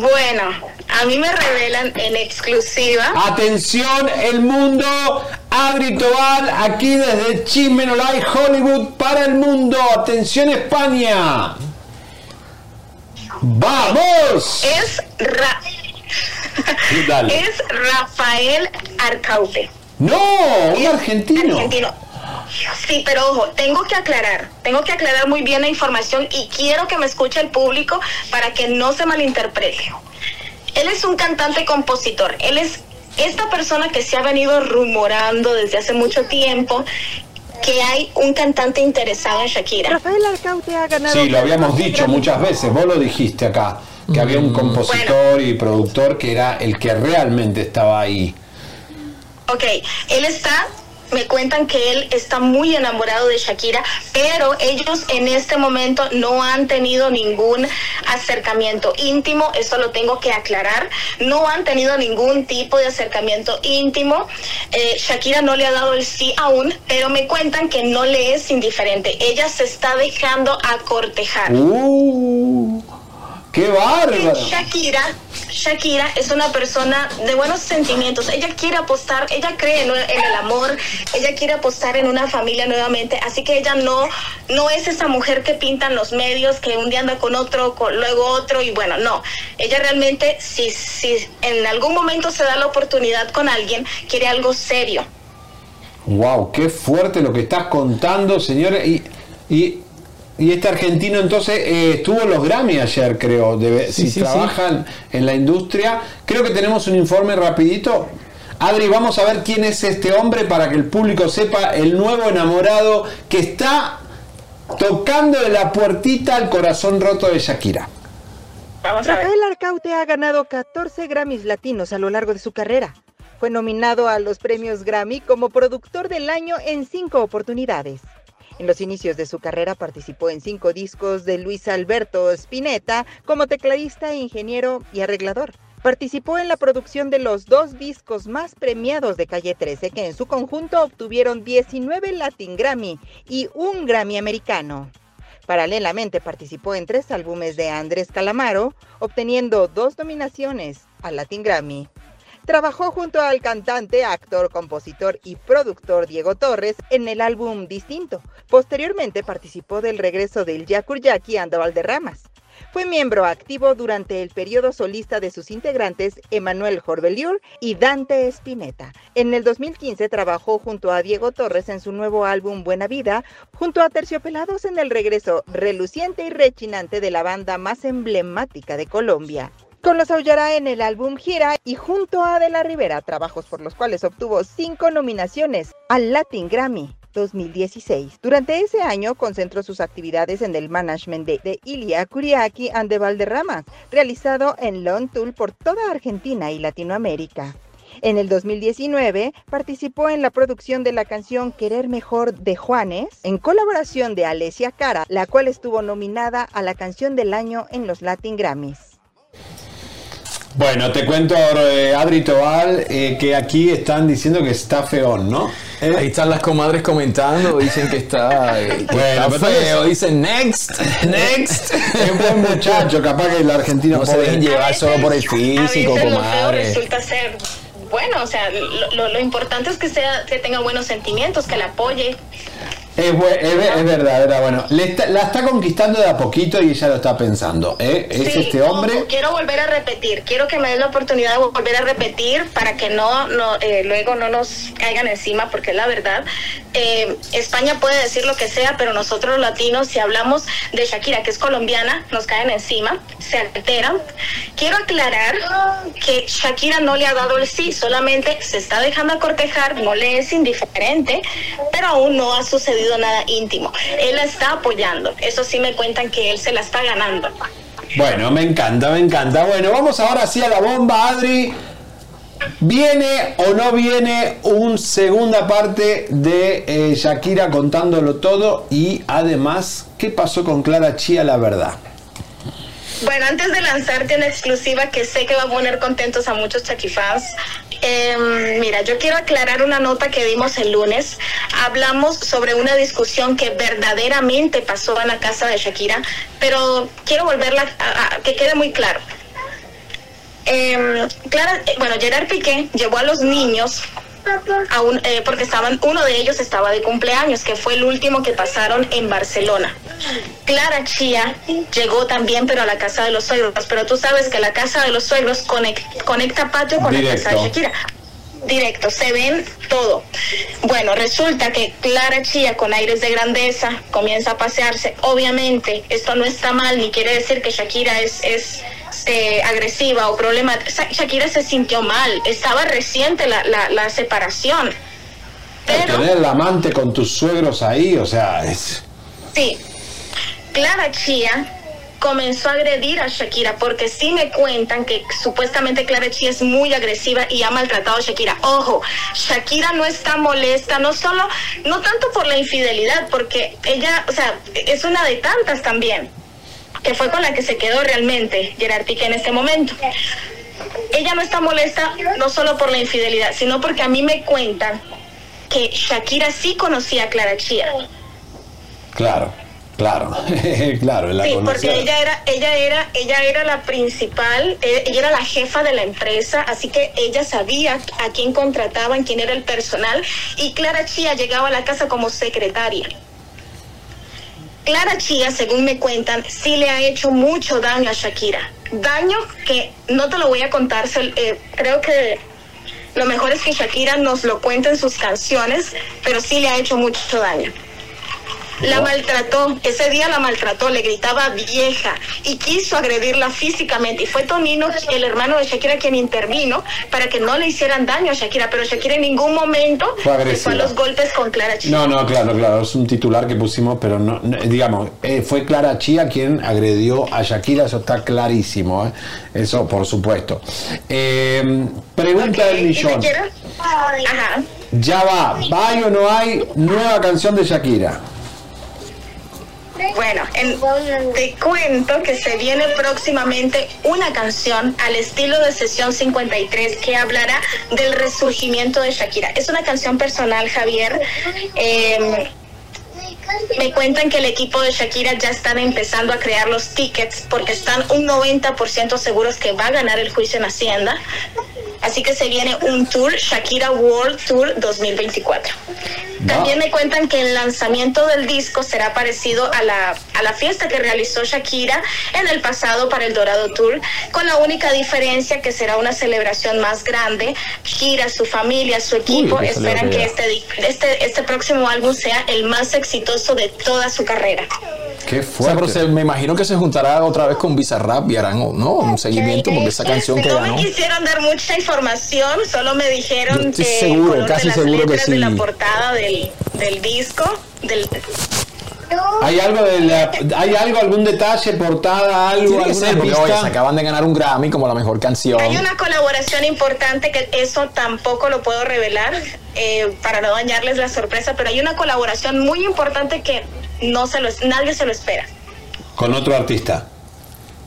Bueno, a mí me revelan en exclusiva. Atención, el mundo, Adri Tobal, aquí desde Chismenolay, Hollywood, para el mundo. Atención, España. ¡Vamos! Es, Ra- es Rafael Arcaute. No, un Es argentino. Sí, pero ojo, tengo que aclarar, tengo que aclarar muy bien la información y quiero que me escuche el público para que no se malinterprete. Él es un cantante compositor, él es esta persona que se ha venido rumorando desde hace mucho tiempo que hay un cantante interesado en Shakira. Rafael Arcaute ha ganado. Sí, lo habíamos dicho muchas veces, vos lo dijiste acá, que había un compositor y productor que era el que realmente estaba ahí. Ok, él está, me cuentan que él está muy enamorado de Shakira, pero ellos en este momento no han tenido ningún acercamiento íntimo, eso lo tengo que aclarar, no han tenido ningún tipo de acercamiento íntimo. Eh, Shakira no le ha dado el sí aún, pero me cuentan que no le es indiferente, ella se está dejando acortejar. ¡Uh! ¡Qué bárbaro! Shakira, Shakira es una persona de buenos sentimientos. Ella quiere apostar, ella cree en, el amor, ella quiere apostar en una familia nuevamente. Así que ella no, no es esa mujer que pintan los medios, que un día anda con otro, con, luego otro y bueno, no. Ella realmente, si, si en algún momento se da la oportunidad con alguien, quiere algo serio. ¡Wow! ¡Qué fuerte lo que estás contando, señores! Y, y, y este argentino entonces eh, estuvo en los Grammy ayer, creo. Sí, si sí, trabajan en la industria. Creo que tenemos un informe rapidito. Adri, vamos a ver quién es este hombre para que el público sepa el nuevo enamorado que está tocando de la puertita al corazón roto de Shakira. Vamos a ver. Rafael Arcaute ha ganado 14 Grammys latinos a lo largo de su carrera. Fue nominado a los premios Grammy como productor del año en cinco oportunidades. En los inicios de su carrera participó en cinco discos de Luis Alberto Spinetta como tecladista, ingeniero y arreglador. Participó en la producción de los dos discos más premiados de Calle 13, que en su conjunto obtuvieron 19 Latin Grammy y un Grammy americano. Paralelamente participó en tres álbumes de Andrés Calamaro, obteniendo dos nominaciones al Latin Grammy. Trabajó junto al cantante, actor, compositor y productor Diego Torres en el álbum Distinto. Posteriormente participó del regreso del Yakuryaki Ando Valderramas. Fue miembro activo durante el periodo solista de sus integrantes Emanuel Jorbeliur y Dante Spinetta. En el 2015 trabajó junto a Diego Torres en su nuevo álbum Buena Vida, junto a Terciopelados en el regreso reluciente y rechinante de la banda más emblemática de Colombia. Con los Aullará en el álbum Gira y junto a De la Rivera, trabajos por los cuales obtuvo cinco nominaciones al Latin Grammy. 2016. Durante ese año concentró sus actividades en el management de, de Ilia Kuriaki and de Valderrama, realizado en Long Tour por toda Argentina y Latinoamérica. En el 2019 participó en la producción de la canción Querer Mejor de Juanes, en colaboración de Alessia Cara, la cual estuvo nominada a la canción del año en los Latin Grammys. Bueno, te cuento, eh, Adri Tobal, eh, que aquí están diciendo que está feón, ¿no? Eh, Ahí están las comadres comentando, dicen que está, eh, que Bueno, está feo, es- dicen next, next. Es un buen muchacho, capaz que el argentino No se dejen llevar solo por el A físico, lo comadre. resulta ser bueno, o sea, lo, lo- lo importante es que sea que tenga buenos sentimientos, que la apoye. Es, es, es verdad, bueno. Le está- la está conquistando de a poquito y ella lo está pensando. ¿eh? Es Sí, este hombre. quiero volver a repetir, quiero que me den la oportunidad de volver a repetir para que no, no eh, luego no nos caigan encima, porque es la verdad. Eh, España puede decir lo que sea, pero nosotros los latinos, si hablamos de Shakira, que es colombiana, nos caen encima, se alteran. Quiero aclarar que Shakira no le ha dado el sí, solamente se está dejando cortejar, no le es indiferente, pero aún no ha sucedido nada íntimo. Él la está apoyando, eso sí me cuentan que él se la está ganando. Bueno, me encanta, me encanta. Bueno, vamos ahora sí a la bomba, Adri. ¿Viene o no viene un segunda parte de eh, Shakira contándolo todo? Y además, ¿qué pasó con Clara Chía, la verdad? Bueno, antes de lanzarte una exclusiva que sé que va a poner contentos a muchos Chucky-fans, eh, mira, yo quiero aclarar una nota que dimos el lunes. Hablamos sobre una discusión que verdaderamente pasó en la casa de Shakira, pero quiero volverla a, que quede muy claro. Eh, Clara, bueno, Gerard Piqué llevó a los niños a un- eh, porque estaban, uno de ellos estaba de cumpleaños, que fue el último que pasaron en Barcelona. Clara Chía llegó también, pero a la casa de los suegros. Pero tú sabes que la casa de los suegros conec- conecta patio con la casa de Directo. Shakira. Directo, se ven todo. Bueno, resulta que Clara Chía, con aires de grandeza, comienza a pasearse. Obviamente, esto no está mal, ni quiere decir que Shakira es, es eh, agresiva o problemática. Sa- Shakira se sintió mal, estaba reciente la, la, la separación. Tener el amante con tus suegros ahí, o sea, es. Sí. Clara Chía comenzó a agredir a Shakira porque sí me cuentan que supuestamente Clara Chía es muy agresiva y ha maltratado a Shakira. Ojo, Shakira no está molesta, no solo, no tanto por la infidelidad, porque ella, o sea, es una de tantas también, que fue con la que se quedó realmente Gerard Piqué en este momento. Ella no está molesta no solo por la infidelidad, sino porque a mí me cuentan que Shakira sí conocía a Clara Chía. Claro, claro, claro, la Sí, conoció. porque ella era, ella era, ella era la principal, eh, ella era la jefa de la empresa, así que ella sabía a quién contrataban, quién era el personal, y Clara Chía llegaba a la casa como secretaria. Clara Chía, según me cuentan, sí le ha hecho mucho daño a Shakira. Daño que no te lo voy a contar, eh, creo que lo mejor es que Shakira nos lo cuente en sus canciones, pero sí le ha hecho mucho daño. La maltrató, ese día la maltrató, le gritaba vieja y quiso agredirla físicamente. Y fue Tonino, el hermano de Shakira, quien intervino para que no le hicieran daño a Shakira. Pero Shakira en ningún momento Fue se fue a los golpes con Clara Chía. No, no, claro, claro, es un titular que pusimos, pero no, no, digamos, eh, fue Clara Chía quien agredió a Shakira, eso está clarísimo, ¿eh? eso por supuesto. Eh, pregunta del ¿Y millón, quiero? Ajá. ya va, ¿hay o no hay nueva canción de Shakira? Bueno, en- te cuento que se viene próximamente una canción al estilo de Sesión 53 que hablará del resurgimiento de Shakira. Es una canción personal, Javier. Eh, me cuentan que el equipo de Shakira ya están empezando a crear los tickets porque están un 90% seguros que va a ganar el juicio en Hacienda. Así que se viene un tour, Shakira World Tour 2024. También me cuentan que el lanzamiento del disco será parecido a la, a la fiesta que realizó Shakira en el pasado para el Dorado Tour, con la única diferencia que será una celebración más grande. Shakira, su familia, su equipo esperan que este, este, este próximo álbum sea el más exitoso de toda su carrera. Qué fuerte. pero se- me imagino que se juntará otra vez con Bizarrap y harán ¿no? un seguimiento porque esa canción que no ganó. me quisieron dar mucha información, solo me dijeron Yo estoy que seguro, color de casi las seguro que letras de sí. la portada del, del disco, del, ¿Hay algo, de la- ¿Hay algo, algún detalle, portada, algo, Tiene que alguna ser, porque oye, se acaban de ganar un Grammy como la mejor canción. Hay una colaboración importante que eso tampoco lo puedo revelar eh, para no dañarles la sorpresa, pero hay una colaboración muy importante que no se lo, nadie se lo espera. Con otro artista.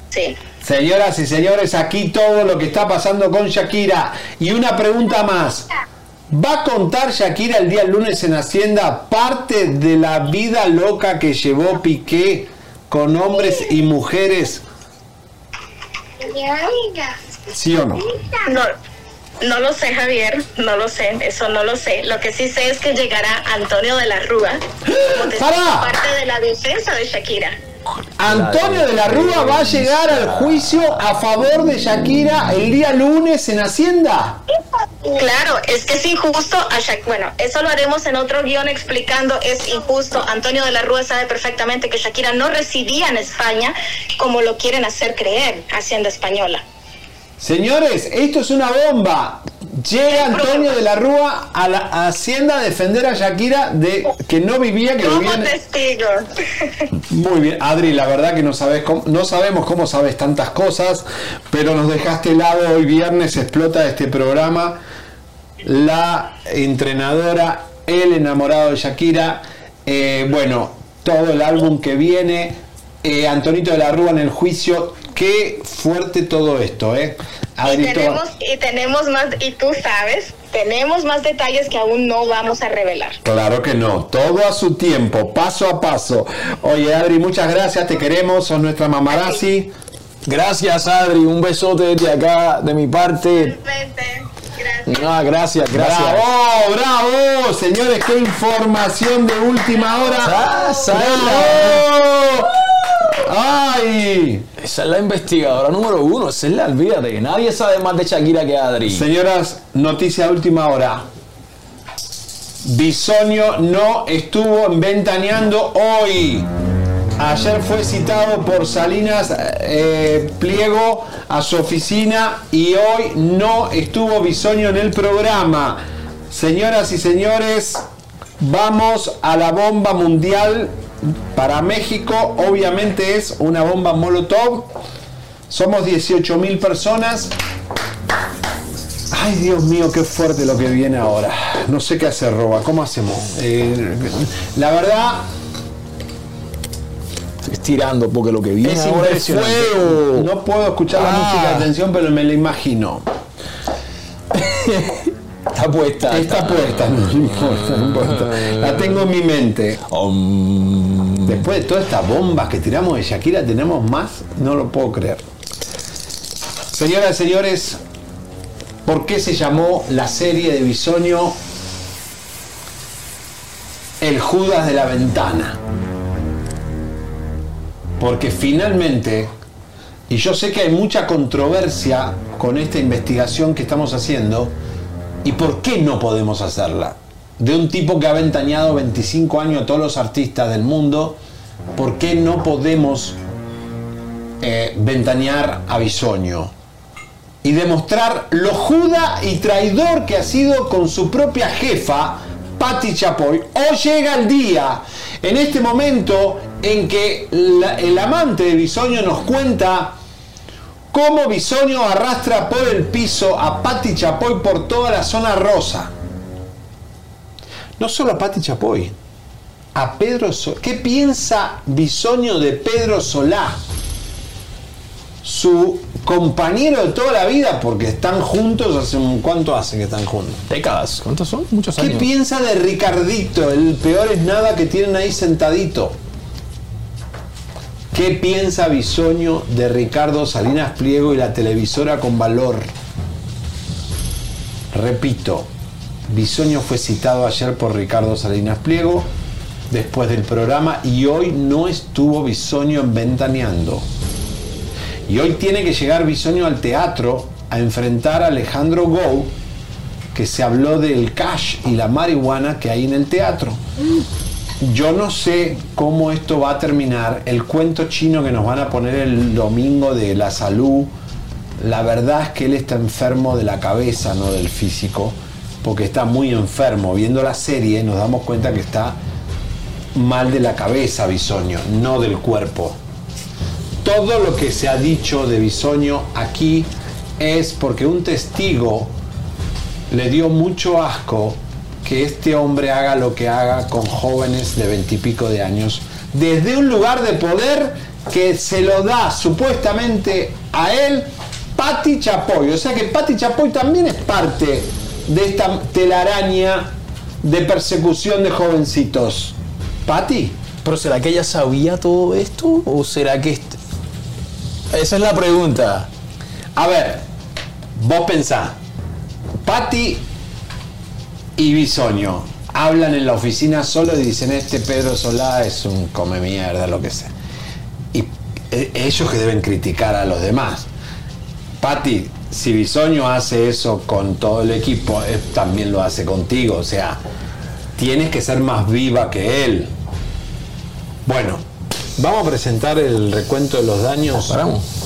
Sí. Señoras y señores, aquí todo lo que está pasando con Shakira. Y una pregunta más. ¿Va a contar Shakira el día lunes en Hacienda parte de la vida loca que llevó Piqué con hombres y mujeres? ¿Sí o no? No, no lo sé, Javier, no lo sé, eso no lo sé. Lo que sí sé es que llegará Antonio de la Rúa como parte de la defensa de Shakira. Antonio de la Rúa va a llegar al juicio a favor de Shakira el día lunes en Hacienda. Claro, es que es injusto. A Shak- bueno, eso lo haremos en otro guion explicando. Es injusto. Antonio de la Rúa sabe perfectamente que Shakira no residía en España como lo quieren hacer creer Hacienda Española. Señores, esto es una bomba. Llega Antonio de la Rúa a la Hacienda a defender a Shakira de que no vivía, que vivía en- testigo. Muy bien, Adri, la verdad que no sabes cómo- no sabemos cómo sabes tantas cosas, pero nos dejaste helado hoy viernes explota este programa. La entrenadora, el enamorado de Shakira, eh, bueno, todo el álbum que viene, eh, Antonito de la Rúa en el juicio, qué fuerte todo esto, ¿eh? Y tenemos, y tenemos más, y tú sabes, tenemos más detalles que aún no vamos a revelar. Claro que no, todo a su tiempo, paso a paso. Oye, Adri, muchas gracias, te queremos, sos nuestra mamarazzi. Gracias, Adri. Un besote de acá, de mi parte. No, gracias, gracias. ¡Bravo, bravo! Señores, qué información de última hora. Ah, ¡Bravo! ¡Ay! Esa es la investigadora número uno. Esa es la, olvídate. Nadie sabe más de Shakira que Adri. Señoras, noticia de última hora. Bisoño no estuvo en ventaneando hoy. Ayer fue citado por Salinas eh, Pliego a su oficina y hoy no estuvo Bisoño en el programa. Señoras y señores, vamos a la bomba mundial para México. Obviamente es una bomba Molotov. Somos 18 mil personas. Ay, Dios mío, qué fuerte lo que viene ahora. No sé qué hacer, Roba. ¿Cómo hacemos? Eh, la verdad, Estirando porque lo que viene es ahora es impresionante. fuego. No puedo escuchar la Ah. música de atención, pero me la imagino. Está puesta. Está puesta, no importa, no importa. La tengo en mi mente. Después de todas estas bombas que tiramos de Shakira, tenemos más, no lo puedo creer. Señoras y señores, ¿por qué se llamó la serie de Bisoño El Judas de la Ventana? Porque finalmente, y yo sé que hay mucha controversia con esta investigación que estamos haciendo, ¿y por qué no podemos hacerla? De un tipo que ha ventañado 25 años a todos los artistas del mundo, ¿por qué no podemos eh, ventanear a Bisoño? Y demostrar lo juda y traidor que ha sido con su propia jefa, Patti Chapoy. Hoy llega el día, en este momento, en que el amante de Bisoño nos cuenta cómo Bisoño arrastra por el piso a Patti Chapoy por toda la zona rosa. No solo a Patti Chapoy, a Pedro Solá? ¿Qué piensa Bisoño de Pedro Solá? Su compañero de toda la vida, porque están juntos hace un. ¿Cuánto hace que están juntos? Décadas. ¿Cuántos son? Muchos ¿Qué años. piensa de Ricardito? El peor es nada que tienen ahí sentadito. ¿Qué piensa Bisoño de Ricardo Salinas Pliego y la televisora con valor? Repito, Bisoño fue citado ayer por Ricardo Salinas Pliego después del programa y hoy no estuvo Bisoño en Ventaneando. Y hoy tiene que llegar Bisoño al teatro a enfrentar a Alejandro Gou, que se habló del cash y la marihuana que hay en el teatro. Yo no sé cómo esto va a terminar. El cuento chino que nos van a poner el domingo de la salud, la verdad es que él está enfermo de la cabeza, no del físico, porque está muy enfermo. Viendo la serie nos damos cuenta que está mal de la cabeza, Bisoño, no del cuerpo. Todo lo que se ha dicho de Bisoño aquí es porque un testigo le dio mucho asco que este hombre haga lo que haga con jóvenes de veintipico de años desde un lugar de poder que se lo da supuestamente a él Patti Chapoy. O sea que Patti Chapoy también es parte de esta telaraña de persecución de jovencitos. Patti. ¿Pero será que ella sabía todo esto? ¿O será que.? est- Esa es la pregunta. A ver, vos pensá. Patti y Bisoño hablan en la oficina solo y dicen este Pedro Solá es un come mierda, lo que sea. Y eh, ellos que deben criticar a los demás. Patti, si Bisoño hace eso con todo el equipo, él también lo hace contigo. O sea, tienes que ser más viva que él. Bueno, vamos a presentar el recuento de los daños.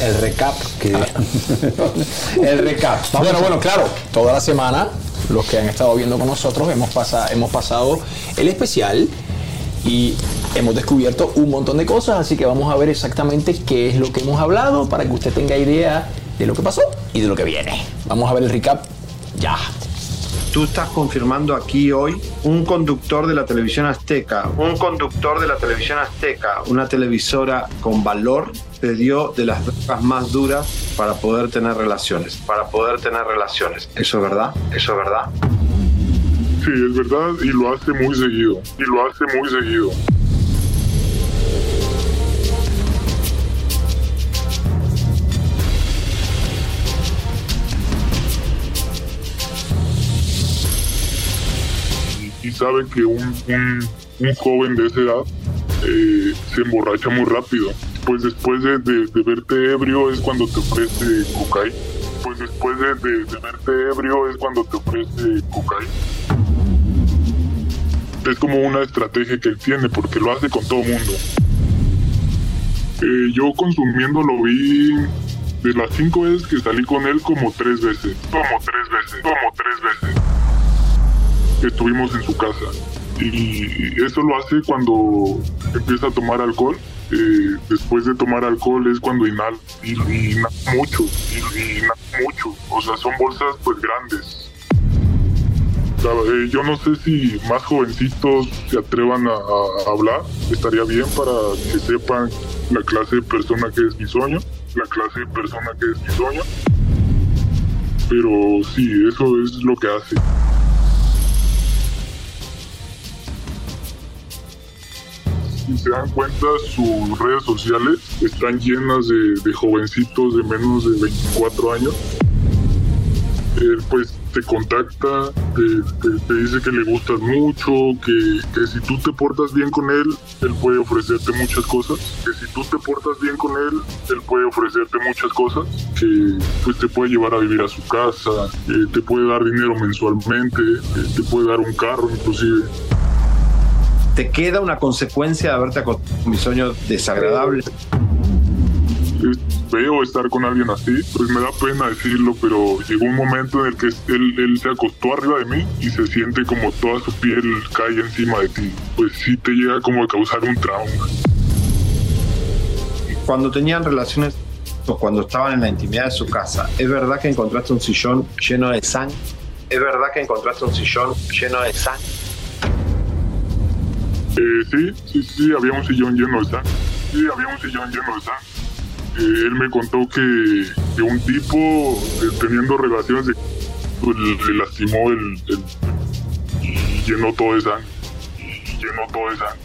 El recap. Que... el recap. Vamos bueno, bueno, claro, toda la semana, los que han estado viendo con nosotros, hemos, pasa- hemos pasado el especial y hemos descubierto un montón de cosas, así que vamos a ver exactamente qué es lo que hemos hablado para que usted tenga idea de lo que pasó y de lo que viene. Vamos a ver el recap ya. Tú estás confirmando aquí hoy un conductor de la televisión azteca, un conductor de la televisión azteca, una televisora con valor, te dio de las drogas más duras para poder tener relaciones, para poder tener relaciones. ¿Eso es verdad? ¿Eso es verdad? Sí, es verdad y lo hace muy seguido. Y lo hace muy seguido. Y, y sabe que un, un- un joven de esa edad eh, se emborracha muy rápido. Pues después de, de- verte ebrio es cuando te ofrece cocaína. Pues después de, de- de verte ebrio es cuando te ofrece cocaína es como una estrategia que él tiene porque lo hace con todo mundo. Eh, yo consumiendo lo vi de las cinco veces que salí con él como tres veces, como tres veces, como tres veces. Estuvimos en su casa y eso lo hace cuando empieza a tomar alcohol. Eh, después de tomar alcohol es cuando y, inhala mucho, y, inhala mucho. O sea, son bolsas pues grandes. Eh, yo no sé si más jovencitos se atrevan a, hablar. Estaría bien para que sepan la clase de persona que es bisoño, la clase de persona que es bisoño. Pero sí, eso es lo que hace. Si se dan cuenta, sus redes sociales están llenas de, de jovencitos de menos de 24 años. Él pues te contacta, te, te- te dice que le gustas mucho, que, que si tú te portas bien con él, él puede ofrecerte muchas cosas, que si tú te portas bien con él, él puede ofrecerte muchas cosas, que pues te puede llevar a vivir a su casa, eh, te puede dar dinero mensualmente, eh, te puede dar un carro inclusive. ¿Te queda una consecuencia de haberte acostado con mi sueño desagradable? es feo estar con alguien así, pues me da pena decirlo, pero llegó un momento en el que él, él se acostó arriba de mí y se siente como toda su piel cae encima de ti. Pues sí te llega como a causar un trauma. Cuando tenían relaciones o cuando estaban en la intimidad de su casa, ¿es verdad que encontraste un sillón lleno de sangre? ¿Es verdad que encontraste un sillón lleno de sangre? Eh, sí, sí, sí, había un sillón lleno de sangre. Sí, había un sillón lleno de sangre. Eh, él me contó que, que un tipo eh, teniendo relaciones de, pues, le lastimó el, el- y llenó todo de sangre. Y llenó todo de sangre.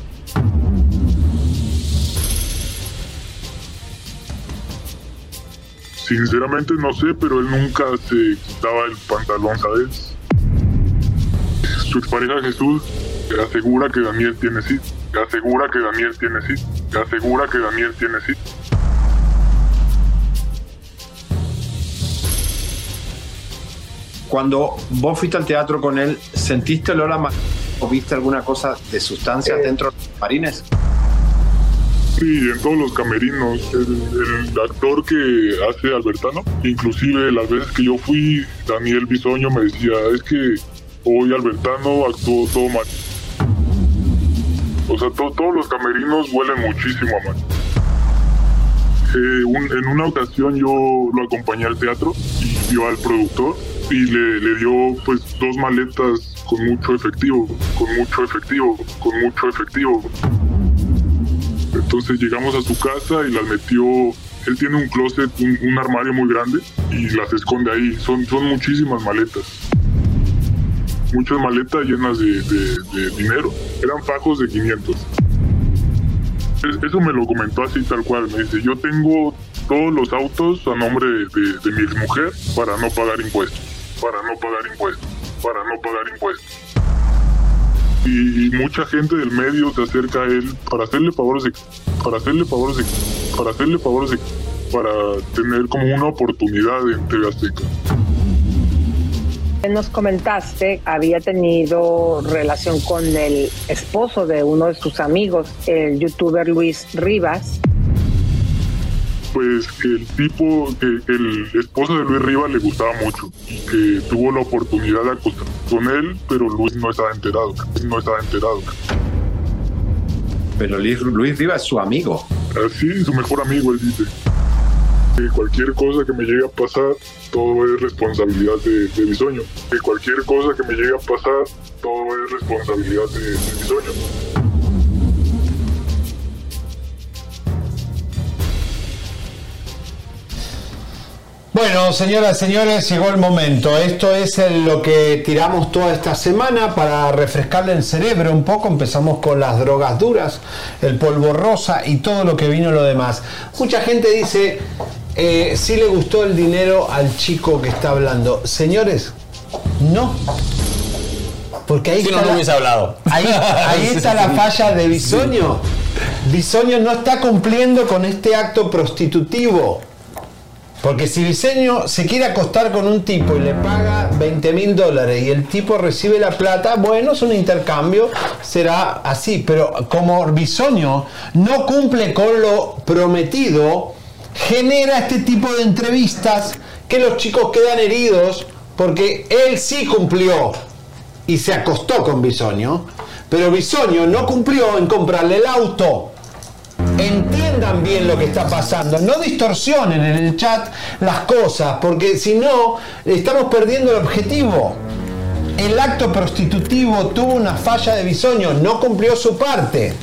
Sinceramente no sé, pero él nunca se quitaba el pantalón, ¿sabes? Su expareja Jesús asegura que Daniel tiene sí. Asegura que Daniel tiene sí. Asegura que Daniel tiene sí. Cuando vos fuiste al teatro con él, ¿sentiste olor a o viste alguna cosa de sustancias dentro de los marines? Sí, en todos los camerinos. El, el actor que hace Albertano, inclusive las veces que yo fui, Daniel Bisoño me decía, es que hoy Albertano actuó todo mal. O sea, to- todos los camerinos huelen muchísimo a mal. Eh, en una ocasión yo lo acompañé al teatro y vio al productor y le, le dio pues dos maletas con mucho efectivo, con mucho efectivo, con mucho efectivo. Entonces llegamos a su casa y las metió. Él tiene un closet, un, un armario muy grande y las esconde ahí. Son, son muchísimas maletas. Muchas maletas llenas de, dinero. Eran fajos de 500. Es- Eso me lo comentó así tal cual. Me dice, yo tengo todos los autos a nombre de, de- mi exmujer para no pagar impuestos. Para no pagar impuestos. Para no pagar impuestos y, mucha gente del medio se acerca a él para hacerle favores para hacerle favores para hacerle favores para tener como una oportunidad en TV Azteca. Nos comentaste, había tenido relación con el esposo de uno de sus amigos, el youtuber Luis Rivas. Pues que el tipo, que el esposo de Luis Rivas le gustaba mucho y que tuvo la oportunidad de acostar con él, pero Luis no estaba enterado, no estaba enterado. Pero Luis, Luis Rivas es su amigo. Así, su mejor amigo, él dice. Que cualquier cosa que me llegue a pasar, todo es responsabilidad de, de Bisoño. Que cualquier cosa que me llegue a pasar, todo es responsabilidad de, de Bisoño. Bueno, señoras señores, llegó el momento. Esto es lo que tiramos toda esta semana para refrescarle el cerebro un poco. Empezamos con las drogas duras, el polvo rosa y todo lo que vino lo demás. Mucha gente dice, eh, si le gustó el dinero al chico que está hablando. Señores, no. Porque ahí Si no, está no la- hubiese hablado. Ahí, ahí está la falla de Bisoño. Bisoño no está cumpliendo con este acto prostitutivo. Porque si Bisoño se quiere acostar con un tipo y le paga 20 mil dólares y el tipo recibe la plata, bueno, es un intercambio, será así. Pero como Bisoño no cumple con lo prometido, genera este tipo de entrevistas que los chicos quedan heridos porque él sí cumplió y se acostó con Bisoño, pero Bisoño no cumplió en comprarle el auto. Entiendan bien lo que está pasando, no distorsionen en el chat las cosas, porque si no, estamos perdiendo el objetivo. El acto prostitutivo tuvo una falla de Bisoño, no cumplió su parte.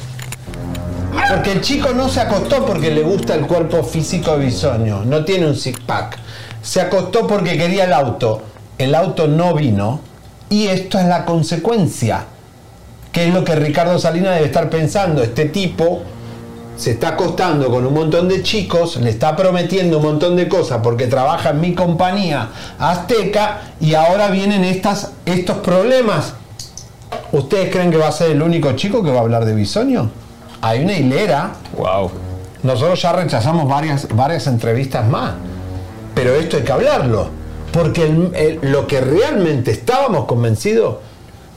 Porque el chico no se acostó porque le gusta el cuerpo físico de Bisoño, no tiene un six pack. Se acostó porque quería el auto. El auto no vino y esto es la consecuencia. ¿Qué es lo que Ricardo Salinas debe estar pensando? Este tipo se está acostando con un montón de chicos, le está prometiendo un montón de cosas porque trabaja en mi compañía Azteca y ahora vienen estas, estos problemas. ¿Ustedes creen que va a ser el único chico que va a hablar de Bisoño? Hay una hilera. Wow. Nosotros ya rechazamos varias, varias entrevistas más. Pero esto hay que hablarlo. Porque el- el- lo que realmente estábamos convencidos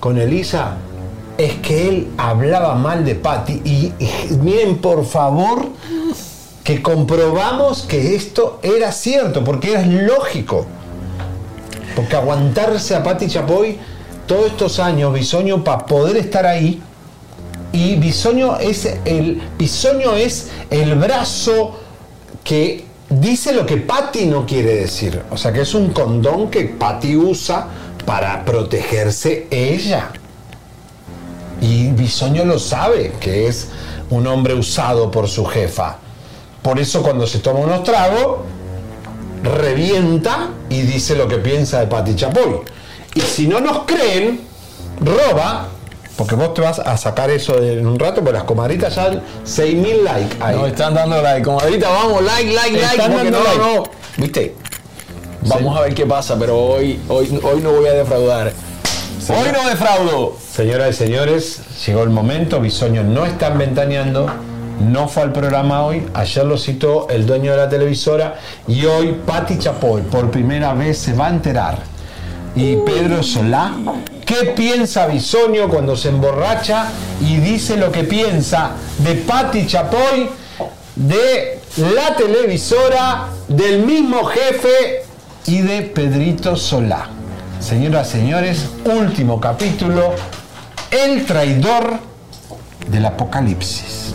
con Elisa es que él hablaba mal de Patty. Y, y miren, por favor, que comprobamos que esto era cierto, porque era lógico. Porque aguantarse a Patty Chapoy todos estos años, Bisoño, para poder estar ahí, y Bisoño es el es el brazo que dice lo que Patty no quiere decir. O sea que es un condón que Patty usa para protegerse ella. Y Bisoño lo sabe, que es un hombre usado por su jefa. Por eso cuando se toma unos tragos, revienta y dice lo que piensa de Pati Chapoy. Y si no nos creen, roba, porque vos te vas a sacar eso en un rato, porque las comadritas ya 6.000 likes ahí. No, están dando like. Comadrita, vamos, like, like, like. Están dando no, like. no. ¿Viste? Vamos a ver qué pasa, pero hoy, hoy, hoy no voy a defraudar. Hoy no defraudo. Señoras y señores, llegó el momento, Bisoño no está ventaneando, no fue al programa hoy, ayer lo citó el dueño de la televisora y hoy Patti Chapoy por primera vez se va a enterar. Y Pedro Solá, ¿qué piensa Bisoño cuando se emborracha y dice lo que piensa de Patti Chapoy, de la televisora, del mismo jefe y de Pedrito Solá? Señoras y señores, último capítulo, El traidor del apocalipsis.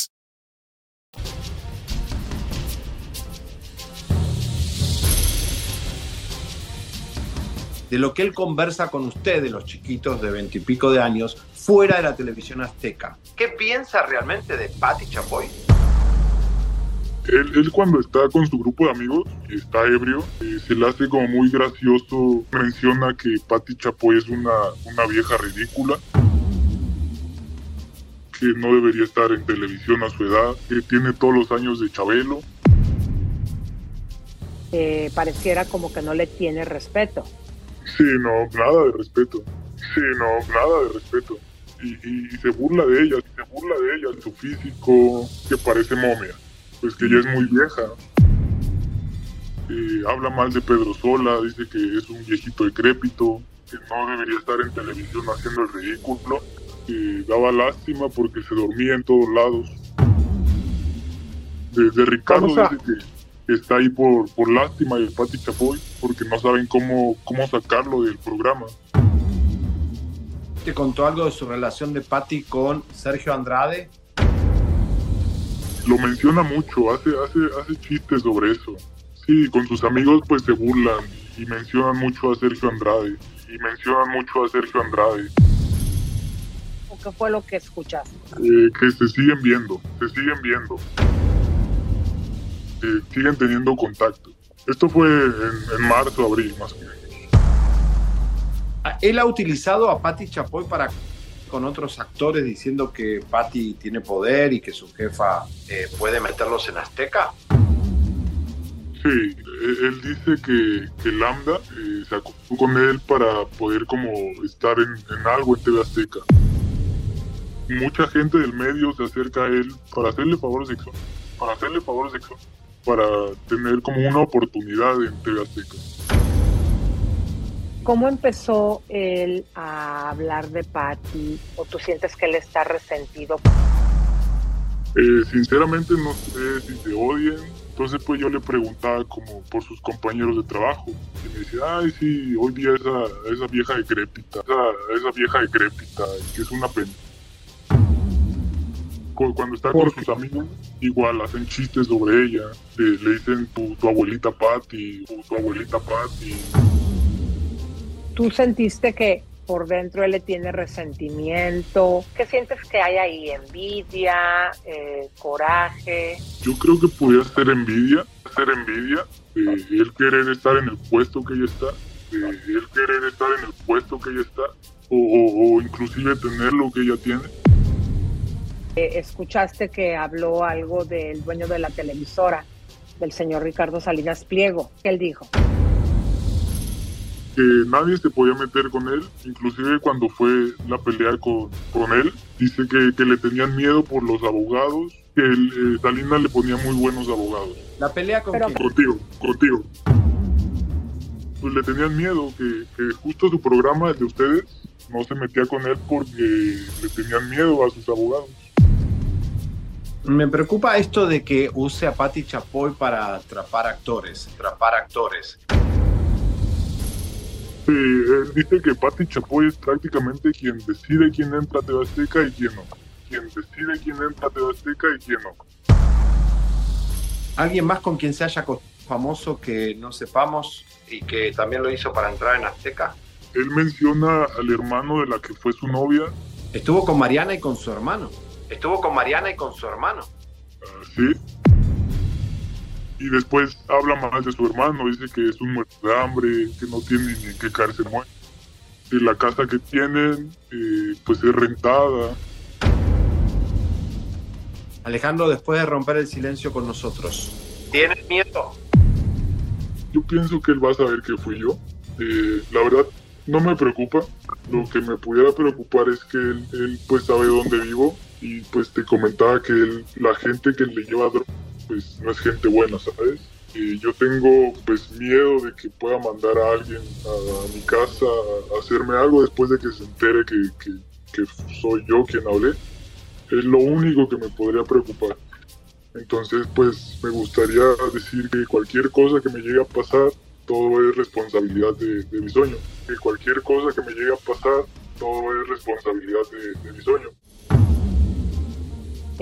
De lo que él conversa con ustedes, los chiquitos de veintipico de años, fuera de la televisión azteca. ¿Qué piensa realmente de Patti Chapoy? Él, él cuando está con su grupo de amigos y está ebrio, eh, se le hace como muy gracioso. Menciona que Patti Chapoy es una, una vieja ridícula, que no debería estar en televisión a su edad, que tiene todos los años de Chabelo. Eh, pareciera como que no le tiene respeto. Sí, no, nada de respeto. Sí, no, nada de respeto. Y, y- y se burla de ella, se burla de ella, de su físico, que parece momia, pues que ella es muy vieja. Eh, habla mal de Pedro Sola, dice que es un viejito decrépito, que no debería estar en televisión haciendo el ridículo. que daba lástima porque se dormía en todos lados. De, de Ricardo dice que está ahí por, por lástima de Pati Chapoy, porque no saben cómo, cómo sacarlo del programa. ¿Te contó algo de su relación de Patti con Sergio Andrade? lo menciona mucho, hace, hace, hace chistes sobre eso. Sí, con sus amigos pues se burlan y mencionan mucho a Sergio Andrade. Y mencionan mucho a Sergio Andrade. ¿O qué fue lo que escuchaste? eh, que se siguen viendo, se siguen viendo. Eh, siguen teniendo contacto. Esto fue en, en marzo, abril más o menos. Ah, Él ha utilizado a Patti Chapoy para con otros actores diciendo que Patti tiene poder y que su jefa eh, puede meterlos en Azteca. Sí, él, él dice que, que Lambda eh, se acostó con él para poder como estar en, en algo en TV Azteca. Mucha gente del medio se acerca a él para hacerle favores sexuales, para hacerle favores sexuales, para tener como una oportunidad en TV Azteca. ¿Cómo empezó él a hablar de Patty? ¿O tú sientes que él está resentido? Eh, sinceramente no sé si se odian. Entonces pues yo le preguntaba como por sus compañeros de trabajo. Y me decía, ay sí, hoy día esa, esa vieja decrépita, esa, esa vieja decrépita, que es una pena. Cu- Cuando está con sus amigos, igual hacen chistes sobre ella. Le, le dicen tu, tu abuelita Patty, o tu abuelita Patty. ¿Tú sentiste que por dentro él le tiene resentimiento? ¿Qué sientes que hay ahí? ¿Envidia? eh, ¿Coraje? Yo creo que podría ser envidia, ser envidia, de él querer estar en el puesto que ella está, de él querer estar en el puesto que ella está, o, o- o inclusive tener lo que ella tiene. Eh, ¿Escuchaste que habló algo del dueño de la televisora, del señor Ricardo Salinas Pliego? ¿Qué él dijo? Que nadie se podía meter con él, inclusive cuando fue la pelea con, con él, dice que, que le tenían miedo por los abogados, que el, eh, Salinas le ponía muy buenos abogados. La pelea con Pero- quién? Contigo, contigo. pues le tenían miedo, que, que justo su programa, el de ustedes, no se metía con él porque le tenían miedo a sus abogados. Me preocupa esto de que use a Patti Chapoy para atrapar actores, atrapar actores. Sí, él dice que Patti Chapoy es prácticamente quien decide quién entra a TV Azteca y quién no. Quien decide quién entra a TV Azteca y quién no. ¿Alguien más con quien se haya famoso que no sepamos y que también lo hizo para entrar en Azteca? Él menciona al hermano de la que fue su novia. Estuvo con Mariana y con su hermano. Estuvo con Mariana y con su hermano. Sí. Y después habla mal de su hermano, dice que es un muerto de hambre, que no tiene ni en qué caerse muerto. Que la casa que tienen, eh, pues es rentada. Alejandro, después de romper el silencio con nosotros, ¿tienes miedo? Yo pienso que él va a saber que fui yo. Eh, la verdad, no me preocupa. Lo que me pudiera preocupar es que él, él, pues sabe dónde vivo y pues te comentaba que la gente que le lleva droga pues no es gente buena, ¿sabes? Yo tengo pues miedo de que pueda mandar a alguien a, mi casa a hacerme algo después de que se entere que, que- soy yo quien hablé. Es lo único que me podría preocupar. Entonces, pues me gustaría decir que cualquier cosa que me llegue a pasar, todo es responsabilidad de, mi sueño. Que cualquier cosa que me llegue a pasar, todo es responsabilidad de mi sueño.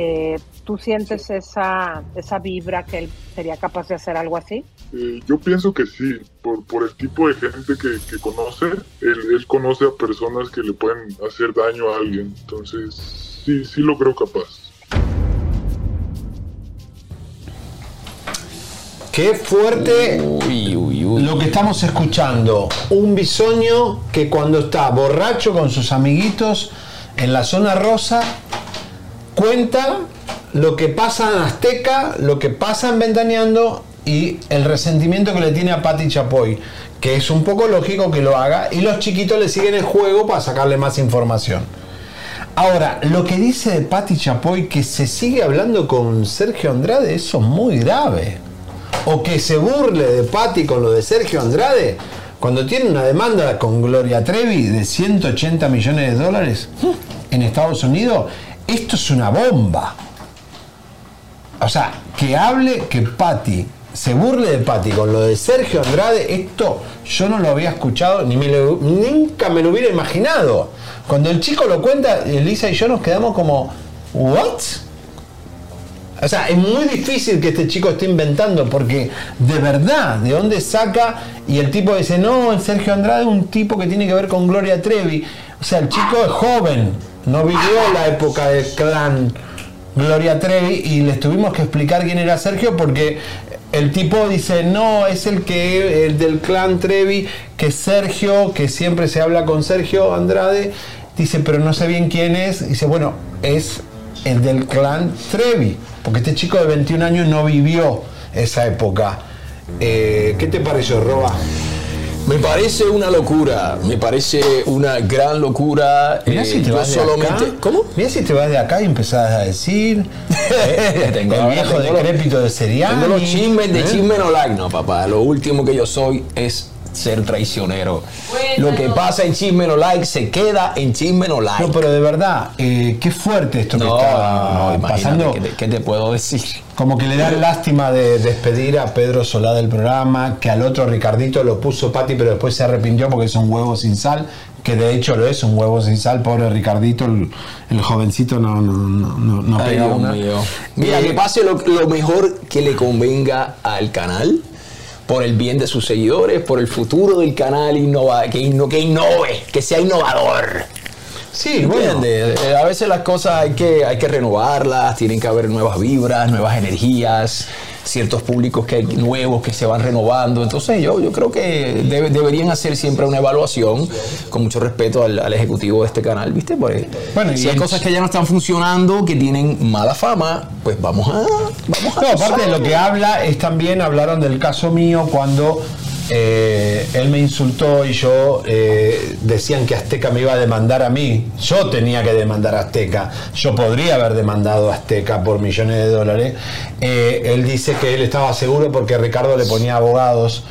Eh, ¿Tú sientes esa, esa vibra que él sería capaz de hacer algo así? Eh, yo pienso que sí, por, por el tipo de gente que, que conoce, él, él conoce a personas que le pueden hacer daño a alguien. Entonces, sí, sí lo creo capaz. Qué fuerte lo que estamos escuchando. Un bisoño que cuando está borracho con sus amiguitos en la zona rosa cuenta lo que pasa en Azteca, lo que pasa en Ventaneando y el resentimiento que le tiene a Patti Chapoy, que es un poco lógico que lo haga y los chiquitos le siguen el juego para sacarle más información. Ahora, lo que dice de Patti Chapoy que se sigue hablando con Sergio Andrade, eso es muy grave. O que se burle de Patti con lo de Sergio Andrade, cuando tiene una demanda con Gloria Trevi de 180 millones de dólares en Estados Unidos, esto es una bomba. O sea, que hable que Patti se burle de Patti con lo de Sergio Andrade, esto yo no lo había escuchado ni nunca me lo hubiera imaginado. Cuando el chico lo cuenta, Elisa y yo nos quedamos como, ¿what? O sea, es muy difícil que este chico esté inventando porque de verdad, ¿de dónde saca? Y el tipo dice, no, el Sergio Andrade es un tipo que tiene que ver con Gloria Trevi. O sea, el chico es joven, no vivió la época del clan Gloria Trevi y les tuvimos que explicar quién era Sergio porque el tipo dice, no, es el que el del clan Trevi, que Sergio, que siempre se habla con Sergio Andrade, dice, pero no sé bien quién es. Dice, bueno, es el del clan Trevi, porque este chico de 21 años no vivió esa época. Eh, ¿Qué te pareció, Roba? Me parece una locura, me parece una gran locura. Mira eh, si te yo vas de solamente. acá. ¿Cómo? Mira si te vas de acá y empezás a decir. eh, Tengo- el viejo decrépito de Seriani. Tengo los chismes de ¿eh? chisme no like, no, papá. Lo último que yo soy es ser traicionero. Lo que pasa en chisme no like se queda en chisme no like. No, pero de verdad, eh, qué fuerte esto No, que está no, imagínate, pasando. ¿qué te, qué te puedo decir? Como que le dan lástima de despedir a Pedro Solá del programa, que al otro Ricardito lo puso Pati, pero después se arrepintió porque es un huevo sin sal, que de hecho lo es, un huevo sin sal, pobre Ricardito, el, el jovencito no, no, no, no, pega una. mío. Mira, Eh, que pase lo, lo mejor que le convenga al canal, por el bien de sus seguidores, por el futuro del canal, innova, que, inno- que innove, que sea innovador. Sí, ¿Entiendes? Eh, A veces las cosas hay que, hay que renovarlas, tienen que haber nuevas vibras, nuevas energías, ciertos públicos que hay nuevos que se van renovando. Entonces yo, yo creo que debe- deberían hacer siempre una evaluación con mucho respeto al, al ejecutivo de este canal, ¿viste? Porque Bueno, y si hay cosas que ya no están funcionando, que tienen mala fama, pues vamos a... Vamos a No, aparte de lo que habla, es también hablaron del caso mío cuando eh, él me insultó y yo eh, decían que Azteca me iba a demandar a mí. Yo tenía que demandar a Azteca. Yo podría haber demandado a Azteca por millones de dólares. Eh, él dice que él estaba seguro porque Ricardo le ponía abogados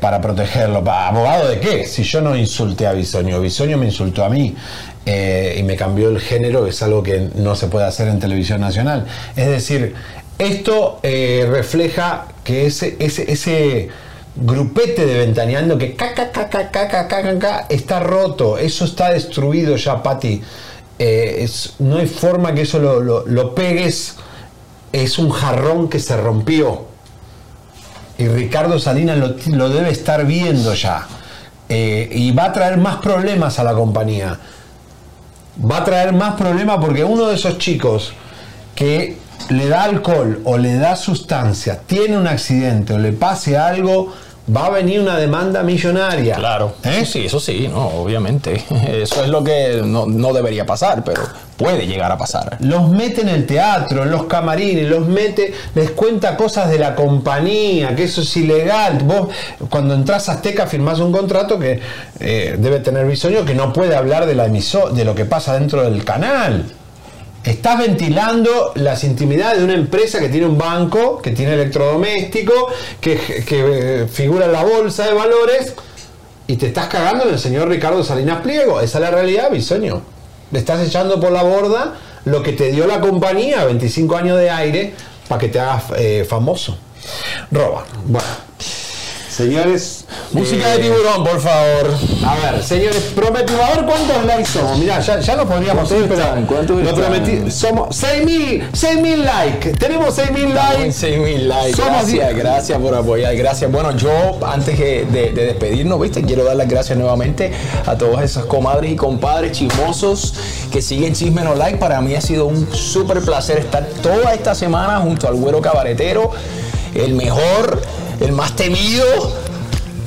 para protegerlo. ¿Abogado de qué? Si yo no insulté a Bisoño, Bisoño me insultó a mí y me cambió el género, es algo que no se puede hacer en televisión nacional. Es decir, esto refleja que ese, ese, ese grupete de Ventaneando que caca, caca, caca, caca, está roto, eso está destruido ya, Patti. Eh, es, no hay forma que eso lo, lo, pegues, es un jarrón que se rompió. Y Ricardo Salinas lo, lo debe estar viendo ya. Eh, y va a traer más problemas a la compañía. Va a traer más problemas porque uno de esos chicos que le da alcohol o le da sustancia, tiene un accidente o le pase algo, va a venir una demanda millonaria. Claro, eso sí, eso sí, no, obviamente. Eso es lo que no, no debería pasar, pero puede llegar a pasar. Los mete en el teatro, en los camarines, los mete, les cuenta cosas de la compañía, que eso es ilegal. Vos, cuando entras a Azteca, firmás un contrato que eh, debe tener bisoño, que no puede hablar de, la emiso- de lo que pasa dentro del canal. Estás ventilando las intimidades de una empresa que tiene un banco, que tiene electrodoméstico, que, que, eh, figura en la bolsa de valores, y te estás cagando en el señor Ricardo Salinas Pliego. Esa es la realidad, bisoño. Le estás echando por la borda lo que te dio la compañía, 25 años de aire, para que te hagas eh, famoso. Roba. Bueno. Señores. Música de tiburón, por favor. A ver, señores, prometimos. A ver cuántos likes somos. Mirá, ya, ya lo podríamos ir, pero. ¿Cuántos lo están? prometí. Somos 6.000, 6.000 likes. Tenemos 6.000 likes. 6.000 likes. Somos Gracias, gracias por apoyar. Gracias. Bueno, yo antes que de, de despedirnos, viste, quiero dar las gracias nuevamente a todas esas comadres y compadres chismosos que siguen Chisme No Like. Para mí ha sido un súper placer estar toda esta semana junto al güero cabaretero, el mejor, el más temido.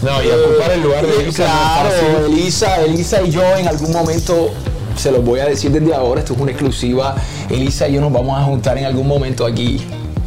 No, y ocupar el lugar de Elisa Claro. Elisa, Elisa y yo en algún momento se los voy a decir desde ahora, esto es una exclusiva. Elisa y yo nos vamos a juntar en algún momento aquí.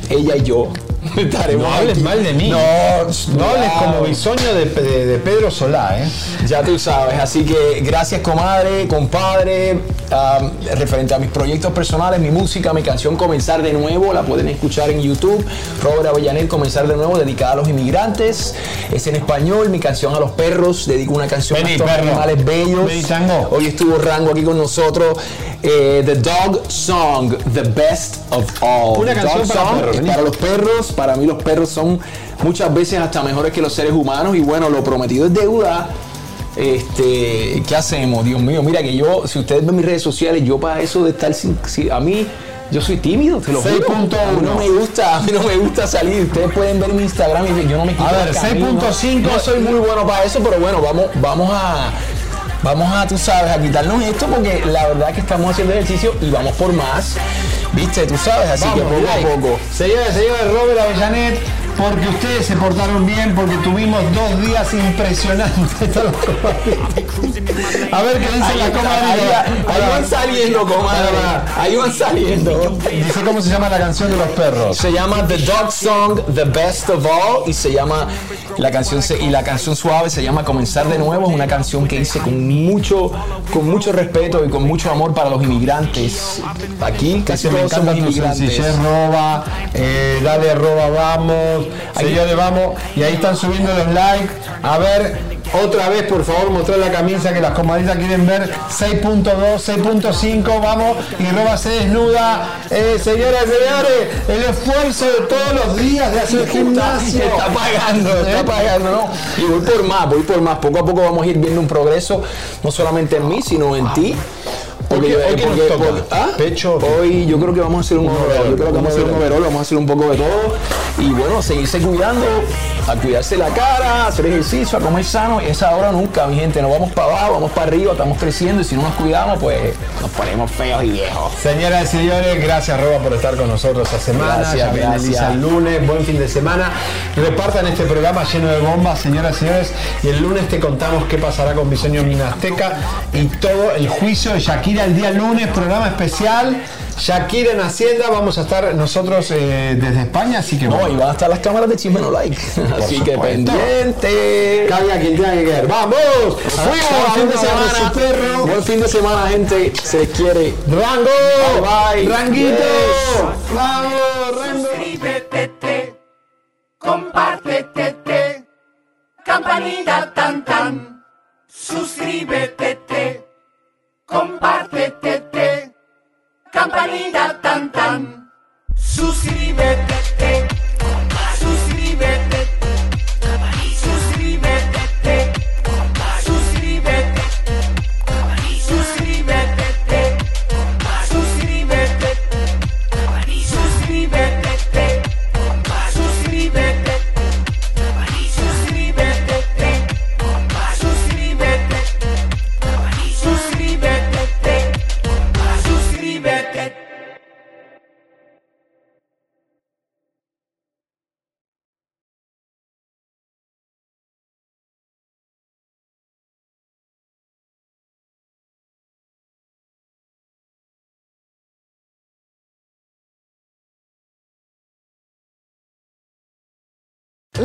Ella y yo. Estaremos No hables aquí. mal de mí. No, No hables como bisoño de, de- de Pedro Solá, ¿eh? Ya tú sabes, así que gracias comadre, compadre, am, referente a mis proyectos personales, mi música, mi canción Comenzar de Nuevo, la pueden escuchar en YouTube, Robert Avellanel Comenzar de Nuevo, dedicada a los inmigrantes, es en español, mi canción a los perros, dedico una canción Vení, a estos animales bellos. Vení. Hoy estuvo Rango aquí con nosotros, eh, The Dog Song, The Best of All. Una The canción Dog para Song perros, para los perros, para mí los perros son muchas veces hasta mejores que los seres humanos y bueno, lo prometido es deuda. Este, ¿qué hacemos? Dios mío, mira que yo, si ustedes ven mis redes sociales, yo para eso de estar sin, si- a mí, yo soy tímido, te lo juro. 6.1. A mí no me gusta, a mí no me gusta salir. Ustedes pueden ver mi Instagram y yo no me quito A ver, el camino. 6.5. No soy muy bueno para eso, pero bueno, vamos, vamos a. Vamos a, tú sabes, a quitarnos esto porque la verdad es que estamos haciendo ejercicio y vamos por más. Viste, tú sabes, así que poco a poco. Señoras y señores, Robert Avellanet, porque ustedes se portaron bien, porque tuvimos dos días impresionantes. A ver qué dicen las comadres. ahí, van saliendo, comadre. Ahí van saliendo. Dice cómo se llama la canción de los perros. Se llama The Dog Song, The Best of All, y se llama la canción y la canción suave se llama Comenzar de nuevo. Es una canción que hice con mucho, con mucho respeto y con mucho amor para los inmigrantes. Aquí casi me encanta tu sencillez, roba, eh, dale roba, vamos, señores, vamos, y ahí están subiendo los likes, a ver, otra vez, por favor, mostrar la camisa que las comadritas quieren ver, 6.2, 6.5, vamos, y roba se desnuda, eh, señoras señores, el esfuerzo de todos los días de hacer gimnasio, Está pagando, está ¿Eh? pagando, ¿no? Y voy por más, voy por más. Poco a poco vamos a ir viendo un progreso, no solamente en mí, sino en ti. Hoy qué- hoy toca? ¿Ah? ¿Pecho? Hoy yo creo que vamos a hacer un, overall. Yo creo que vamos a hacer un overall, vamos a hacer un poco de todo. Y bueno, seguirse cuidando, a cuidarse la cara, a hacer ejercicio, a comer sano. Es ahora o nunca, mi gente. No vamos para abajo, vamos para arriba, estamos creciendo y si no nos cuidamos, pues nos ponemos feos y viejos. Señoras y señores, gracias Roba por estar con nosotros esta semana. Gracias, gracias. El lunes, buen fin de semana. Repartan este programa lleno de bombas, señoras y señores. Y el lunes te contamos qué pasará con Bisoño Minasteca y todo el juicio de Shakira el día lunes, programa especial. Shakira en Hacienda, vamos a estar nosotros eh, desde España, así que No, bueno. y van a estar las cámaras de Chisme No Like. Así que supuesto. pendiente. Caiga quien tenga que caer. ¡Vamos! Fuimos, Buen fin de semana, perro. Buen fin de semana, gente. Se les quiere. ¡Rango! Bye, bye. ¡Ranguito! Yes. ¡Vamos, Rango! Suscríbete, compártete, campanita tan tan, suscríbete, te, compártete, te, campanita tan tan, suscríbete, te, suscríbete,